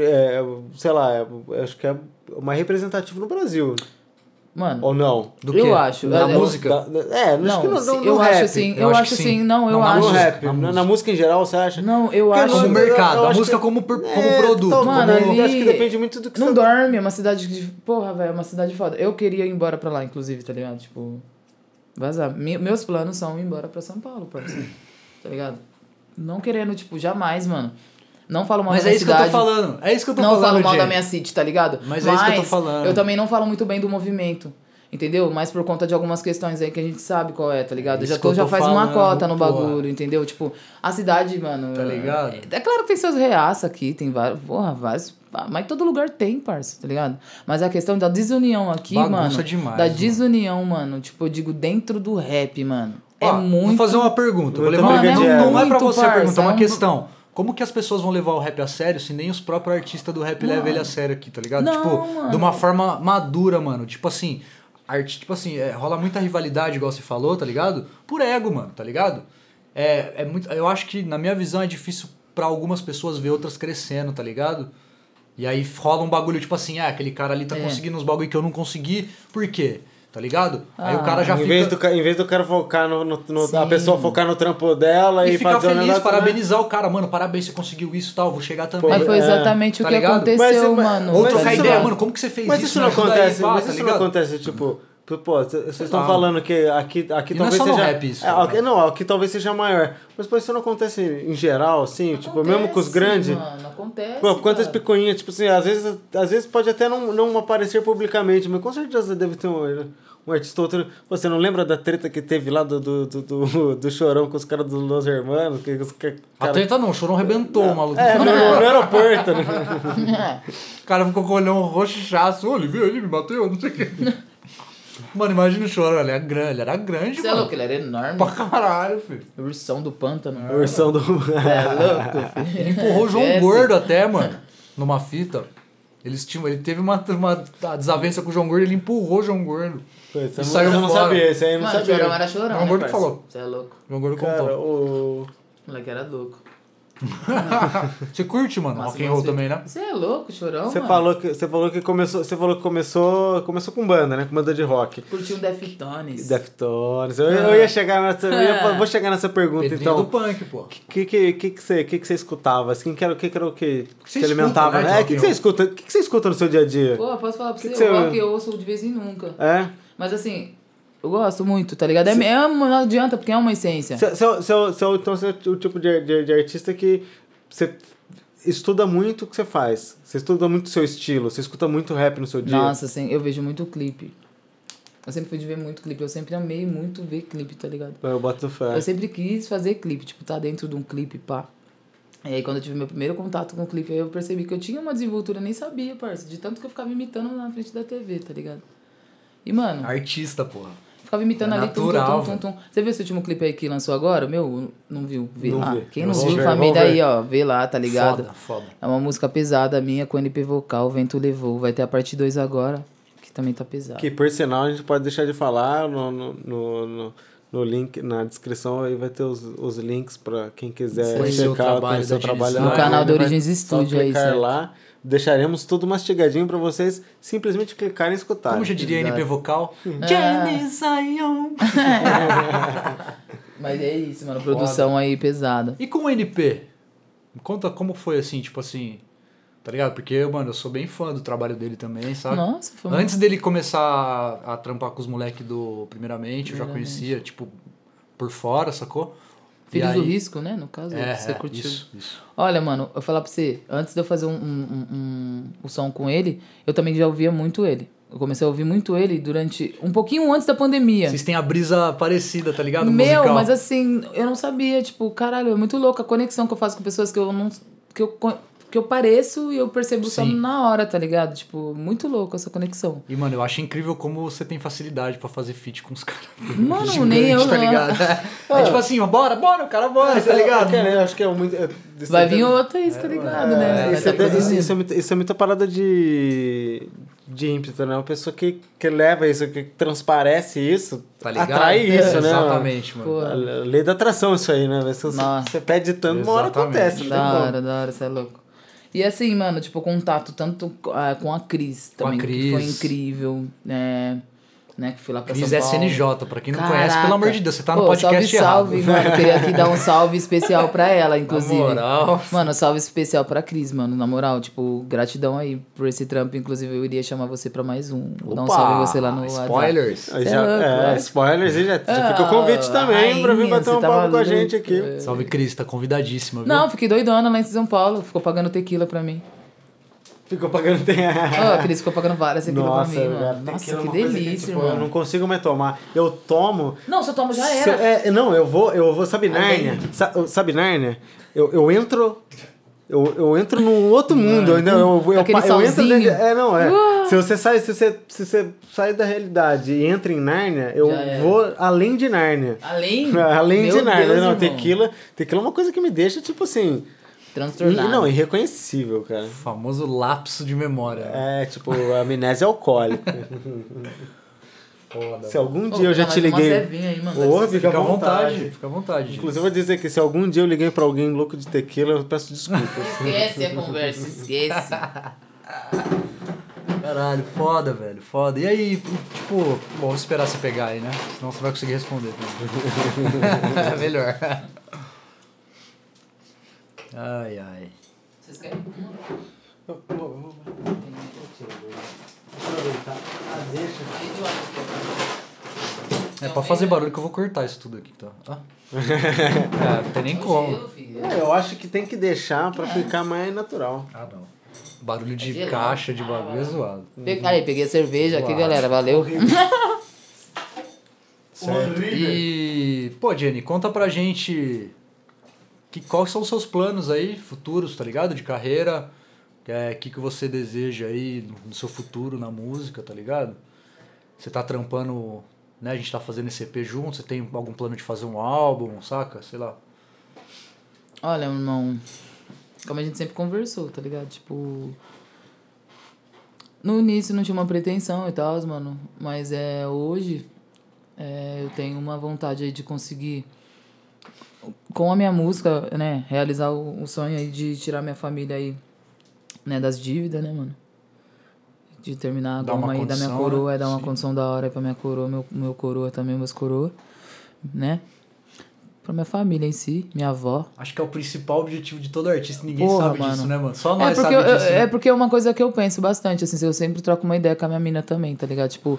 Speaker 2: é, sei lá, é- acho que é o mais representativo no Brasil.
Speaker 3: Mano,
Speaker 2: Ou não?
Speaker 1: Do
Speaker 3: eu
Speaker 1: quê?
Speaker 3: acho. É-
Speaker 1: música?
Speaker 2: Da- é, acho
Speaker 3: Não,
Speaker 2: que no,
Speaker 3: sim,
Speaker 2: no, no
Speaker 3: eu
Speaker 2: rap.
Speaker 3: acho assim, eu, acho sim, não, eu
Speaker 1: Não, na
Speaker 3: acho.
Speaker 2: No
Speaker 1: música,
Speaker 2: rap,
Speaker 1: na
Speaker 2: na,
Speaker 1: música.
Speaker 2: na música em geral, você acha?
Speaker 3: Não, eu
Speaker 2: Porque
Speaker 3: acho.
Speaker 1: Como
Speaker 2: eu-
Speaker 1: mercado,
Speaker 2: eu
Speaker 1: a
Speaker 2: acho
Speaker 1: música
Speaker 2: que-
Speaker 1: como, como
Speaker 2: É,
Speaker 1: produto.
Speaker 2: então,
Speaker 3: Mano,
Speaker 2: eu
Speaker 3: ali-
Speaker 2: acho que depende muito do que
Speaker 3: Não
Speaker 2: você...
Speaker 3: dorme, é uma cidade de. Porra, velho, é uma cidade foda. Eu queria ir embora pra lá, inclusive, tá ligado? Tipo. Vazar. Me- meus planos são ir embora pra São Paulo, parceiro. Tá ligado? Não querendo, tipo, jamais, mano. Não falo mal
Speaker 1: Mas
Speaker 3: da
Speaker 1: é
Speaker 3: minha
Speaker 1: isso que eu
Speaker 3: cidade.
Speaker 1: tô falando. É isso que eu tô
Speaker 3: não
Speaker 1: falando,
Speaker 3: falo mal
Speaker 1: Jay.
Speaker 3: da minha city, tá ligado?
Speaker 1: Mas é isso que eu tô falando.
Speaker 3: Eu também não falo muito bem do movimento. Entendeu? Mas por conta de algumas questões aí que a gente sabe qual é, tá ligado?
Speaker 1: É
Speaker 3: já
Speaker 1: isso
Speaker 3: tô, já
Speaker 1: tô
Speaker 3: faz uma
Speaker 1: falando,
Speaker 3: cota no
Speaker 1: porra.
Speaker 3: bagulho, entendeu? Tipo, a cidade, mano.
Speaker 1: Tá ligado?
Speaker 3: É, é claro que tem seus reaça aqui, tem vários. Porra, vários. Mas todo lugar tem, parça, tá ligado? Mas a questão da desunião aqui,
Speaker 1: Bagunça
Speaker 3: mano.
Speaker 1: demais,
Speaker 3: da
Speaker 1: mano.
Speaker 3: desunião, mano. Tipo, eu digo, dentro do rap, mano. É muito.
Speaker 1: Vou fazer uma pergunta. Vou levar não,
Speaker 2: ego.
Speaker 1: não é pra você a
Speaker 3: parça,
Speaker 1: pergunta, é uma
Speaker 3: é um-
Speaker 1: questão. Como que as pessoas vão levar o rap a sério se nem os próprios artistas do rap levam ele a sério aqui, tá ligado?
Speaker 3: Não,
Speaker 1: tipo,
Speaker 3: mano.
Speaker 1: de uma forma madura, mano. Tipo assim, arte, tipo assim, é, rola muita rivalidade, igual você falou, tá ligado? Por ego, mano, tá ligado? É, é muito, eu acho que, na minha visão, é difícil pra algumas pessoas ver outras crescendo, tá ligado? E aí rola um bagulho, tipo assim, ah, aquele cara ali tá
Speaker 3: É.
Speaker 1: conseguindo uns bagulho que eu não consegui, por quê? Tá ligado? aí o
Speaker 3: Ah.
Speaker 1: cara já
Speaker 2: em,
Speaker 1: fica...
Speaker 2: vez do, em vez do cara focar no, no, no- a pessoa focar no trampo dela e,
Speaker 1: E ficar
Speaker 2: fazer
Speaker 1: feliz,
Speaker 2: negócio, né?
Speaker 1: parabenizar o cara, mano, parabéns, você conseguiu isso e tal, vou chegar também.
Speaker 3: Mas foi
Speaker 2: É,
Speaker 3: exatamente
Speaker 1: tá
Speaker 3: o que
Speaker 1: ligado?
Speaker 3: aconteceu,
Speaker 2: Mas-
Speaker 3: mano.
Speaker 1: Ou trocar
Speaker 2: isso
Speaker 1: ideia,
Speaker 2: não-
Speaker 1: mano, como que você fez
Speaker 2: Mas
Speaker 1: isso?
Speaker 2: isso não
Speaker 1: aí,
Speaker 2: acontece,
Speaker 1: pá,
Speaker 2: mas
Speaker 1: tá
Speaker 2: isso não
Speaker 1: ligado?
Speaker 2: acontece, tipo, pô, vocês estão falando que aqui, aqui
Speaker 1: E não é
Speaker 2: talvez
Speaker 1: só no
Speaker 2: seja.
Speaker 1: rap isso,
Speaker 2: é,
Speaker 1: tá
Speaker 2: aqui, não, aqui talvez seja maior. Mas pô, isso não acontece em geral, assim, tipo, mesmo com os grandes.
Speaker 3: Mano, acontece.
Speaker 2: Pô, quantas
Speaker 3: cara.
Speaker 2: picuinhas, tipo assim, às vezes, às vezes pode até não, não aparecer publicamente, mas com certeza deve ter um, um artista ou outro. Você não lembra da treta que teve lá do, do, do, do, do chorão com os caras dos Los Hermanos? Que os ca-
Speaker 1: A
Speaker 2: cara,
Speaker 1: treta não, o chorão arrebentou o maluco.
Speaker 2: é, no, no aeroporto, né?
Speaker 1: O cara ficou com o olhão roxaço. Ô, ele viu ele, me bateu, não sei o quê. Mano, imagina o chorão, ele era grande, ele era grande,
Speaker 3: Você é
Speaker 1: mano.
Speaker 3: louco, ele era enorme.
Speaker 1: Pra caralho, filho.
Speaker 3: Ursão do pântano.
Speaker 2: A versão do.
Speaker 3: É louco, filho.
Speaker 1: Ele empurrou o João
Speaker 3: Esquece.
Speaker 1: Gordo até, mano, numa fita. Eles tinham, ele teve uma, uma desavença com o João Gordo, ele empurrou o João Gordo.
Speaker 2: Pô, esse
Speaker 1: E
Speaker 2: eu não-
Speaker 1: saiu
Speaker 2: não
Speaker 1: fora.
Speaker 2: sabia, esse aí eu não
Speaker 3: Mano, o
Speaker 2: sabia.
Speaker 3: chorão era chorão,
Speaker 1: João
Speaker 3: né,
Speaker 1: Gordo
Speaker 3: parça?
Speaker 1: falou.
Speaker 3: Você é louco.
Speaker 1: O João Gordo
Speaker 2: Cara,
Speaker 1: contou.
Speaker 2: o.
Speaker 3: O moleque era louco.
Speaker 1: Você curte, mano, rock and roll também, né?
Speaker 3: Você é louco, chorão,
Speaker 2: Você
Speaker 3: mano.
Speaker 2: falou que você falou que começou, você falou que começou, começou com banda, né? Com banda de rock.
Speaker 3: Curtiu um Deftones.
Speaker 2: Deftones. Eu, eu ia chegar nessa, eu ia-
Speaker 3: Ah.
Speaker 2: vou chegar nessa pergunta
Speaker 1: Pedrinho
Speaker 2: então.
Speaker 1: do punk, pô.
Speaker 2: que que que que você que que você escutava? Assim, que era o que que era o que
Speaker 1: você
Speaker 2: alimentava?
Speaker 1: escuta, né,
Speaker 2: é,
Speaker 1: de
Speaker 2: o que, que você escuta? O que que você escuta no seu dia a dia?
Speaker 3: Pô, posso falar pra
Speaker 2: Que
Speaker 3: você,
Speaker 2: que você-
Speaker 3: o rock eu ouço de vez em nunca.
Speaker 2: É?
Speaker 3: Mas assim, eu gosto muito, tá ligado? É, é, não adianta, porque é uma essência.
Speaker 2: Seu, seu, seu, seu- então você é o tipo de, de, de artista que você estuda muito o que você faz. Você estuda muito o seu estilo, você escuta muito rap no seu dia.
Speaker 3: Nossa, assim, eu vejo muito clipe. Eu sempre fui de ver muito clipe. Eu sempre amei muito ver clipe, tá ligado?
Speaker 2: Eu boto fé.
Speaker 3: Eu sempre quis fazer clipe, tipo, tá dentro de um clipe, pá. E aí, quando eu tive meu primeiro contato com o clipe, aí eu percebi que eu tinha uma desenvoltura, eu nem sabia, parça. De tanto que eu ficava imitando na frente da TV, tá ligado? E, mano,
Speaker 1: Artista, porra.
Speaker 3: Ficava imitando
Speaker 1: É
Speaker 3: ali, tum,
Speaker 1: natural,
Speaker 3: tum, tum, tum, tum. Você viu esse último clipe aí que lançou agora? Meu, não viu? Vê
Speaker 2: Não
Speaker 3: lá.
Speaker 2: vi.
Speaker 3: Quem não
Speaker 2: Vou
Speaker 3: viu,
Speaker 2: ver,
Speaker 3: família aí, ó, vê lá, tá ligado?
Speaker 1: Foda, foda.
Speaker 3: É uma música pesada minha com NP vocal, Vento Levou. Vai ter a parte 2 agora, que também tá pesado.
Speaker 2: Que por sinal a gente pode deixar de falar no, no, no, no, no link, na descrição aí vai ter os, os links pra quem quiser
Speaker 1: Conhecer o
Speaker 2: checar,
Speaker 1: trabalho da
Speaker 2: o trabalho.
Speaker 1: Agilizar.
Speaker 3: No
Speaker 2: da
Speaker 3: canal Origens
Speaker 2: só
Speaker 3: Studio aí,
Speaker 2: lá. Deixaremos tudo mastigadinho pra vocês simplesmente clicarem e escutarem.
Speaker 1: Como já diria
Speaker 3: Exato.
Speaker 1: NP Vocal?
Speaker 3: Ah.
Speaker 1: Jenny Zion.
Speaker 3: Mas é isso, mano. Produção aí pesada.
Speaker 1: E com o NP? Me conta como foi assim, tipo assim. Tá ligado? Porque, mano, eu sou bem fã do trabalho dele também, sabe?
Speaker 3: Nossa, foi
Speaker 1: Antes dele começar a, a trampar com os moleques do Primeiramente, eu já
Speaker 3: Primeiramente.
Speaker 1: conhecia, tipo, por fora, sacou?
Speaker 3: Do
Speaker 1: aí-
Speaker 3: Risco, né? No caso,
Speaker 1: É,
Speaker 3: você
Speaker 1: é,
Speaker 3: curtiu.
Speaker 1: isso, isso.
Speaker 3: Olha, mano, eu vou falar pra você, antes de eu fazer um, um, um, um- o som com ele, eu também já ouvia muito ele. Eu comecei a ouvir muito ele durante. um pouquinho antes da pandemia.
Speaker 1: Vocês têm a brisa parecida, tá ligado?
Speaker 3: Meu,
Speaker 1: Musical.
Speaker 3: mas assim, eu não sabia, tipo, caralho, é muito louco a conexão que eu faço com pessoas que eu não. que eu, co- que eu pareço e eu percebo só
Speaker 1: Sim.
Speaker 3: na hora, tá ligado? Tipo, muito louco essa conexão.
Speaker 1: E, mano, eu acho incrível como você tem facilidade pra fazer feat com os caras.
Speaker 3: Mano,
Speaker 1: Gigante,
Speaker 3: nem eu
Speaker 1: tá
Speaker 3: não.
Speaker 1: ligado? É tipo assim, ó, bora, bora, o cara bora, tá ligado?
Speaker 2: Eu, eu acho que é muito. é- isso
Speaker 3: Vai
Speaker 2: é-
Speaker 3: vir outra isso, tá ligado, né? Vai
Speaker 2: Isso
Speaker 3: tá
Speaker 2: é, isso, isso é, muito- isso é muita parada de, de ímpeto, né? Uma pessoa que, que leva isso, que transparece isso,
Speaker 1: Tá ligado?
Speaker 2: atrai isso,
Speaker 1: É,
Speaker 2: né?
Speaker 1: Exatamente, mano.
Speaker 3: Pô.
Speaker 2: Lei da atração, isso aí, né? Você, você pede tanto, uma hora acontece.
Speaker 3: Da hora, da hora, você é louco. E assim, mano, tipo, contato tanto ah, com a Cris
Speaker 1: Com a
Speaker 3: também, que
Speaker 1: Cris.
Speaker 3: foi incrível, né? Né? Que fui lá pra
Speaker 1: Cris
Speaker 3: São Paulo.
Speaker 1: SNJ, pra quem não
Speaker 3: Caraca.
Speaker 1: conhece, pelo amor de Deus, você tá no
Speaker 3: Pô,
Speaker 1: podcast
Speaker 3: salve,
Speaker 1: errado.
Speaker 3: salve, mano. Queria aqui dar um salve especial pra ela, inclusive.
Speaker 1: Na moral.
Speaker 3: Mano, salve especial pra Cris, mano. Na moral, tipo, gratidão aí por esse trampo. Inclusive, eu iria chamar você pra mais um. Vou dar um
Speaker 1: Opa,
Speaker 3: salve você lá no WhatsApp.
Speaker 1: Spoilers.
Speaker 2: Aí
Speaker 3: Cê
Speaker 2: já,
Speaker 3: é louco,
Speaker 2: é, spoilers, aí já, já fica o
Speaker 3: Ah,
Speaker 2: convite também pra vir bater um
Speaker 3: tá
Speaker 2: papo com a gente aqui.
Speaker 3: É.
Speaker 1: Salve, Cris, tá convidadíssima, viu?
Speaker 3: Não, fiquei doidona lá em São Paulo. Ficou pagando tequila pra mim.
Speaker 2: Ficou pagando tem
Speaker 3: Ó, a Cris ficou pagando várias tequila
Speaker 2: Nossa,
Speaker 3: pra mim,
Speaker 2: cara,
Speaker 3: mano. Nossa,
Speaker 2: é
Speaker 3: que delícia,
Speaker 2: tipo,
Speaker 3: irmão.
Speaker 2: Eu não consigo mais tomar. Eu tomo.
Speaker 3: Não, se eu tomo já era.
Speaker 2: é, não, eu vou, eu vou, sabe. Nárnia? Sa- Sabe Nárnia? Eu, eu entro. Eu, eu entro num outro mundo, eu, eu, eu, eu entro dentro, É, não, é.
Speaker 3: Uh!
Speaker 2: Se você sai, se você, se você sai da realidade e entra em Nárnia, eu vou além de Nárnia.
Speaker 3: Além?
Speaker 2: Além
Speaker 3: Meu
Speaker 2: de Nárnia.
Speaker 3: Deus,
Speaker 2: não,
Speaker 3: irmão.
Speaker 2: tequila, tequila é uma coisa que me deixa, tipo assim. E,
Speaker 3: Transtornado.
Speaker 2: não, irreconhecível, cara.
Speaker 1: Famoso lapso de memória.
Speaker 2: É, tipo, amnésia alcoólica.
Speaker 1: Foda.
Speaker 2: Se algum
Speaker 3: Ô,
Speaker 2: dia eu já te
Speaker 3: uma
Speaker 2: liguei.
Speaker 3: aí, mano.
Speaker 2: Ô, fica
Speaker 1: Fica à
Speaker 2: vontade.
Speaker 1: vontade, fica à vontade.
Speaker 2: Inclusive, eu vou dizer que se algum dia eu liguei pra alguém louco de tequila, eu peço desculpas.
Speaker 3: Esquece a conversa, esquece.
Speaker 1: Caralho, foda, velho, foda. E aí, tipo, bom, vou esperar você pegar aí, né? Senão você vai conseguir responder. é melhor. Ai, ai.
Speaker 3: Vocês querem?
Speaker 1: É pra fazer barulho que eu vou cortar isso tudo aqui, tá? Ah. É, não tem nem como.
Speaker 2: É, eu acho que tem que deixar pra ficar mais natural.
Speaker 1: Ah, não. Barulho de
Speaker 3: gelado.
Speaker 1: caixa de bagulho é zoado.
Speaker 3: Pe- Aí, peguei a cerveja aqui,
Speaker 1: Uau.
Speaker 3: galera. Valeu.
Speaker 2: Certo.
Speaker 1: E, pô, Jenny, conta pra gente que, quais são os seus planos aí, futuros, tá ligado? De carreira. O é, que, que você deseja aí no, seu futuro na música, tá ligado? Você tá trampando, né? A gente tá fazendo esse EP junto, você tem algum plano de fazer um álbum, saca? Sei lá.
Speaker 3: Olha, irmão. Como a gente sempre conversou, tá ligado? Tipo. No início não tinha uma pretensão e tal, mano. Mas é hoje é, eu tenho uma vontade aí de conseguir, com a minha música, né, realizar o, o sonho aí de tirar minha família aí, né, das dívidas, né, mano? De terminar a
Speaker 1: uma
Speaker 3: goma aí da minha
Speaker 1: condição,
Speaker 3: coroa,
Speaker 1: né?
Speaker 3: é dar uma
Speaker 1: Sim.
Speaker 3: condição da hora aí pra minha coroa, meu, meu coroa também, meus coroa, né? Pra minha família em si, minha avó.
Speaker 1: Acho que é o principal objetivo de todo artista. Ninguém
Speaker 3: Porra,
Speaker 1: sabe
Speaker 3: mano.
Speaker 1: disso, né, mano? Só
Speaker 3: É
Speaker 1: nós
Speaker 3: porque,
Speaker 1: sabe
Speaker 3: eu-
Speaker 1: disso. né?
Speaker 3: é porque é uma coisa que eu penso bastante, assim, eu sempre troco uma ideia com a minha mina também, tá ligado? Tipo,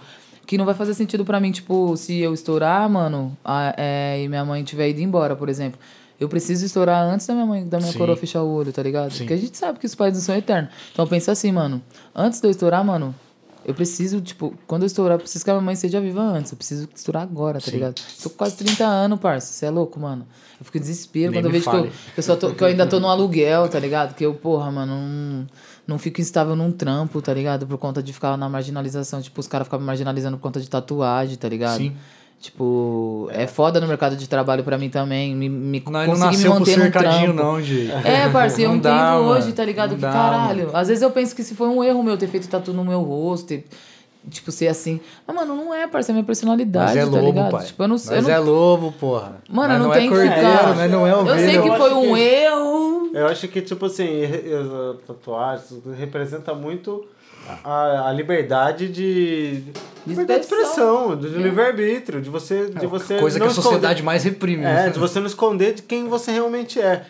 Speaker 3: que não vai fazer sentido pra mim, tipo, se eu estourar, mano, a- é, e minha mãe tiver ido embora, por exemplo. Eu preciso estourar antes da minha mãe, da minha
Speaker 1: Sim.
Speaker 3: coroa fechar o olho, tá ligado?
Speaker 1: Sim.
Speaker 3: Porque a gente sabe que os pais não são eternos. Então pensa assim, mano, antes de eu estourar, mano, eu preciso, tipo, quando eu estourar, eu preciso que a minha mãe seja viva antes. Eu preciso estourar agora, tá
Speaker 1: Sim.
Speaker 3: ligado? Tô com quase 30 anos, parça. Você é louco, mano. Eu fico em desespero
Speaker 1: Nem
Speaker 3: quando eu vejo que eu, só tô, que eu ainda tô no aluguel, tá ligado? Que eu, porra, mano, não, não fico instável num trampo, tá ligado? Por conta de ficar na marginalização. Tipo, os caras ficam me marginalizando por conta de tatuagem, tá ligado?
Speaker 1: Sim.
Speaker 3: Tipo, é. foda no mercado de trabalho pra mim também. Me, me
Speaker 1: não
Speaker 3: me
Speaker 1: nasceu com
Speaker 3: manter num
Speaker 1: cercadinho, não, gente.
Speaker 3: É, parceiro, eu
Speaker 1: Não
Speaker 3: entendo
Speaker 1: dá,
Speaker 3: hoje,
Speaker 1: mano.
Speaker 3: tá ligado?
Speaker 1: Não
Speaker 3: que
Speaker 1: dá,
Speaker 3: caralho. Às vezes eu penso que se foi um erro meu ter feito tatu no meu rosto, ter, tipo, ser assim. Ah, mano, não é, parça, é minha personalidade,
Speaker 1: Mas é
Speaker 3: tá
Speaker 1: lobo,
Speaker 3: ligado?
Speaker 1: pai.
Speaker 3: Tipo, eu não
Speaker 1: Mas
Speaker 3: eu não,
Speaker 1: é lobo, porra.
Speaker 3: Mano,
Speaker 1: Mas
Speaker 3: não
Speaker 1: não é
Speaker 3: que
Speaker 1: cordeiro,
Speaker 3: ficar-
Speaker 1: né? Não é
Speaker 3: Eu
Speaker 1: ovelha.
Speaker 3: sei que
Speaker 2: eu
Speaker 3: foi um
Speaker 2: que-
Speaker 3: erro.
Speaker 2: Eu acho que, tipo assim, eh, tatuagem representa muito a, a liberdade de. Liberdade de
Speaker 3: expressão.
Speaker 2: de, de livre-arbítrio, de você, de você
Speaker 1: É, Coisa que a sociedade mais reprime.
Speaker 2: esconder, É,
Speaker 1: né?
Speaker 2: de você não esconder de quem você realmente é.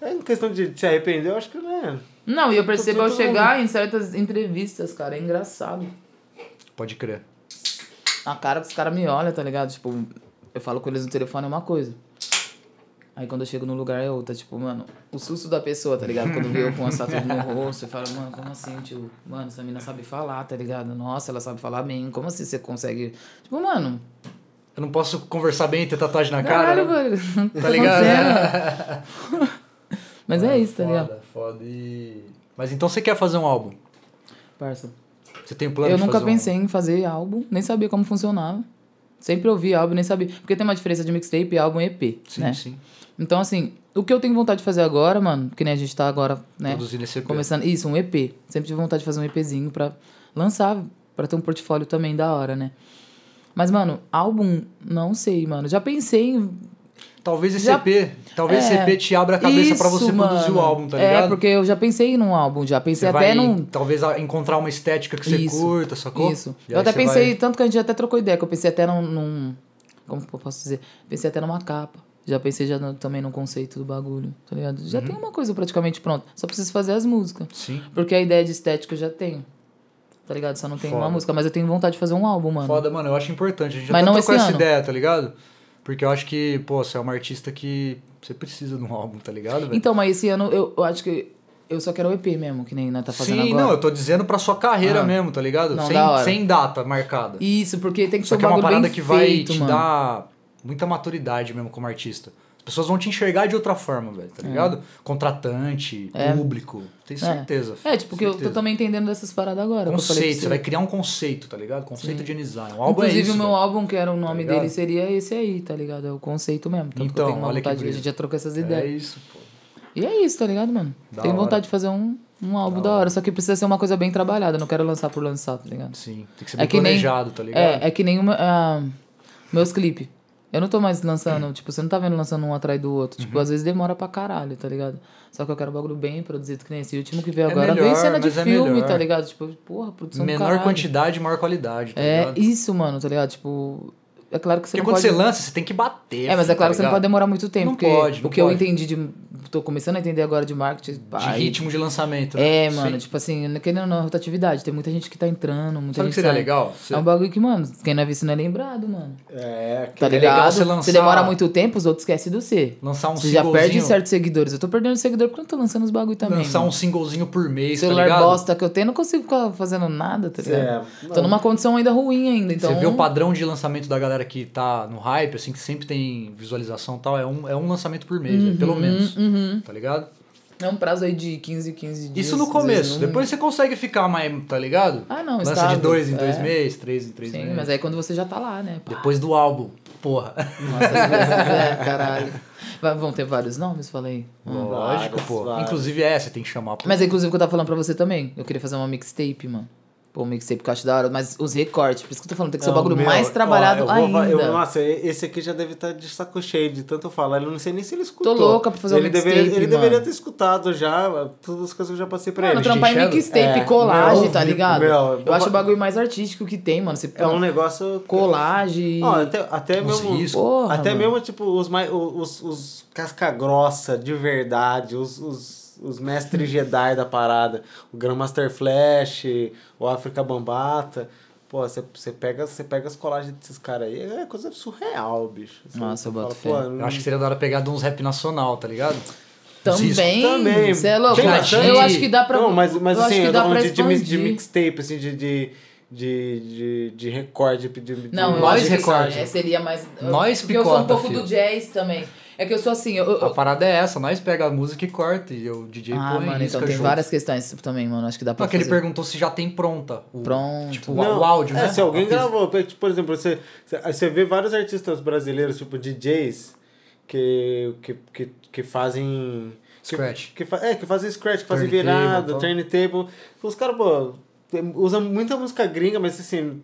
Speaker 2: É em questão de se arrepender, eu acho que não é.
Speaker 3: Não, e eu percebo ao chegar em certas entrevistas, cara, é engraçado.
Speaker 1: Pode crer.
Speaker 3: A cara que os caras me olham, tá ligado? Tipo, eu falo com eles no telefone é uma coisa. Aí quando eu chego no lugar é outra, tipo, mano, o susto da pessoa, tá ligado? Quando vê eu com uma tatuagem no rosto, eu falo, mano, como assim, tio? Mano, essa mina sabe falar, tá ligado? Nossa, ela sabe falar bem, como assim você consegue. Tipo, mano,
Speaker 1: Eu não posso conversar bem e ter tatuagem na cara. né?
Speaker 3: velho. que
Speaker 1: Tá ligado?
Speaker 3: Mas é isso, tá ligado?
Speaker 1: Foda, foda. E... Mas então você quer fazer um álbum?
Speaker 3: Parça.
Speaker 1: Você tem plano
Speaker 3: Eu
Speaker 1: de
Speaker 3: nunca
Speaker 1: fazer um
Speaker 3: pensei em fazer álbum, nem sabia como funcionava. Sempre ouvi álbum, nem sabia. Porque tem uma diferença de mixtape, álbum e EP,
Speaker 1: Sim,
Speaker 3: né?
Speaker 1: sim.
Speaker 3: Então, assim, o que eu tenho vontade de fazer agora, mano, que nem a gente tá agora, né?
Speaker 1: Produzindo esse EP.
Speaker 3: Começando. Isso, um EP. Sempre tive vontade de fazer um EPzinho pra lançar, pra ter um portfólio também da hora, né? Mas, mano, álbum, não sei, mano. Já pensei em.
Speaker 1: Talvez esse
Speaker 3: Já-
Speaker 1: EP, talvez esse
Speaker 3: É.
Speaker 1: EP te abra a cabeça pra
Speaker 3: Isso,
Speaker 1: você produzir o
Speaker 3: mano.
Speaker 1: álbum, tá ligado?
Speaker 3: É, porque eu já pensei num álbum, já pensei
Speaker 1: Você
Speaker 3: até
Speaker 1: vai,
Speaker 3: num.
Speaker 1: talvez, encontrar uma estética que você
Speaker 3: Isso,
Speaker 1: curta, sacou?
Speaker 3: Isso.
Speaker 1: E
Speaker 3: Eu até
Speaker 1: você
Speaker 3: pensei,
Speaker 1: vai-
Speaker 3: tanto que a gente até trocou ideia, que eu pensei até num. num como eu posso dizer? Pensei até numa capa. Já pensei já no- também no conceito do bagulho, tá ligado? Já
Speaker 1: Uhum.
Speaker 3: tem uma coisa praticamente pronta. Só preciso fazer as músicas.
Speaker 1: Sim.
Speaker 3: Porque a ideia de estética eu já tenho. Tá ligado? Só não tem uma música, mas eu tenho vontade de fazer um álbum, mano.
Speaker 1: Foda, mano, eu acho importante. A gente
Speaker 3: Mas
Speaker 1: até
Speaker 3: não
Speaker 1: trocou essa
Speaker 3: ano.
Speaker 1: ideia, tá ligado? Porque eu acho que, pô, você é uma artista que você precisa de um álbum, tá ligado?
Speaker 3: Então, mas esse ano eu, eu acho que eu só quero o EP mesmo, que nem nós tá fazendo
Speaker 1: Sim,
Speaker 3: agora.
Speaker 1: não, eu tô dizendo pra sua carreira
Speaker 3: Ah.
Speaker 1: mesmo, tá ligado?
Speaker 3: Não,
Speaker 1: sem,
Speaker 3: da
Speaker 1: sem data marcada.
Speaker 3: Isso, porque tem que
Speaker 1: Só
Speaker 3: ser
Speaker 1: que
Speaker 3: um
Speaker 1: é uma parada
Speaker 3: bem
Speaker 1: que vai
Speaker 3: feito,
Speaker 1: te
Speaker 3: mano.
Speaker 1: dar muita maturidade mesmo como artista. As pessoas vão te enxergar de outra forma, velho, tá ligado? Contratante,
Speaker 3: É.
Speaker 1: público. Tenho certeza.
Speaker 3: É, tipo, que eu tô
Speaker 1: certeza.
Speaker 3: também entendendo dessas paradas agora. que
Speaker 1: Conceito, você vai criar um conceito, tá ligado? Conceito de design. O álbum
Speaker 3: Inclusive,
Speaker 1: é isso,
Speaker 3: o meu
Speaker 1: velho.
Speaker 3: álbum, que era o nome
Speaker 1: ligado?
Speaker 3: dele, seria esse aí, tá ligado? É o conceito mesmo. Tanto que
Speaker 1: Então,
Speaker 3: eu tenho uma
Speaker 1: olha que
Speaker 3: vontade a gente já trocou essas
Speaker 1: É
Speaker 3: ideias.
Speaker 1: isso, pô.
Speaker 3: E é isso, tá ligado, mano?
Speaker 1: Da
Speaker 3: tenho
Speaker 1: hora.
Speaker 3: vontade de fazer um, um álbum da hora. Só que precisa ser uma coisa bem trabalhada. Não quero lançar por lançar, tá ligado?
Speaker 1: Sim, tem que ser
Speaker 3: É
Speaker 1: bem
Speaker 3: que nem-
Speaker 1: planejado, tá ligado?
Speaker 3: É, é que nem uma, ah, meus clipes. Eu não tô mais lançando, tipo, você não tá vendo lançando um atrás do outro.
Speaker 1: Uhum.
Speaker 3: Tipo, às vezes demora pra caralho, tá ligado? Só que eu quero um bagulho bem produzido, que nem esse último que veio
Speaker 1: É
Speaker 3: agora.
Speaker 1: melhor,
Speaker 3: veio cena de
Speaker 1: é
Speaker 3: filme,
Speaker 1: melhor.
Speaker 3: tá ligado? Tipo, porra, produção
Speaker 1: Menor quantidade, maior qualidade, tá
Speaker 3: É
Speaker 1: ligado?
Speaker 3: isso, mano, tá ligado? Tipo, é claro que você
Speaker 1: Porque
Speaker 3: não
Speaker 1: quando
Speaker 3: pode...
Speaker 1: você lança, você tem que bater.
Speaker 3: É, mas é claro que você não
Speaker 1: tá
Speaker 3: pode demorar muito tempo.
Speaker 1: Não
Speaker 3: porque
Speaker 1: pode, não
Speaker 3: o que eu entendi de... Tô começando a entender agora de marketing.
Speaker 1: ligado? De ritmo de lançamento. né?
Speaker 3: É, mano,
Speaker 1: Sim.
Speaker 3: tipo assim, querendo ou não, rotatividade. Tem muita gente que tá entrando, muita
Speaker 1: Sabe o
Speaker 3: gente
Speaker 1: que seria
Speaker 3: sai.
Speaker 1: legal? Você-
Speaker 3: É um bagulho que, mano, quem não é visto não é lembrado, mano.
Speaker 2: É,
Speaker 3: Tá
Speaker 1: É
Speaker 3: ligado?
Speaker 1: legal você lançar-
Speaker 3: demora muito tempo, os outros esquecem do C.
Speaker 1: Lançar um
Speaker 3: Você já perde certos seguidores. Eu tô perdendo seguidor porque eu não tô lançando os bagulho também.
Speaker 1: Lançar
Speaker 3: mano.
Speaker 1: um singlezinho por mês, tá
Speaker 3: celular
Speaker 1: ligado?
Speaker 3: bosta que eu tenho, não consigo ficar fazendo nada, tá ligado?
Speaker 2: É,
Speaker 3: Tô numa condição ainda ruim ainda, então...
Speaker 1: Você vê o padrão de lançamento da galera que tá no hype, assim, que sempre tem visualização e tal, é um, é um lançamento por mês, velho, pelo menos.
Speaker 3: Uhum.
Speaker 1: Tá ligado?
Speaker 3: É um prazo aí de 15, 15 dias.
Speaker 1: Isso no começo.
Speaker 3: vezes,
Speaker 1: Depois você consegue ficar mais, tá ligado?
Speaker 3: Ah, não,
Speaker 1: Lança
Speaker 3: estável,
Speaker 1: de dois em dois
Speaker 3: é.
Speaker 1: meses, três em três
Speaker 3: Sim,
Speaker 1: meses.
Speaker 3: mas aí quando você já tá lá, né? Pá.
Speaker 1: Depois do álbum. Porra.
Speaker 3: Nossa, vezes, é, caralho. Vão ter vários nomes, falei.
Speaker 1: Lógico,
Speaker 2: vários,
Speaker 1: pô. Inclusive é, você tem que chamar. Pô.
Speaker 3: Mas inclusive o que eu tava falando pra você também. Eu queria fazer uma mixtape, mano. Pô, um mixtape que eu acho da hora, mas os recortes, por isso que eu tô falando, tem que ser um
Speaker 2: Não,
Speaker 3: bagulho
Speaker 2: meu,
Speaker 3: mais
Speaker 2: ó,
Speaker 3: trabalhado
Speaker 2: eu vou-
Speaker 3: ainda.
Speaker 2: eu- nossa, esse aqui já deve estar de saco cheio de tanto falar. Eu não sei nem se ele escutou.
Speaker 3: louca pra fazer um
Speaker 2: ele deveria,
Speaker 3: mixtape,
Speaker 2: Ele
Speaker 3: mano.
Speaker 2: deveria ter escutado já todas as coisas que eu já passei pra
Speaker 3: Mano,
Speaker 2: ele.
Speaker 3: trampar em mixtape,
Speaker 2: É,
Speaker 3: colagem,
Speaker 2: meu,
Speaker 3: tá ligado?
Speaker 2: meu,
Speaker 3: eu
Speaker 2: vou
Speaker 3: acho o bagulho mais artístico que tem, mano. Você
Speaker 2: É um negócio...
Speaker 3: colagem.
Speaker 2: Ó, até, até mesmo,
Speaker 1: riscos.
Speaker 3: Porra,
Speaker 2: até
Speaker 3: mano.
Speaker 2: mesmo, tipo, os, mais, os, os casca grossa de verdade, os, os, os mestres Jedi da parada, o Grandmaster Flash, o África Bambata. Pô, você pega, você pega as colagens desses caras aí, é coisa surreal, bicho. Você-
Speaker 3: Nossa,
Speaker 2: você
Speaker 3: eu boto
Speaker 2: fala,
Speaker 3: fé.
Speaker 2: pô,
Speaker 1: Eu acho que seria da hora pegar de uns rap nacional, tá ligado?
Speaker 3: Também.
Speaker 2: Também.
Speaker 3: Você é louco?
Speaker 2: Tem
Speaker 3: Eu
Speaker 1: bastante.
Speaker 3: acho- Eu acho que dá pra.
Speaker 2: Não, mas, mas
Speaker 3: eu
Speaker 2: assim,
Speaker 3: acho que
Speaker 2: eu tô
Speaker 3: dá
Speaker 2: falando de, de, de mixtape, assim, de, de, de, de, de recorde. De, de,
Speaker 3: Não,
Speaker 1: Nós recorde.
Speaker 3: é, seria mais.
Speaker 1: Nós
Speaker 3: porque eu sou um pouco
Speaker 1: filho.
Speaker 3: do jazz também. É que eu sou assim, eu. eu-
Speaker 1: A parada é essa, nós pega a música e corta e o DJ
Speaker 3: ah,
Speaker 1: põe
Speaker 3: mano, então tem
Speaker 1: junto.
Speaker 3: várias questões também, mano. Acho que dá pra
Speaker 1: Não, que ele perguntou se já tem pronta. O,
Speaker 3: Pronto.
Speaker 1: Tipo, o,
Speaker 2: Não,
Speaker 1: o áudio,
Speaker 2: é,
Speaker 1: né?
Speaker 2: se alguém
Speaker 1: A
Speaker 2: gravou, tipo, por exemplo, você, você vê vários artistas brasileiros, tipo DJs, que, que, que, que fazem.
Speaker 1: Scratch.
Speaker 2: Que, que, fa- é, que fazem scratch, que fazem
Speaker 1: Turntable,
Speaker 2: virada,
Speaker 1: tal.
Speaker 2: turntable. Os caras, pô. usa muita música gringa, mas assim.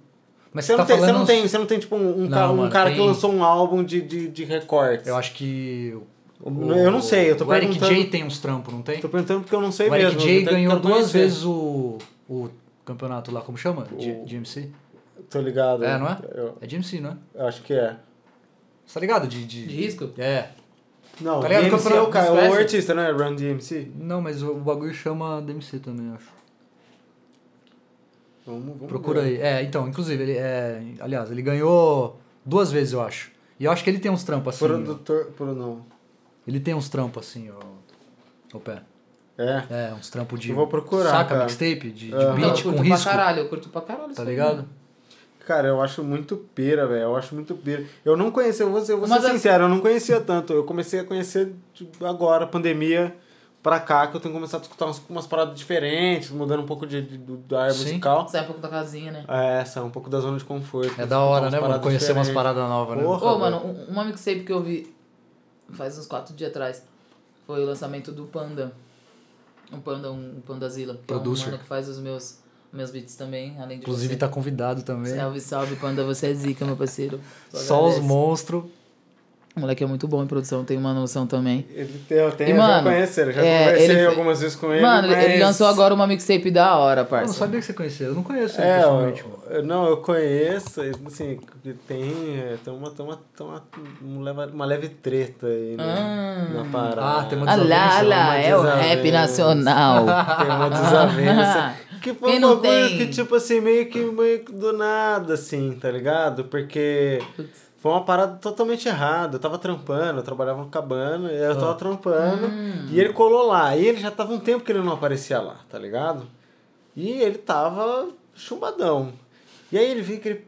Speaker 1: Mas
Speaker 2: Você,
Speaker 1: você
Speaker 2: não,
Speaker 1: tá
Speaker 2: tem, você
Speaker 1: falando...
Speaker 2: não tem, você não tem tipo um, um,
Speaker 1: Não,
Speaker 2: ca- um
Speaker 1: mano,
Speaker 2: cara que
Speaker 1: tem-
Speaker 2: lançou um álbum de, de, de recortes.
Speaker 1: Eu acho que...
Speaker 2: Eu não sei, eu tô
Speaker 1: o Eric
Speaker 2: perguntando-
Speaker 1: J tem uns trampos, não tem?
Speaker 2: Tô perguntando porque eu não sei
Speaker 1: O Eric
Speaker 2: mesmo.
Speaker 1: J
Speaker 2: eu
Speaker 1: ganhou
Speaker 2: quero
Speaker 1: duas
Speaker 2: conhecer.
Speaker 1: vezes o, o campeonato lá, como chama?
Speaker 2: O-
Speaker 1: GMC?
Speaker 2: Tô ligado.
Speaker 1: É, não é?
Speaker 2: Eu,
Speaker 1: É GMC, não é?
Speaker 2: eu acho que é.
Speaker 1: Você tá ligado? De, de...
Speaker 3: De risco?
Speaker 1: É.
Speaker 2: Não,
Speaker 1: Tá ligado?
Speaker 2: DMC é o, cara, é o artista, né? Run DMC.
Speaker 1: Não, mas o, o bagulho chama DMC também, eu acho.
Speaker 2: Vamos, vamos
Speaker 1: Procura
Speaker 2: ver.
Speaker 1: aí. É, então, inclusive, ele é... Aliás, ele ganhou duas vezes, eu acho. E eu acho que ele tem uns trampos assim.
Speaker 2: Produtor. Pro não.
Speaker 1: Ele tem uns trampos assim, ó. O pé.
Speaker 2: É.
Speaker 1: É, uns trampos de.
Speaker 2: Eu vou procurar,
Speaker 1: Saca
Speaker 2: cara.
Speaker 1: mixtape? De, de
Speaker 2: Aham.
Speaker 3: Não, eu
Speaker 1: beat
Speaker 3: curto
Speaker 1: com
Speaker 3: pra
Speaker 1: risco.
Speaker 3: caralho, eu curto pra caralho.
Speaker 1: Tá ligado?
Speaker 3: mano.
Speaker 2: Cara, eu acho muito pira, velho. Eu acho muito pira. Eu não conhecia, eu vou ser, eu vou ser
Speaker 3: Mas a-
Speaker 2: sincero, eu não conhecia tanto. Eu comecei a conhecer tipo, agora, pandemia, pra cá, que eu tenho começado a escutar umas, umas paradas diferentes, mudando um pouco de, de, do- da área
Speaker 1: Sim.
Speaker 2: musical.
Speaker 3: Sai um pouco da casinha, né?
Speaker 2: É, sai um pouco da zona de conforto.
Speaker 1: É
Speaker 2: escutar
Speaker 1: da hora, né, mano? Conhecer umas paradas novas, né?
Speaker 2: Porra.
Speaker 3: Ô, mano, um- uma mixtape que eu vi faz uns quatro dias atrás foi o lançamento do Panda. Um Panda, um Pandazilla. Que é
Speaker 1: Producer.
Speaker 3: um mano que faz os meus, meus beats também, além de
Speaker 1: Inclusive
Speaker 3: você.
Speaker 1: tá convidado também.
Speaker 3: Salve, salve, Panda, você é zica, meu parceiro. Só
Speaker 1: Só os monstros.
Speaker 3: O moleque é muito bom em produção, tem uma noção também.
Speaker 2: Ele tem, eu tenho,
Speaker 3: E,
Speaker 2: eu já
Speaker 3: mano,
Speaker 2: conheço ele, já
Speaker 3: é,
Speaker 2: conversei
Speaker 3: ele
Speaker 2: algumas vezes com ele.
Speaker 3: Mano,
Speaker 2: mas...
Speaker 3: ele lançou agora uma mixtape da hora,
Speaker 1: Eu não
Speaker 3: parça.
Speaker 1: sabia que você conhecia. Eu não conheço ele
Speaker 2: É,
Speaker 1: pessoalmente,
Speaker 2: eu, não, eu conheço, assim, tem, é, tem, uma, tem, uma, tem uma, um leva- uma leve treta aí né,
Speaker 3: Ah.
Speaker 2: na parada.
Speaker 1: Ah, tem uma
Speaker 3: Ah lá,
Speaker 1: desavença,
Speaker 3: lá,
Speaker 2: uma
Speaker 3: é o
Speaker 2: desavença.
Speaker 3: rap nacional.
Speaker 2: Tem uma desavença. Que foi
Speaker 3: Quem
Speaker 2: um bagulho
Speaker 3: tem?
Speaker 2: que, tipo assim, meio que, meio que do nada, assim, tá ligado? Porque foi uma parada totalmente errada. Eu tava trampando, eu trabalhava no cabana, eu
Speaker 1: Ah.
Speaker 2: tava trampando,
Speaker 3: Hum.
Speaker 2: e ele colou lá. E ele já tava um tempo que ele não aparecia lá, tá ligado? E ele tava chumbadão. E aí ele viu que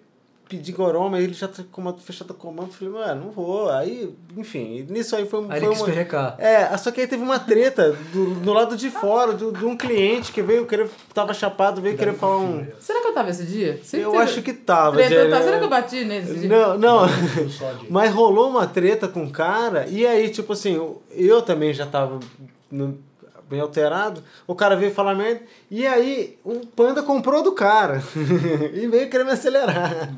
Speaker 2: ele pediu goroma, ele já tinha comando fechado o comando, eu falei, mano, não vou. Aí, enfim, nisso aí foi,
Speaker 1: Aí
Speaker 2: foi
Speaker 1: ele
Speaker 2: uma...
Speaker 1: perrecar.
Speaker 2: É, só que aí teve uma treta do, do lado de fora, do, de um cliente que veio querer, tava chapado, veio querer falar um.
Speaker 3: Será que eu tava esse dia? Sempre
Speaker 2: Eu
Speaker 3: teve-
Speaker 2: acho que tava.
Speaker 3: Treta, tá? Será que eu bati nesse dia?
Speaker 2: Não, não. Mas rolou uma treta com o cara, e aí, tipo assim, eu- também já tava no- bem alterado. O cara veio falar merda, e aí o Panda comprou do cara. e veio querer me acelerar.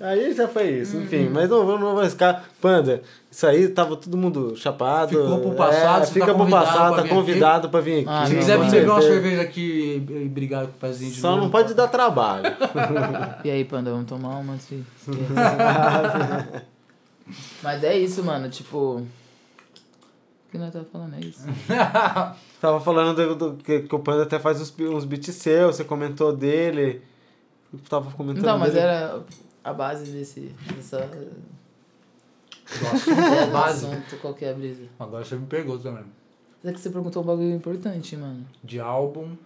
Speaker 2: Aí já foi isso, enfim, mas não, não vou ficar. Panda, isso aí tava todo mundo chapado.
Speaker 1: Ficou pro passado,
Speaker 2: é,
Speaker 1: você
Speaker 2: fica
Speaker 1: tá
Speaker 2: pro
Speaker 1: convidado
Speaker 2: passado,
Speaker 1: pra
Speaker 2: tá
Speaker 1: vir aqui.
Speaker 2: convidado pra vir aqui.
Speaker 3: Ah,
Speaker 1: Se
Speaker 3: não,
Speaker 1: quiser vir beber uma cerveja aqui e brigar com o pezinho de
Speaker 2: Só
Speaker 1: novo,
Speaker 2: não pode dar trabalho.
Speaker 3: E aí, Panda, vamos tomar uma, filho? Mas é isso, mano, tipo... O que nós tava falando é isso.
Speaker 2: Tava falando do, do- que, que o Panda até faz uns, uns beats seus, você comentou dele. Eu tava comentando
Speaker 3: Então, mas
Speaker 2: dele.
Speaker 3: era a base desse... Dessa...
Speaker 1: Nossa,
Speaker 3: É,
Speaker 1: a
Speaker 3: do
Speaker 1: base.
Speaker 3: assunto, qual que é a brisa?
Speaker 1: Agora você me pegou também.
Speaker 3: É que você perguntou um bagulho importante, mano.
Speaker 1: De álbum.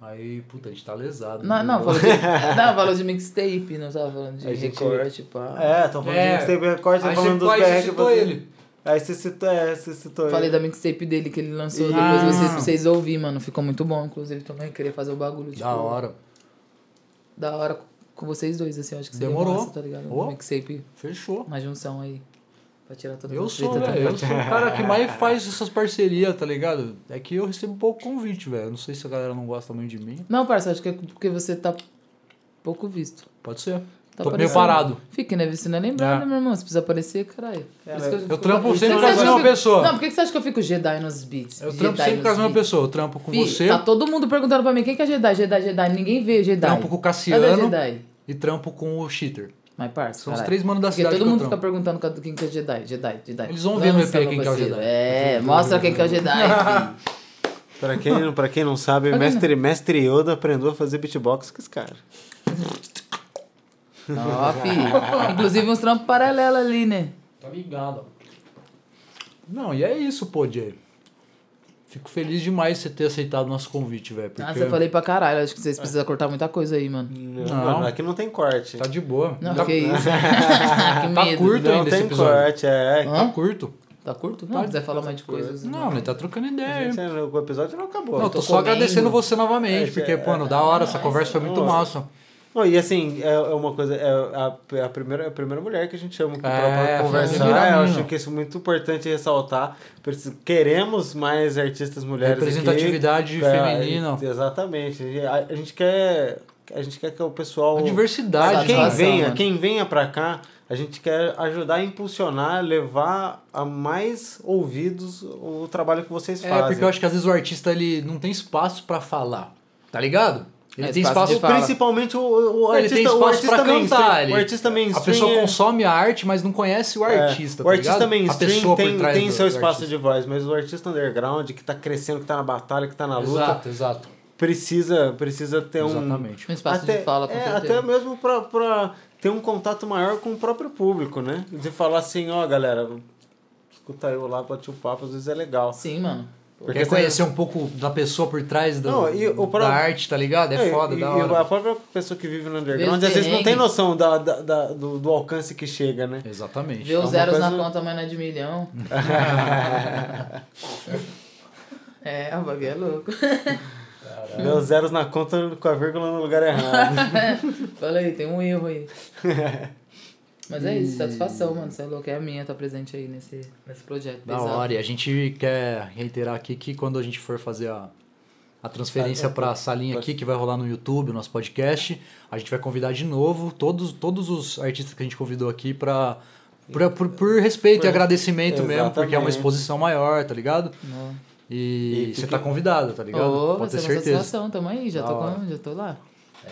Speaker 1: Aí, puta, a gente tá lesado.
Speaker 3: Não,
Speaker 1: né?
Speaker 3: não, falou de, não, falou de mixtape, não tava falando de
Speaker 2: A gente-
Speaker 3: recorte, pá.
Speaker 2: É, tô falando
Speaker 1: É.
Speaker 2: de mixtape recorte,
Speaker 1: Aí
Speaker 2: tá falando
Speaker 1: você,
Speaker 2: dos
Speaker 1: aí você
Speaker 2: BR.
Speaker 1: citou
Speaker 2: você-
Speaker 1: ele.
Speaker 2: Aí você citou, é, você citou
Speaker 3: Falei
Speaker 2: ele.
Speaker 3: da mixtape dele que ele lançou,
Speaker 1: Ah.
Speaker 3: depois vocês, pra vocês ouvir, mano. Ficou muito bom, inclusive, também. Queria fazer o bagulho, tipo...
Speaker 1: Da hora.
Speaker 3: Da hora com vocês dois, assim, eu acho que seria
Speaker 1: Demorou.
Speaker 3: massa, tá ligado?
Speaker 1: Ô.
Speaker 3: Um mixtape,
Speaker 1: Fechou.
Speaker 3: uma junção aí. Pra tirar toda
Speaker 1: Eu
Speaker 3: a
Speaker 1: sou,
Speaker 3: treta,
Speaker 1: velho.
Speaker 3: tá?
Speaker 1: Eu sou o cara que mais faz essas parcerias, tá ligado? É que eu recebo pouco convite, velho. Eu Não sei se a galera não gosta muito de mim.
Speaker 3: Não, parça, acho que é porque você tá pouco visto.
Speaker 1: Pode ser.
Speaker 3: Tá
Speaker 1: Tô meio parado.
Speaker 3: Fique, né? Você não é lembrado,
Speaker 1: É.
Speaker 3: né, meu irmão? Você precisa aparecer, caralho. Que
Speaker 1: Eu
Speaker 3: fico-
Speaker 1: trampo sempre com
Speaker 3: eu fico-
Speaker 1: pessoas.
Speaker 3: Não, por que você acha que eu fico Jedi nos beats?
Speaker 1: Eu
Speaker 3: Jedi
Speaker 1: trampo sempre
Speaker 3: nos
Speaker 1: com as mesmas
Speaker 3: beats?
Speaker 1: pessoas. Eu trampo com
Speaker 3: Fih,
Speaker 1: você,
Speaker 3: Tá todo mundo perguntando pra mim quem que é Jedi, Jedi, Jedi. Ninguém vê Jedi.
Speaker 1: trampo com o
Speaker 3: Cadê
Speaker 1: Cassiano
Speaker 3: Jedi?
Speaker 1: E trampo com o Cheater.
Speaker 3: Mas, parça,
Speaker 1: São os três manos da
Speaker 3: Porque
Speaker 1: cidade
Speaker 3: todo
Speaker 1: que eu
Speaker 3: mundo fica perguntando quem que é Jedi, Jedi, Jedi.
Speaker 1: Eles vão ver no EP
Speaker 3: meu
Speaker 1: quem que é o. Jedi.
Speaker 3: É, mostra quem que é o Jedi.
Speaker 2: Pra quem, pra quem não sabe, mestre, mestre Yoda aprendeu a fazer beatbox com esse cara.
Speaker 3: Ó, filho. Inclusive uns trampos paralelos ali, né?
Speaker 1: Tá ligado. Não, e é isso, pô, Jay. Fico feliz demais de você ter aceitado o nosso convite, velho. Porque
Speaker 3: Nossa, eu falei pra caralho. Acho que vocês precisam cortar muita coisa aí, mano.
Speaker 2: Não,
Speaker 1: Não.
Speaker 2: aqui não tem corte.
Speaker 1: tá de boa.
Speaker 3: Não,
Speaker 1: tá,
Speaker 3: que isso. que
Speaker 1: tá curto
Speaker 2: não
Speaker 1: ainda esse
Speaker 2: tem corte, é.
Speaker 3: Hã?
Speaker 1: Tá curto.
Speaker 3: Tá curto? Não, quiser falar mais de coisas.
Speaker 1: Não, mas tá trocando ideia.
Speaker 2: Gente, o episódio não acabou.
Speaker 1: Não, eu
Speaker 3: tô
Speaker 1: tô só
Speaker 3: comendo.
Speaker 1: agradecendo você novamente,
Speaker 2: É,
Speaker 1: porque,
Speaker 2: é,
Speaker 1: pô, da hora, essa conversa foi muito
Speaker 2: Nossa.
Speaker 1: massa.
Speaker 2: Não, e assim, é, é uma coisa, é a, é a, primeira, é a primeira mulher que a gente chama aqui
Speaker 1: É, foi
Speaker 2: conversar.
Speaker 1: primeira
Speaker 2: Eu acho que isso é muito importante ressaltar. Queremos mais artistas mulheres aqui.
Speaker 1: Representatividade
Speaker 2: É,
Speaker 1: feminina.
Speaker 2: Exatamente. A, a gente quer. A gente quer que o pessoal.
Speaker 1: A diversidade,
Speaker 2: Quem
Speaker 1: né?
Speaker 2: Venha,
Speaker 3: mano.
Speaker 2: quem venha pra cá, a gente quer ajudar a impulsionar, levar a mais ouvidos o trabalho que vocês
Speaker 1: É,
Speaker 2: fazem.
Speaker 1: porque eu acho que às vezes o artista ele não tem espaço pra falar, tá ligado? Ele
Speaker 3: É,
Speaker 1: tem
Speaker 3: espaço
Speaker 1: espaço.
Speaker 2: Principalmente o, o
Speaker 1: Ele
Speaker 2: artista,
Speaker 1: tem
Speaker 2: o
Speaker 1: espaço
Speaker 2: artista
Speaker 1: pra
Speaker 2: mainstream.
Speaker 1: cantar. Ele,
Speaker 2: o artista mainstream.
Speaker 1: a pessoa
Speaker 2: é-
Speaker 1: consome a arte, mas não conhece o
Speaker 2: é,
Speaker 1: artista,
Speaker 2: o
Speaker 1: tá
Speaker 2: artista
Speaker 1: ligado? a
Speaker 2: mainstream
Speaker 1: pessoa
Speaker 2: tem, tem
Speaker 1: do-
Speaker 2: seu
Speaker 1: do
Speaker 2: espaço
Speaker 1: artista.
Speaker 2: de voz, mas o artista underground que tá crescendo, que tá na batalha, que tá na luta,
Speaker 1: Exato, exato.
Speaker 2: precisa, precisa ter um.
Speaker 1: Exatamente.
Speaker 3: Um espaço
Speaker 2: até,
Speaker 3: de fala, com
Speaker 2: é,
Speaker 3: certeza.
Speaker 2: até mesmo pra, pra ter um contato maior com o próprio público, né? De falar assim, ó, galera, escuta eu lá, bate o papo, às vezes é legal.
Speaker 3: Sim, mano.
Speaker 2: Porque
Speaker 1: Quer
Speaker 2: você-
Speaker 1: conhecer um pouco da pessoa por trás do,
Speaker 2: Não, e o
Speaker 1: da
Speaker 2: próprio-
Speaker 1: arte, tá ligado? É,
Speaker 2: É,
Speaker 1: foda,
Speaker 2: e,
Speaker 1: da
Speaker 2: e
Speaker 1: hora.
Speaker 2: a própria pessoa que vive no underground,
Speaker 3: os
Speaker 2: às vezes não tem noção da, da, da- do, do alcance que chega, né?
Speaker 1: Exatamente.
Speaker 3: Vê os
Speaker 2: uma
Speaker 3: zeros na
Speaker 2: coisa-
Speaker 3: conta, mas não é de milhão. é, o bagulho é louco.
Speaker 2: Meus zeros na conta com a vírgula no lugar errado.
Speaker 3: Falei, tem um erro aí. Mas é isso, satisfação, mano. Você é louco, é a minha, tá presente aí nesse, nesse projeto.
Speaker 1: Da
Speaker 3: pesado.
Speaker 1: hora. E a gente quer reiterar aqui que quando a gente for fazer a, a transferência
Speaker 2: tá,
Speaker 1: pra salinha aqui, que vai rolar no YouTube, nosso podcast, a gente vai convidar de novo todos, todos os artistas que a gente convidou aqui pra. Por, por, por respeito
Speaker 2: Por-
Speaker 1: e agradecimento mesmo, porque é uma
Speaker 2: Exatamente.
Speaker 1: exposição maior, tá ligado?
Speaker 3: Não.
Speaker 1: E,
Speaker 2: E
Speaker 1: você
Speaker 2: fica-
Speaker 1: tá convidado, tá ligado?
Speaker 3: Vai
Speaker 1: Pode ter
Speaker 3: ser uma
Speaker 1: certeza.
Speaker 3: satisfação, tamo aí, já
Speaker 1: Da
Speaker 3: tô, com, já tô lá.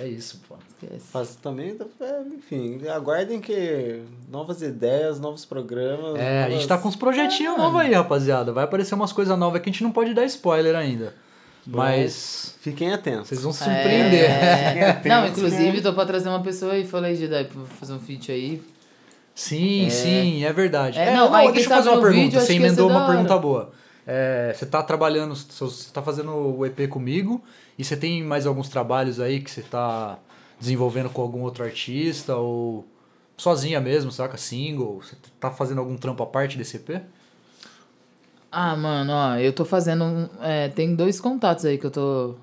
Speaker 1: É isso, pô.
Speaker 3: Esquece.
Speaker 2: Faz também, é, enfim, aguardem que novas ideias, novos programas.
Speaker 1: É, a gente
Speaker 2: novas-
Speaker 1: tá com uns projetinhos
Speaker 3: É,
Speaker 1: novos aí, rapaziada. Vai aparecer umas coisas novas que a gente não pode dar spoiler ainda. Mas
Speaker 2: Fiquem atentos.
Speaker 1: vocês vão se surpreender.
Speaker 3: É... Não,
Speaker 2: Atentos,
Speaker 3: inclusive,
Speaker 2: né?
Speaker 3: tô pra trazer uma pessoa aí. Falei, Jedi, pra fazer um feat aí.
Speaker 1: Sim, sim, é verdade.
Speaker 3: É,
Speaker 1: É,
Speaker 3: não,
Speaker 1: não,
Speaker 3: aí
Speaker 1: deixa eu fazer uma pergunta.
Speaker 3: vídeo,
Speaker 1: você emendou uma pergunta boa. É, você tá trabalhando, você tá fazendo o EP comigo e você tem mais alguns trabalhos aí que você tá desenvolvendo com algum outro artista ou sozinha mesmo, saca? Single? Você tá fazendo algum trampo à parte desse EP?
Speaker 3: Ah, mano, ó, eu tô fazendo. É, tem dois contatos aí que eu tô.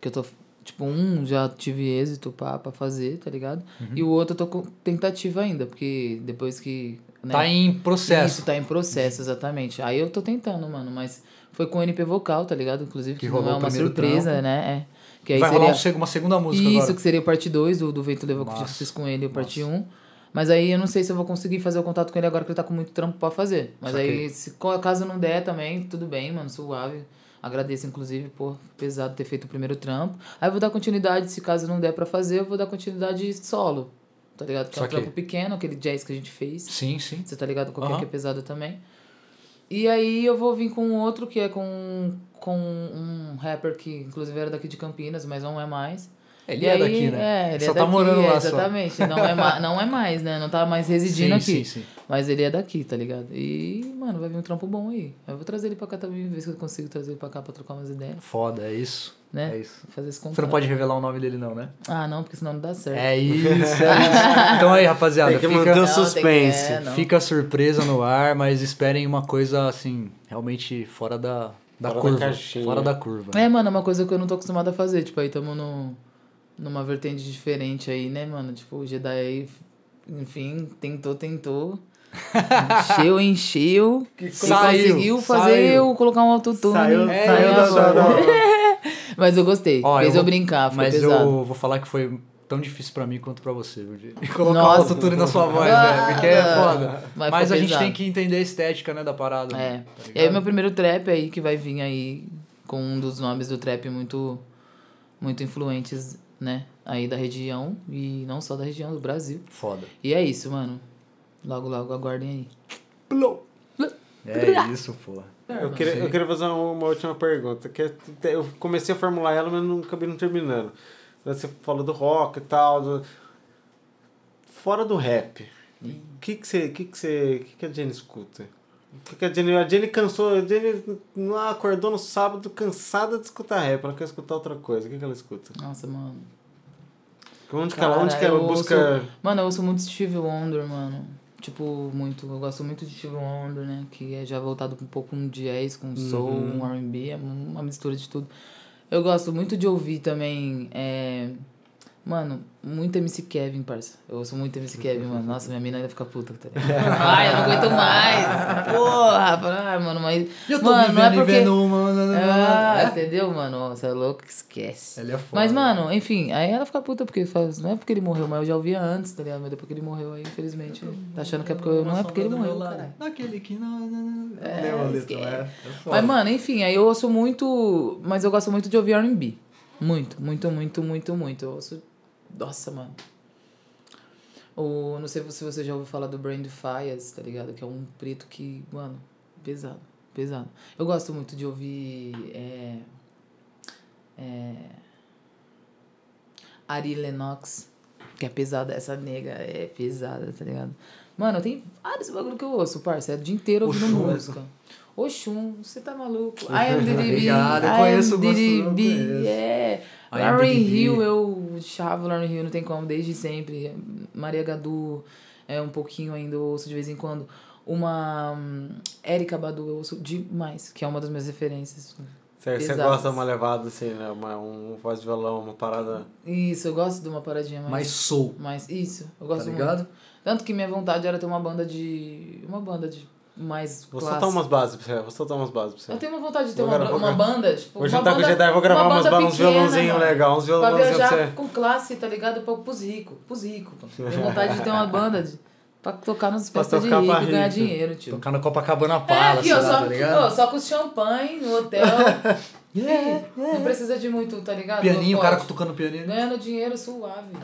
Speaker 3: Que eu tô. Tipo, um já tive êxito pra, pra fazer, tá ligado?
Speaker 1: Uhum.
Speaker 3: E o outro eu tô com tentativa ainda, porque depois que. Né,
Speaker 1: Tá em processo.
Speaker 3: Isso, tá em processo, exatamente. Aí eu tô tentando, mano, mas foi com o NP Vocal, tá ligado? Inclusive,
Speaker 1: Que
Speaker 3: que,
Speaker 1: rolou
Speaker 3: não é uma surpresa,
Speaker 1: trampo.
Speaker 3: né? É. Que aí
Speaker 1: Vai
Speaker 3: seria...
Speaker 1: rolar um uma segunda música
Speaker 3: Isso,
Speaker 1: agora.
Speaker 3: que seria o parte 2 do, do Vento Levou que eu fiz com ele, o parte 1. Um. Mas aí eu não sei se eu vou conseguir fazer o contato com ele agora que ele tá com muito trampo pra fazer. Mas
Speaker 1: Saquei.
Speaker 3: aí, se caso não der também, tudo bem, mano, suave. Agradeço, inclusive, por pesado ter feito o primeiro trampo. Aí eu vou dar continuidade, se caso não der pra fazer, eu vou dar continuidade solo. Tá ligado? Que é um
Speaker 1: Saquei.
Speaker 3: trampo pequeno, aquele jazz que a gente fez.
Speaker 1: Sim, sim.
Speaker 3: Você tá ligado? Qualquer
Speaker 1: Aham.
Speaker 3: que é pesado também. E aí eu vou vir com outro que é com, com um rapper que inclusive era daqui de Campinas, mas não é mais.
Speaker 1: Ele
Speaker 3: E
Speaker 1: é
Speaker 3: aí-
Speaker 1: daqui, né?
Speaker 3: É, ele
Speaker 1: Só
Speaker 3: é
Speaker 1: tá
Speaker 3: daqui,
Speaker 1: morando
Speaker 3: é,
Speaker 1: lá só.
Speaker 3: Exatamente. Não é, não é mais, né? Não tá mais residindo
Speaker 1: Sim,
Speaker 3: aqui.
Speaker 1: sim, sim.
Speaker 3: Mas ele é daqui, tá ligado? E, mano, vai vir um trampo bom aí. Eu vou trazer ele pra cá também, ver se eu consigo trazer ele pra cá pra trocar umas ideias,
Speaker 1: Foda, é isso.
Speaker 3: né?
Speaker 1: É isso.
Speaker 3: Fazer esse
Speaker 1: Você não pode revelar o nome dele, não, né?
Speaker 3: Ah, não, porque senão não dá certo.
Speaker 1: É isso, é isso. Então aí, rapaziada,
Speaker 2: Tem que
Speaker 1: fica,
Speaker 2: manter o
Speaker 3: Não, que-
Speaker 2: suspense.
Speaker 3: é, não.
Speaker 1: fica a surpresa no ar, mas esperem uma coisa, assim, realmente fora da, da
Speaker 2: Fora da
Speaker 1: curva.
Speaker 2: caixinha.
Speaker 1: fora da curva.
Speaker 3: É, mano, é uma coisa que eu não tô acostumado a fazer. Tipo, aí tamo no, numa vertente diferente aí, né, mano? Tipo, o Jedi aí, enfim, tentou, tentou. Encheu, encheu. e
Speaker 1: Saiu,
Speaker 3: conseguiu fazer
Speaker 1: saiu.
Speaker 3: eu colocar um autotune.
Speaker 2: Saiu,
Speaker 3: na
Speaker 2: saiu
Speaker 3: minha
Speaker 2: da,
Speaker 3: Mas eu gostei.
Speaker 1: Ó,
Speaker 3: Fez eu,
Speaker 1: vou-
Speaker 3: brincar, foi
Speaker 1: Mas
Speaker 3: pesado.
Speaker 1: eu vou falar que foi tão difícil pra mim quanto pra você, viu, Gê? Colocar
Speaker 3: Nossa.
Speaker 1: o autotune na sua voz,
Speaker 3: Ah,
Speaker 1: velho, porque é
Speaker 3: não.
Speaker 1: foda.
Speaker 3: Mas
Speaker 1: Mas, a gente
Speaker 3: pesado.
Speaker 1: tem que entender a estética, né, da parada.
Speaker 3: É.
Speaker 1: tá
Speaker 3: E aí, meu primeiro trap aí, que vai vir aí com um dos nomes do trap muito, muito influentes, né? Aí da região. E não só da região, do Brasil.
Speaker 1: Foda.
Speaker 3: E é isso, mano. Logo, logo, aguardem aí.
Speaker 1: É isso, pô.
Speaker 2: Eu queria, eu queria fazer uma, última pergunta. Que é- eu comecei a formular ela, mas não acabei não terminando. Você falou do rock e tal. do- Fora do rap, o que, que, você, que, que, você, que, que a Jenny escuta? O que, que a Jenny. A Jenny cansou. A Jenny não acordou no sábado cansada de escutar rap. Ela quer escutar outra coisa. O que, que ela escuta?
Speaker 3: Nossa, mano.
Speaker 2: Onde, que, ela, onde
Speaker 3: Cara,
Speaker 2: que ela
Speaker 3: eu
Speaker 2: busca.
Speaker 3: ouço- Mano, eu ouço muito Steve Wonder, mano. Tipo, muito. Eu gosto muito de Steve Wonder, né? Que é já voltado um pouco com jazz, com soul,
Speaker 2: Uhum.
Speaker 3: um RB, é uma mistura de tudo. Eu gosto muito de ouvir também é, Mano, muito MC Kevin, parça. Eu ouço muito MC Kevin, mano. Nossa, minha mina ainda fica puta, tá? Ai, eu não aguento mais. Porra, ai, mano, mas.
Speaker 1: Eu tô
Speaker 3: mano, não é porque...
Speaker 1: uma.
Speaker 3: Ah,
Speaker 1: É.
Speaker 3: entendeu, mano? Você é louco, esquece.
Speaker 1: Ele é foda.
Speaker 3: Mas, mano, enfim, aí ela fica puta porque fala, não é porque ele morreu, mas eu já ouvia antes, tá ligado? Mas depois que ele morreu, aí, infelizmente, tá achando que é porque eu, não é porque ele morreu, caralho.
Speaker 1: Naquele que não. não.
Speaker 3: É,
Speaker 1: Lembra a letra, é? É.
Speaker 3: Mas, mano, enfim, aí eu ouço muito. Mas eu gosto muito de ouvir RB. Muito, muito, muito, muito, muito. Eu ouço. Nossa, mano. O, não sei se você já ouviu falar do Brand Fires, tá ligado? Que é um preto que, mano, pesado, pesado. Eu gosto muito de ouvir. É, é, Ari Lennox, que é pesada, essa nega é pesada, tá ligado? Mano, tem vários bagulho que eu ouço, parça. É o dia inteiro ouvindo
Speaker 1: Oxum.
Speaker 3: música. Oxum, você tá maluco? I am DDB.
Speaker 1: Obrigado, eu
Speaker 3: I
Speaker 1: conheço
Speaker 3: am
Speaker 1: o gosto,
Speaker 3: é. Lauren
Speaker 1: DDB.
Speaker 3: Hill, eu chavo Lauren Hill, não tem como, desde sempre. Maria Gadu, é um pouquinho ainda, eu ouço de vez em quando. Uma hum, Erika Badu, eu ouço demais, que é uma das minhas referências.
Speaker 2: Você, gosta de uma levada assim, né? Uma, um voz de violão, uma parada.
Speaker 3: Isso, eu gosto de uma paradinha mais.
Speaker 1: Mais soul.
Speaker 3: Mas isso, eu gosto
Speaker 1: Tá ligado?
Speaker 3: muito. Tanto que minha vontade era ter uma banda de. Uma banda de mais.
Speaker 2: Vou
Speaker 3: clássica.
Speaker 2: soltar umas bases pra você, vou soltar umas bases pra você.
Speaker 3: Eu tenho uma vontade de ter
Speaker 2: Vou
Speaker 3: uma, uma banda, tipo.
Speaker 2: Vou
Speaker 3: uma
Speaker 2: juntar com o
Speaker 3: banda-
Speaker 2: Jedi, vou gravar
Speaker 3: uma
Speaker 2: umas,
Speaker 3: banda
Speaker 2: uns violãozinhos legais, uns
Speaker 3: Pra
Speaker 2: violãozinhos pra
Speaker 3: viajar
Speaker 2: você.
Speaker 3: com classe, tá ligado? Pra, pros ricos. Pros ricos. Tenho vontade de ter uma banda de, pra tocar nos festas de rico e ganhar
Speaker 2: rico.
Speaker 3: dinheiro, tio.
Speaker 1: Tocar no Copacabana
Speaker 3: É,
Speaker 1: Palace,
Speaker 3: aqui, ó, só,
Speaker 1: tá ligado?
Speaker 3: ó, só com champanhe no hotel. Fih, Não precisa de muito, tá ligado?
Speaker 1: Pianinho, o cara tocando pianinho.
Speaker 3: Ganhando dinheiro suave.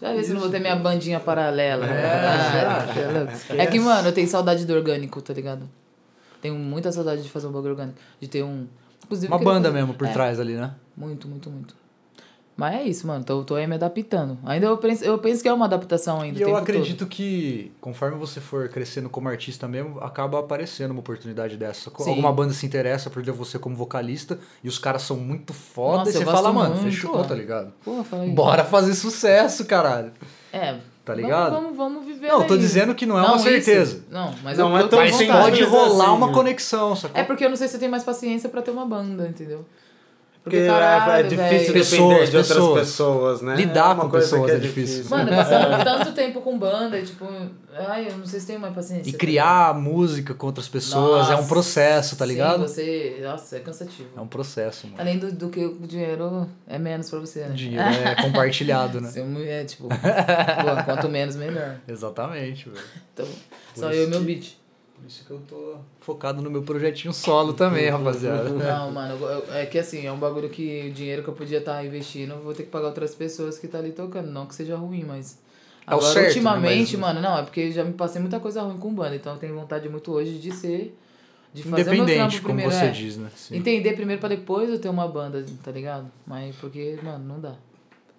Speaker 3: Já ver se não vou ter minha bandinha paralela.
Speaker 1: É,
Speaker 3: Ah,
Speaker 1: já.
Speaker 3: é louco. É que, mano, eu tenho saudade do orgânico, tá ligado? Tenho muita saudade de fazer um bagulho orgânico. De ter um. Inclusive,
Speaker 1: Uma banda
Speaker 3: fazer-
Speaker 1: mesmo por
Speaker 3: É,
Speaker 1: trás ali, né?
Speaker 3: Muito, muito, muito. Mas é isso, mano. Tô, tô aí me adaptando. Ainda eu penso, eu penso que é uma adaptação ainda.
Speaker 1: E
Speaker 3: o
Speaker 1: eu acredito que, conforme você for crescendo como artista mesmo, acaba aparecendo uma oportunidade dessa.
Speaker 3: Sim.
Speaker 1: Alguma banda se interessa por ter você como vocalista e os caras são muito foda
Speaker 3: Nossa,
Speaker 1: e você fala, mano,
Speaker 3: muito,
Speaker 1: fechou, tá ligado?
Speaker 3: todo. Porra, fala aí.
Speaker 1: Bora fazer sucesso, caralho.
Speaker 3: É.
Speaker 1: Tá
Speaker 3: vamos-
Speaker 1: ligado?
Speaker 3: Vamos, vamos, viver
Speaker 1: Não, tô
Speaker 3: aí.
Speaker 1: dizendo que não é uma
Speaker 3: isso.
Speaker 1: certeza.
Speaker 3: Não, mas
Speaker 2: Não
Speaker 3: eu,
Speaker 2: é
Speaker 3: eu
Speaker 2: tão
Speaker 1: Mas
Speaker 2: Tem
Speaker 1: pode rolar
Speaker 2: assim,
Speaker 1: uma
Speaker 2: né?
Speaker 1: conexão, sacou?
Speaker 3: É porque eu não sei se eu tenho mais paciência pra ter uma banda, entendeu?
Speaker 2: Porque é- é difícil
Speaker 3: velho.
Speaker 2: depender
Speaker 1: Pessoas,
Speaker 2: de outras
Speaker 1: pessoas.
Speaker 2: pessoas, né?
Speaker 1: Lidar
Speaker 2: É uma
Speaker 1: com pessoas
Speaker 2: que
Speaker 1: é difícil.
Speaker 3: Mano, passando tanto tempo com banda, e, tipo, ai, eu não sei se tenho mais paciência.
Speaker 1: E
Speaker 3: tá
Speaker 1: criar música com outras pessoas é um
Speaker 3: Nossa,
Speaker 1: processo, tá
Speaker 3: Sim,
Speaker 1: ligado?
Speaker 3: você. Nossa, é cansativo.
Speaker 1: É um processo, mano.
Speaker 3: Além do, do que o dinheiro é menos pra você, né?
Speaker 1: O dinheiro é compartilhado, né?
Speaker 3: Ser mulher, tipo, pô, quanto menos, melhor.
Speaker 1: Exatamente, velho.
Speaker 3: Então, só
Speaker 1: isso
Speaker 3: eu e meu beat.
Speaker 1: Por isso que eu tô focado no meu projetinho solo também, rapaziada.
Speaker 3: Não, mano, eu- é que assim, é um bagulho que o dinheiro que eu podia estar investindo, eu vou ter que pagar outras pessoas que tá ali tocando. Não que seja ruim, mas.
Speaker 1: É
Speaker 3: Agora,
Speaker 1: certo, né?
Speaker 3: ultimamente,
Speaker 1: Mas-
Speaker 3: mano, não, é porque eu já me passei muita coisa ruim com banda, então eu tenho vontade muito hoje de ser. De fazer o meu
Speaker 1: Independente,
Speaker 3: trampo
Speaker 1: como
Speaker 3: primeiro,
Speaker 1: você
Speaker 3: é.
Speaker 1: diz, né? Sim.
Speaker 3: Entender primeiro pra depois eu ter uma banda, tá ligado? Mas porque, mano, não dá.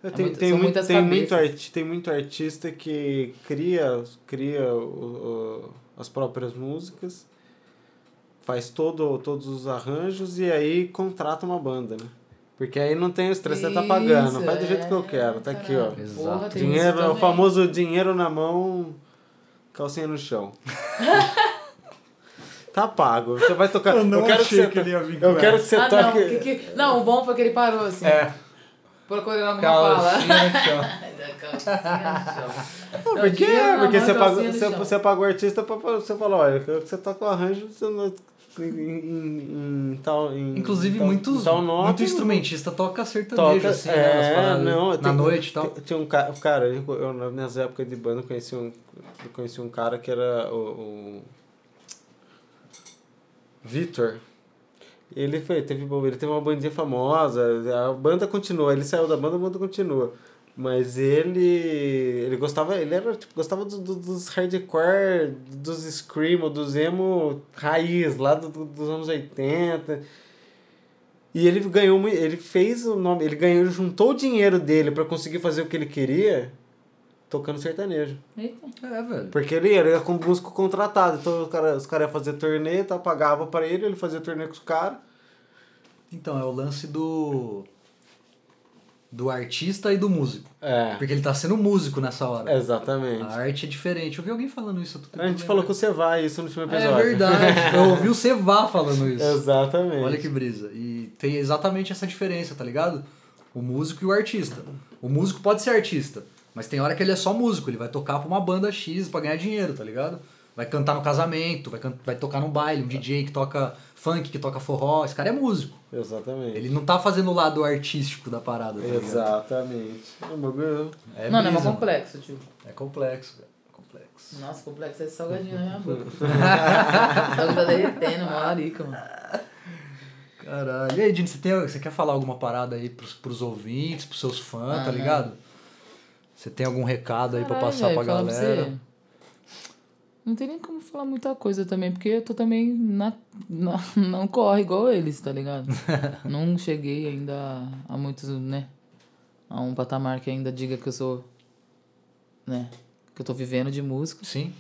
Speaker 2: É, tem,
Speaker 3: muito-
Speaker 2: tem, muito, tem, muito arti tem muito artista que cria, cria o- o- as próprias músicas, faz todo, todos os arranjos e aí contrata uma banda, né? Porque aí não tem o estresse, você tá pagando, faz do jeito que eu
Speaker 3: é,
Speaker 2: quero, tá aqui, ó.
Speaker 3: caralho.
Speaker 1: Exato.
Speaker 2: Dinheiro, é o famoso dinheiro na mão, calcinha no chão. tá pago. Você vai tocar.
Speaker 1: Eu não
Speaker 2: quero
Speaker 1: achei
Speaker 2: que, você
Speaker 1: que ele ia vir
Speaker 2: Eu quero que você
Speaker 3: ah, não,
Speaker 2: toque.
Speaker 3: que, que... não, o bom foi que ele parou assim.
Speaker 1: É.
Speaker 3: Procurei alguma fala.
Speaker 1: Calcinha no chão.
Speaker 3: Calcinha no chão.
Speaker 2: Por
Speaker 3: Não, na
Speaker 2: Porque
Speaker 3: mão,
Speaker 2: você pagou, você, você pagou o artista pra, você falar, olha, eu quero que você toque o arranjo você não, em, em, em tal. Em,
Speaker 1: Inclusive,
Speaker 2: tal,
Speaker 1: muitos,
Speaker 2: tal nota,
Speaker 1: muito instrumentista toca sertanejo,
Speaker 2: toca.
Speaker 1: assim, né?
Speaker 2: é,
Speaker 1: nas paradas,
Speaker 2: não,
Speaker 1: na
Speaker 2: tem-
Speaker 1: noite e tal.
Speaker 2: tem- Tinha um cara, cara eu, eu, nas minhas épocas de banda, eu conheci um, conheci um cara que era o. o Vitor. Ele foi, teve, ele teve uma bandinha famosa, a banda continua, ele saiu da banda, a banda continua. Mas ele. Ele gostava. Ele era, tipo, gostava do, do- dos hardcore, dos screamo, dos emo raiz, lá do, do- dos anos 80. E ele ganhou. Ele fez o nome. Ele ganhou, ele juntou o dinheiro dele pra conseguir fazer o que ele queria tocando sertanejo.
Speaker 3: Eita.
Speaker 1: É, velho.
Speaker 2: Porque ele era com músico contratado. Então os caras os cara iam fazer turnê, tá, pagava pra ele, ele fazia turnê com os caras.
Speaker 1: Então, é o lance do. Do artista e do músico.
Speaker 2: É.
Speaker 1: Porque ele tá sendo músico nessa hora.
Speaker 2: Exatamente.
Speaker 1: A arte é diferente. Eu vi alguém falando isso.
Speaker 2: A gente falou com o Cevai isso no último
Speaker 1: É
Speaker 2: episódio.
Speaker 1: verdade. Eu ouvi o Cevá falando isso.
Speaker 2: Exatamente.
Speaker 1: Olha que brisa. E tem exatamente essa diferença, tá ligado? O músico e o artista. O músico pode ser artista, mas tem hora que ele é só músico, ele vai tocar pra uma banda X pra ganhar dinheiro, tá ligado? Vai cantar no casamento, vai, can- vai tocar no baile, um DJ que toca funk, que toca forró, esse cara é músico.
Speaker 2: Exatamente.
Speaker 1: Ele não tá fazendo o lado artístico da parada, tá ligado?
Speaker 2: Exatamente. É um bagulho.
Speaker 1: É
Speaker 3: Mano, é mó complexo, tio.
Speaker 1: É complexo, cara. Complexo.
Speaker 3: Nossa, complexo é esse salgadinho na minha boca. tá derretendo, mó larica, mano.
Speaker 1: Caralho. E aí, Dini, você, tem, você quer falar alguma parada aí pros, pros ouvintes, pros seus fãs, tá
Speaker 3: Aham.
Speaker 1: ligado? Você tem algum recado aí pra
Speaker 3: Caralho,
Speaker 1: passar
Speaker 3: velho,
Speaker 1: pra galera?
Speaker 3: você. Não tem nem como falar muita coisa também, porque eu tô também na, na- não corre igual eles, tá ligado? não cheguei ainda a muitos, né? A um patamar que ainda diga que eu sou, né? Que eu tô vivendo de música.
Speaker 1: Sim.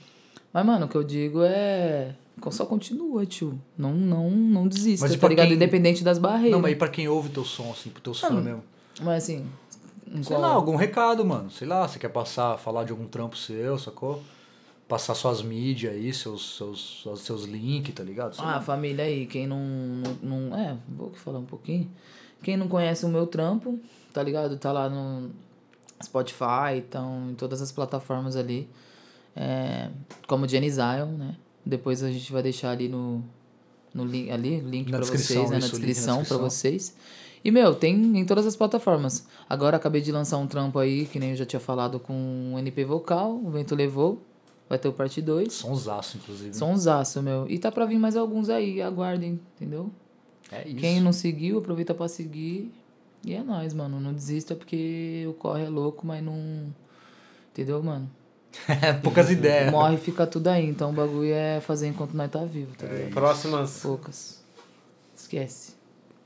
Speaker 3: Mas, mano, o que eu digo é. Só continua, tio. Não, não, não desista,
Speaker 1: Mas
Speaker 3: tá ligado?
Speaker 1: quem-
Speaker 3: Independente das barreiras.
Speaker 1: Não, mas e pra quem ouve teu som, assim, pro fãs
Speaker 3: Mano,
Speaker 1: mesmo?
Speaker 3: Mas assim.
Speaker 1: Sei
Speaker 3: qual-
Speaker 1: lá, algum recado, mano. Sei lá, você quer passar, falar de algum trampo seu, sacou? Passar suas mídias aí, seus, seus, seus, seus links, tá ligado? Sei
Speaker 3: Ah,
Speaker 1: lá.
Speaker 3: família aí, quem não, não, não- É, vou falar um pouquinho. Quem não conhece o meu trampo, tá ligado? Tá lá no Spotify, então, em todas as plataformas ali. É, como Jenny Zion, né? Depois a gente vai deixar ali no, no link, ali, link
Speaker 1: Na
Speaker 3: pra
Speaker 1: descrição,
Speaker 3: vocês, né? Na
Speaker 1: isso, o link na
Speaker 3: descrição pra
Speaker 1: descrição.
Speaker 3: vocês. E, meu, tem em todas as plataformas. Agora acabei de lançar um trampo aí, que nem eu já tinha falado com o NP Vocal, o Vento Levou. Vai ter o parte 2.
Speaker 1: Sonsaço, inclusive.
Speaker 3: Sonsaço, meu. E tá pra vir mais alguns aí, aguardem, entendeu?
Speaker 1: É isso.
Speaker 3: Quem não seguiu, aproveita pra seguir. E é nóis, mano. Não desista porque o corre é louco, mas não. Entendeu, mano?
Speaker 1: Poucas ideias.
Speaker 3: Morre e fica tudo aí. Então o bagulho é fazer enquanto nós tá vivo, tá ligado?
Speaker 2: Próximas,
Speaker 3: Poucas. Esquece.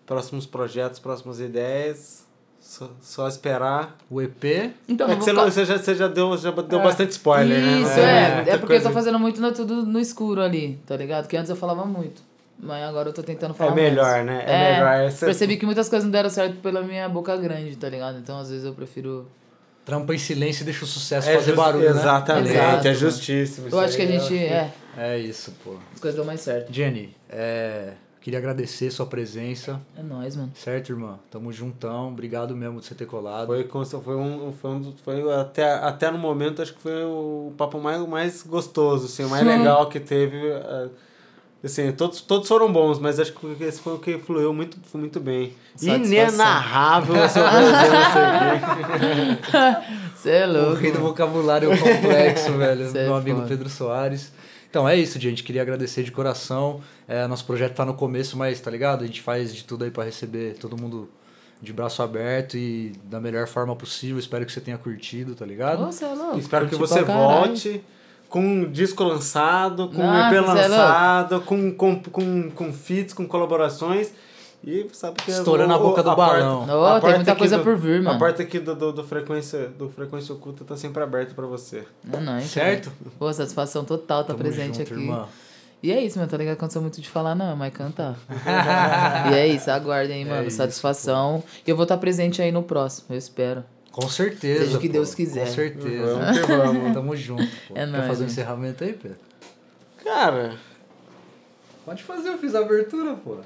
Speaker 2: próximos projetos, próximas ideias. Só, só esperar.
Speaker 1: O EP,
Speaker 3: Então,
Speaker 2: é que você,
Speaker 3: ficar-
Speaker 2: você já, você já deu, já deu
Speaker 3: É.
Speaker 2: bastante spoiler, né?
Speaker 3: Isso, é. É,
Speaker 2: muita
Speaker 3: porque
Speaker 2: coisa-
Speaker 3: eu tô fazendo muito no, tudo no escuro ali, tá ligado? Que antes eu falava muito. Mas agora eu tô tentando
Speaker 2: É
Speaker 3: falar
Speaker 2: melhor,
Speaker 3: menos.
Speaker 2: né? É, melhor. Essa-
Speaker 3: Percebi que muitas coisas não deram certo pela minha boca grande, tá ligado? Então às vezes eu prefiro.
Speaker 1: trampa em silêncio e deixa o sucesso
Speaker 2: É
Speaker 1: fazer
Speaker 2: just-
Speaker 1: barulho, né?
Speaker 2: Exatamente,
Speaker 3: Exato,
Speaker 2: é justíssimo.
Speaker 3: Eu
Speaker 2: isso
Speaker 3: acho que a
Speaker 2: aí,
Speaker 3: gente. É,
Speaker 1: É isso, pô.
Speaker 3: as coisas dão mais certo.
Speaker 1: Jenny, é, queria agradecer sua presença,
Speaker 3: É nóis, mano.
Speaker 1: certo, irmã? Tamo juntão. Obrigado mesmo de você ter colado.
Speaker 2: Foi, foi um, foi, um, dos- foi até, até no momento, acho que foi o papo mais, mais gostoso, assim, o mais
Speaker 3: Sim.
Speaker 2: legal que teve. eh, Assim, todos, todos foram bons, mas acho que esse foi o que fluiu muito, foi muito bem.
Speaker 3: Satisfação.
Speaker 2: Inenarrável a sua presença aqui.
Speaker 3: Você é
Speaker 1: O
Speaker 3: louco.
Speaker 1: rei do vocabulário complexo, velho.
Speaker 3: Cê é
Speaker 1: meu amigo
Speaker 3: foda.
Speaker 1: Pedro Soares. Então é isso, gente. Queria agradecer de coração. É, nosso projeto tá no começo, mas tá ligado? A gente faz de tudo aí pra receber todo mundo de braço aberto e da melhor forma possível. Espero que você tenha curtido, tá ligado?
Speaker 3: Você é louco.
Speaker 2: Espero que você volte com um disco lançado, com um
Speaker 3: Nossa,
Speaker 2: EP
Speaker 3: cê é
Speaker 2: lançado, com, com, com, com feats, com colaborações. E sabe que
Speaker 1: Estourando a boca do
Speaker 2: porta-
Speaker 1: balão.
Speaker 2: A
Speaker 3: tem muita coisa
Speaker 2: do-
Speaker 3: por vir,
Speaker 2: A
Speaker 3: mano.
Speaker 2: porta aqui do, do, do frequência, do Frequência Oculta tá sempre aberta pra você.
Speaker 3: É nóis.
Speaker 1: Certo?
Speaker 3: cara. Pô, satisfação total tá
Speaker 1: Tamo
Speaker 3: presente
Speaker 1: junto,
Speaker 3: aqui.
Speaker 1: irmã.
Speaker 3: E é isso, mano. Tá ligado? Aconteceu muito de falar, não, mas cantar. e é isso, aguardem aí, mano.
Speaker 1: É isso,
Speaker 3: Satisfação. E eu vou estar presente aí no próximo, eu espero.
Speaker 1: Com certeza.
Speaker 3: Seja o que
Speaker 1: pô.
Speaker 3: Deus quiser.
Speaker 1: Com certeza.
Speaker 2: Vamos que vamos.
Speaker 1: Tamo junto. Pô.
Speaker 3: É
Speaker 1: Quer
Speaker 3: nóis,
Speaker 1: fazer um
Speaker 3: né?
Speaker 1: encerramento aí, Pedro?
Speaker 2: Cara,
Speaker 1: Pode fazer, eu fiz a abertura, pô.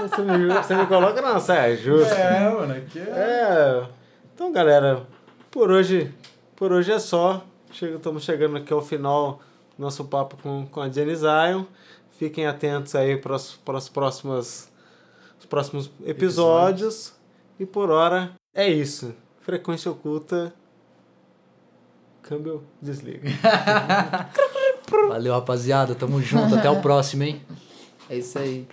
Speaker 2: Você me, você me coloca na saia justa.
Speaker 1: É, mano, aqui
Speaker 2: É. Então, galera, por hoje, por hoje é só. Chega, estamos chegando aqui ao final do nosso papo com, com a Jenny Zion. Fiquem atentos aí para os, para os próximos, os próximos episódios. E por hora é isso. Frequência oculta. Câmbio desliga.
Speaker 1: Valeu, rapaziada. Tamo junto. Até o próximo, hein?
Speaker 3: É isso aí.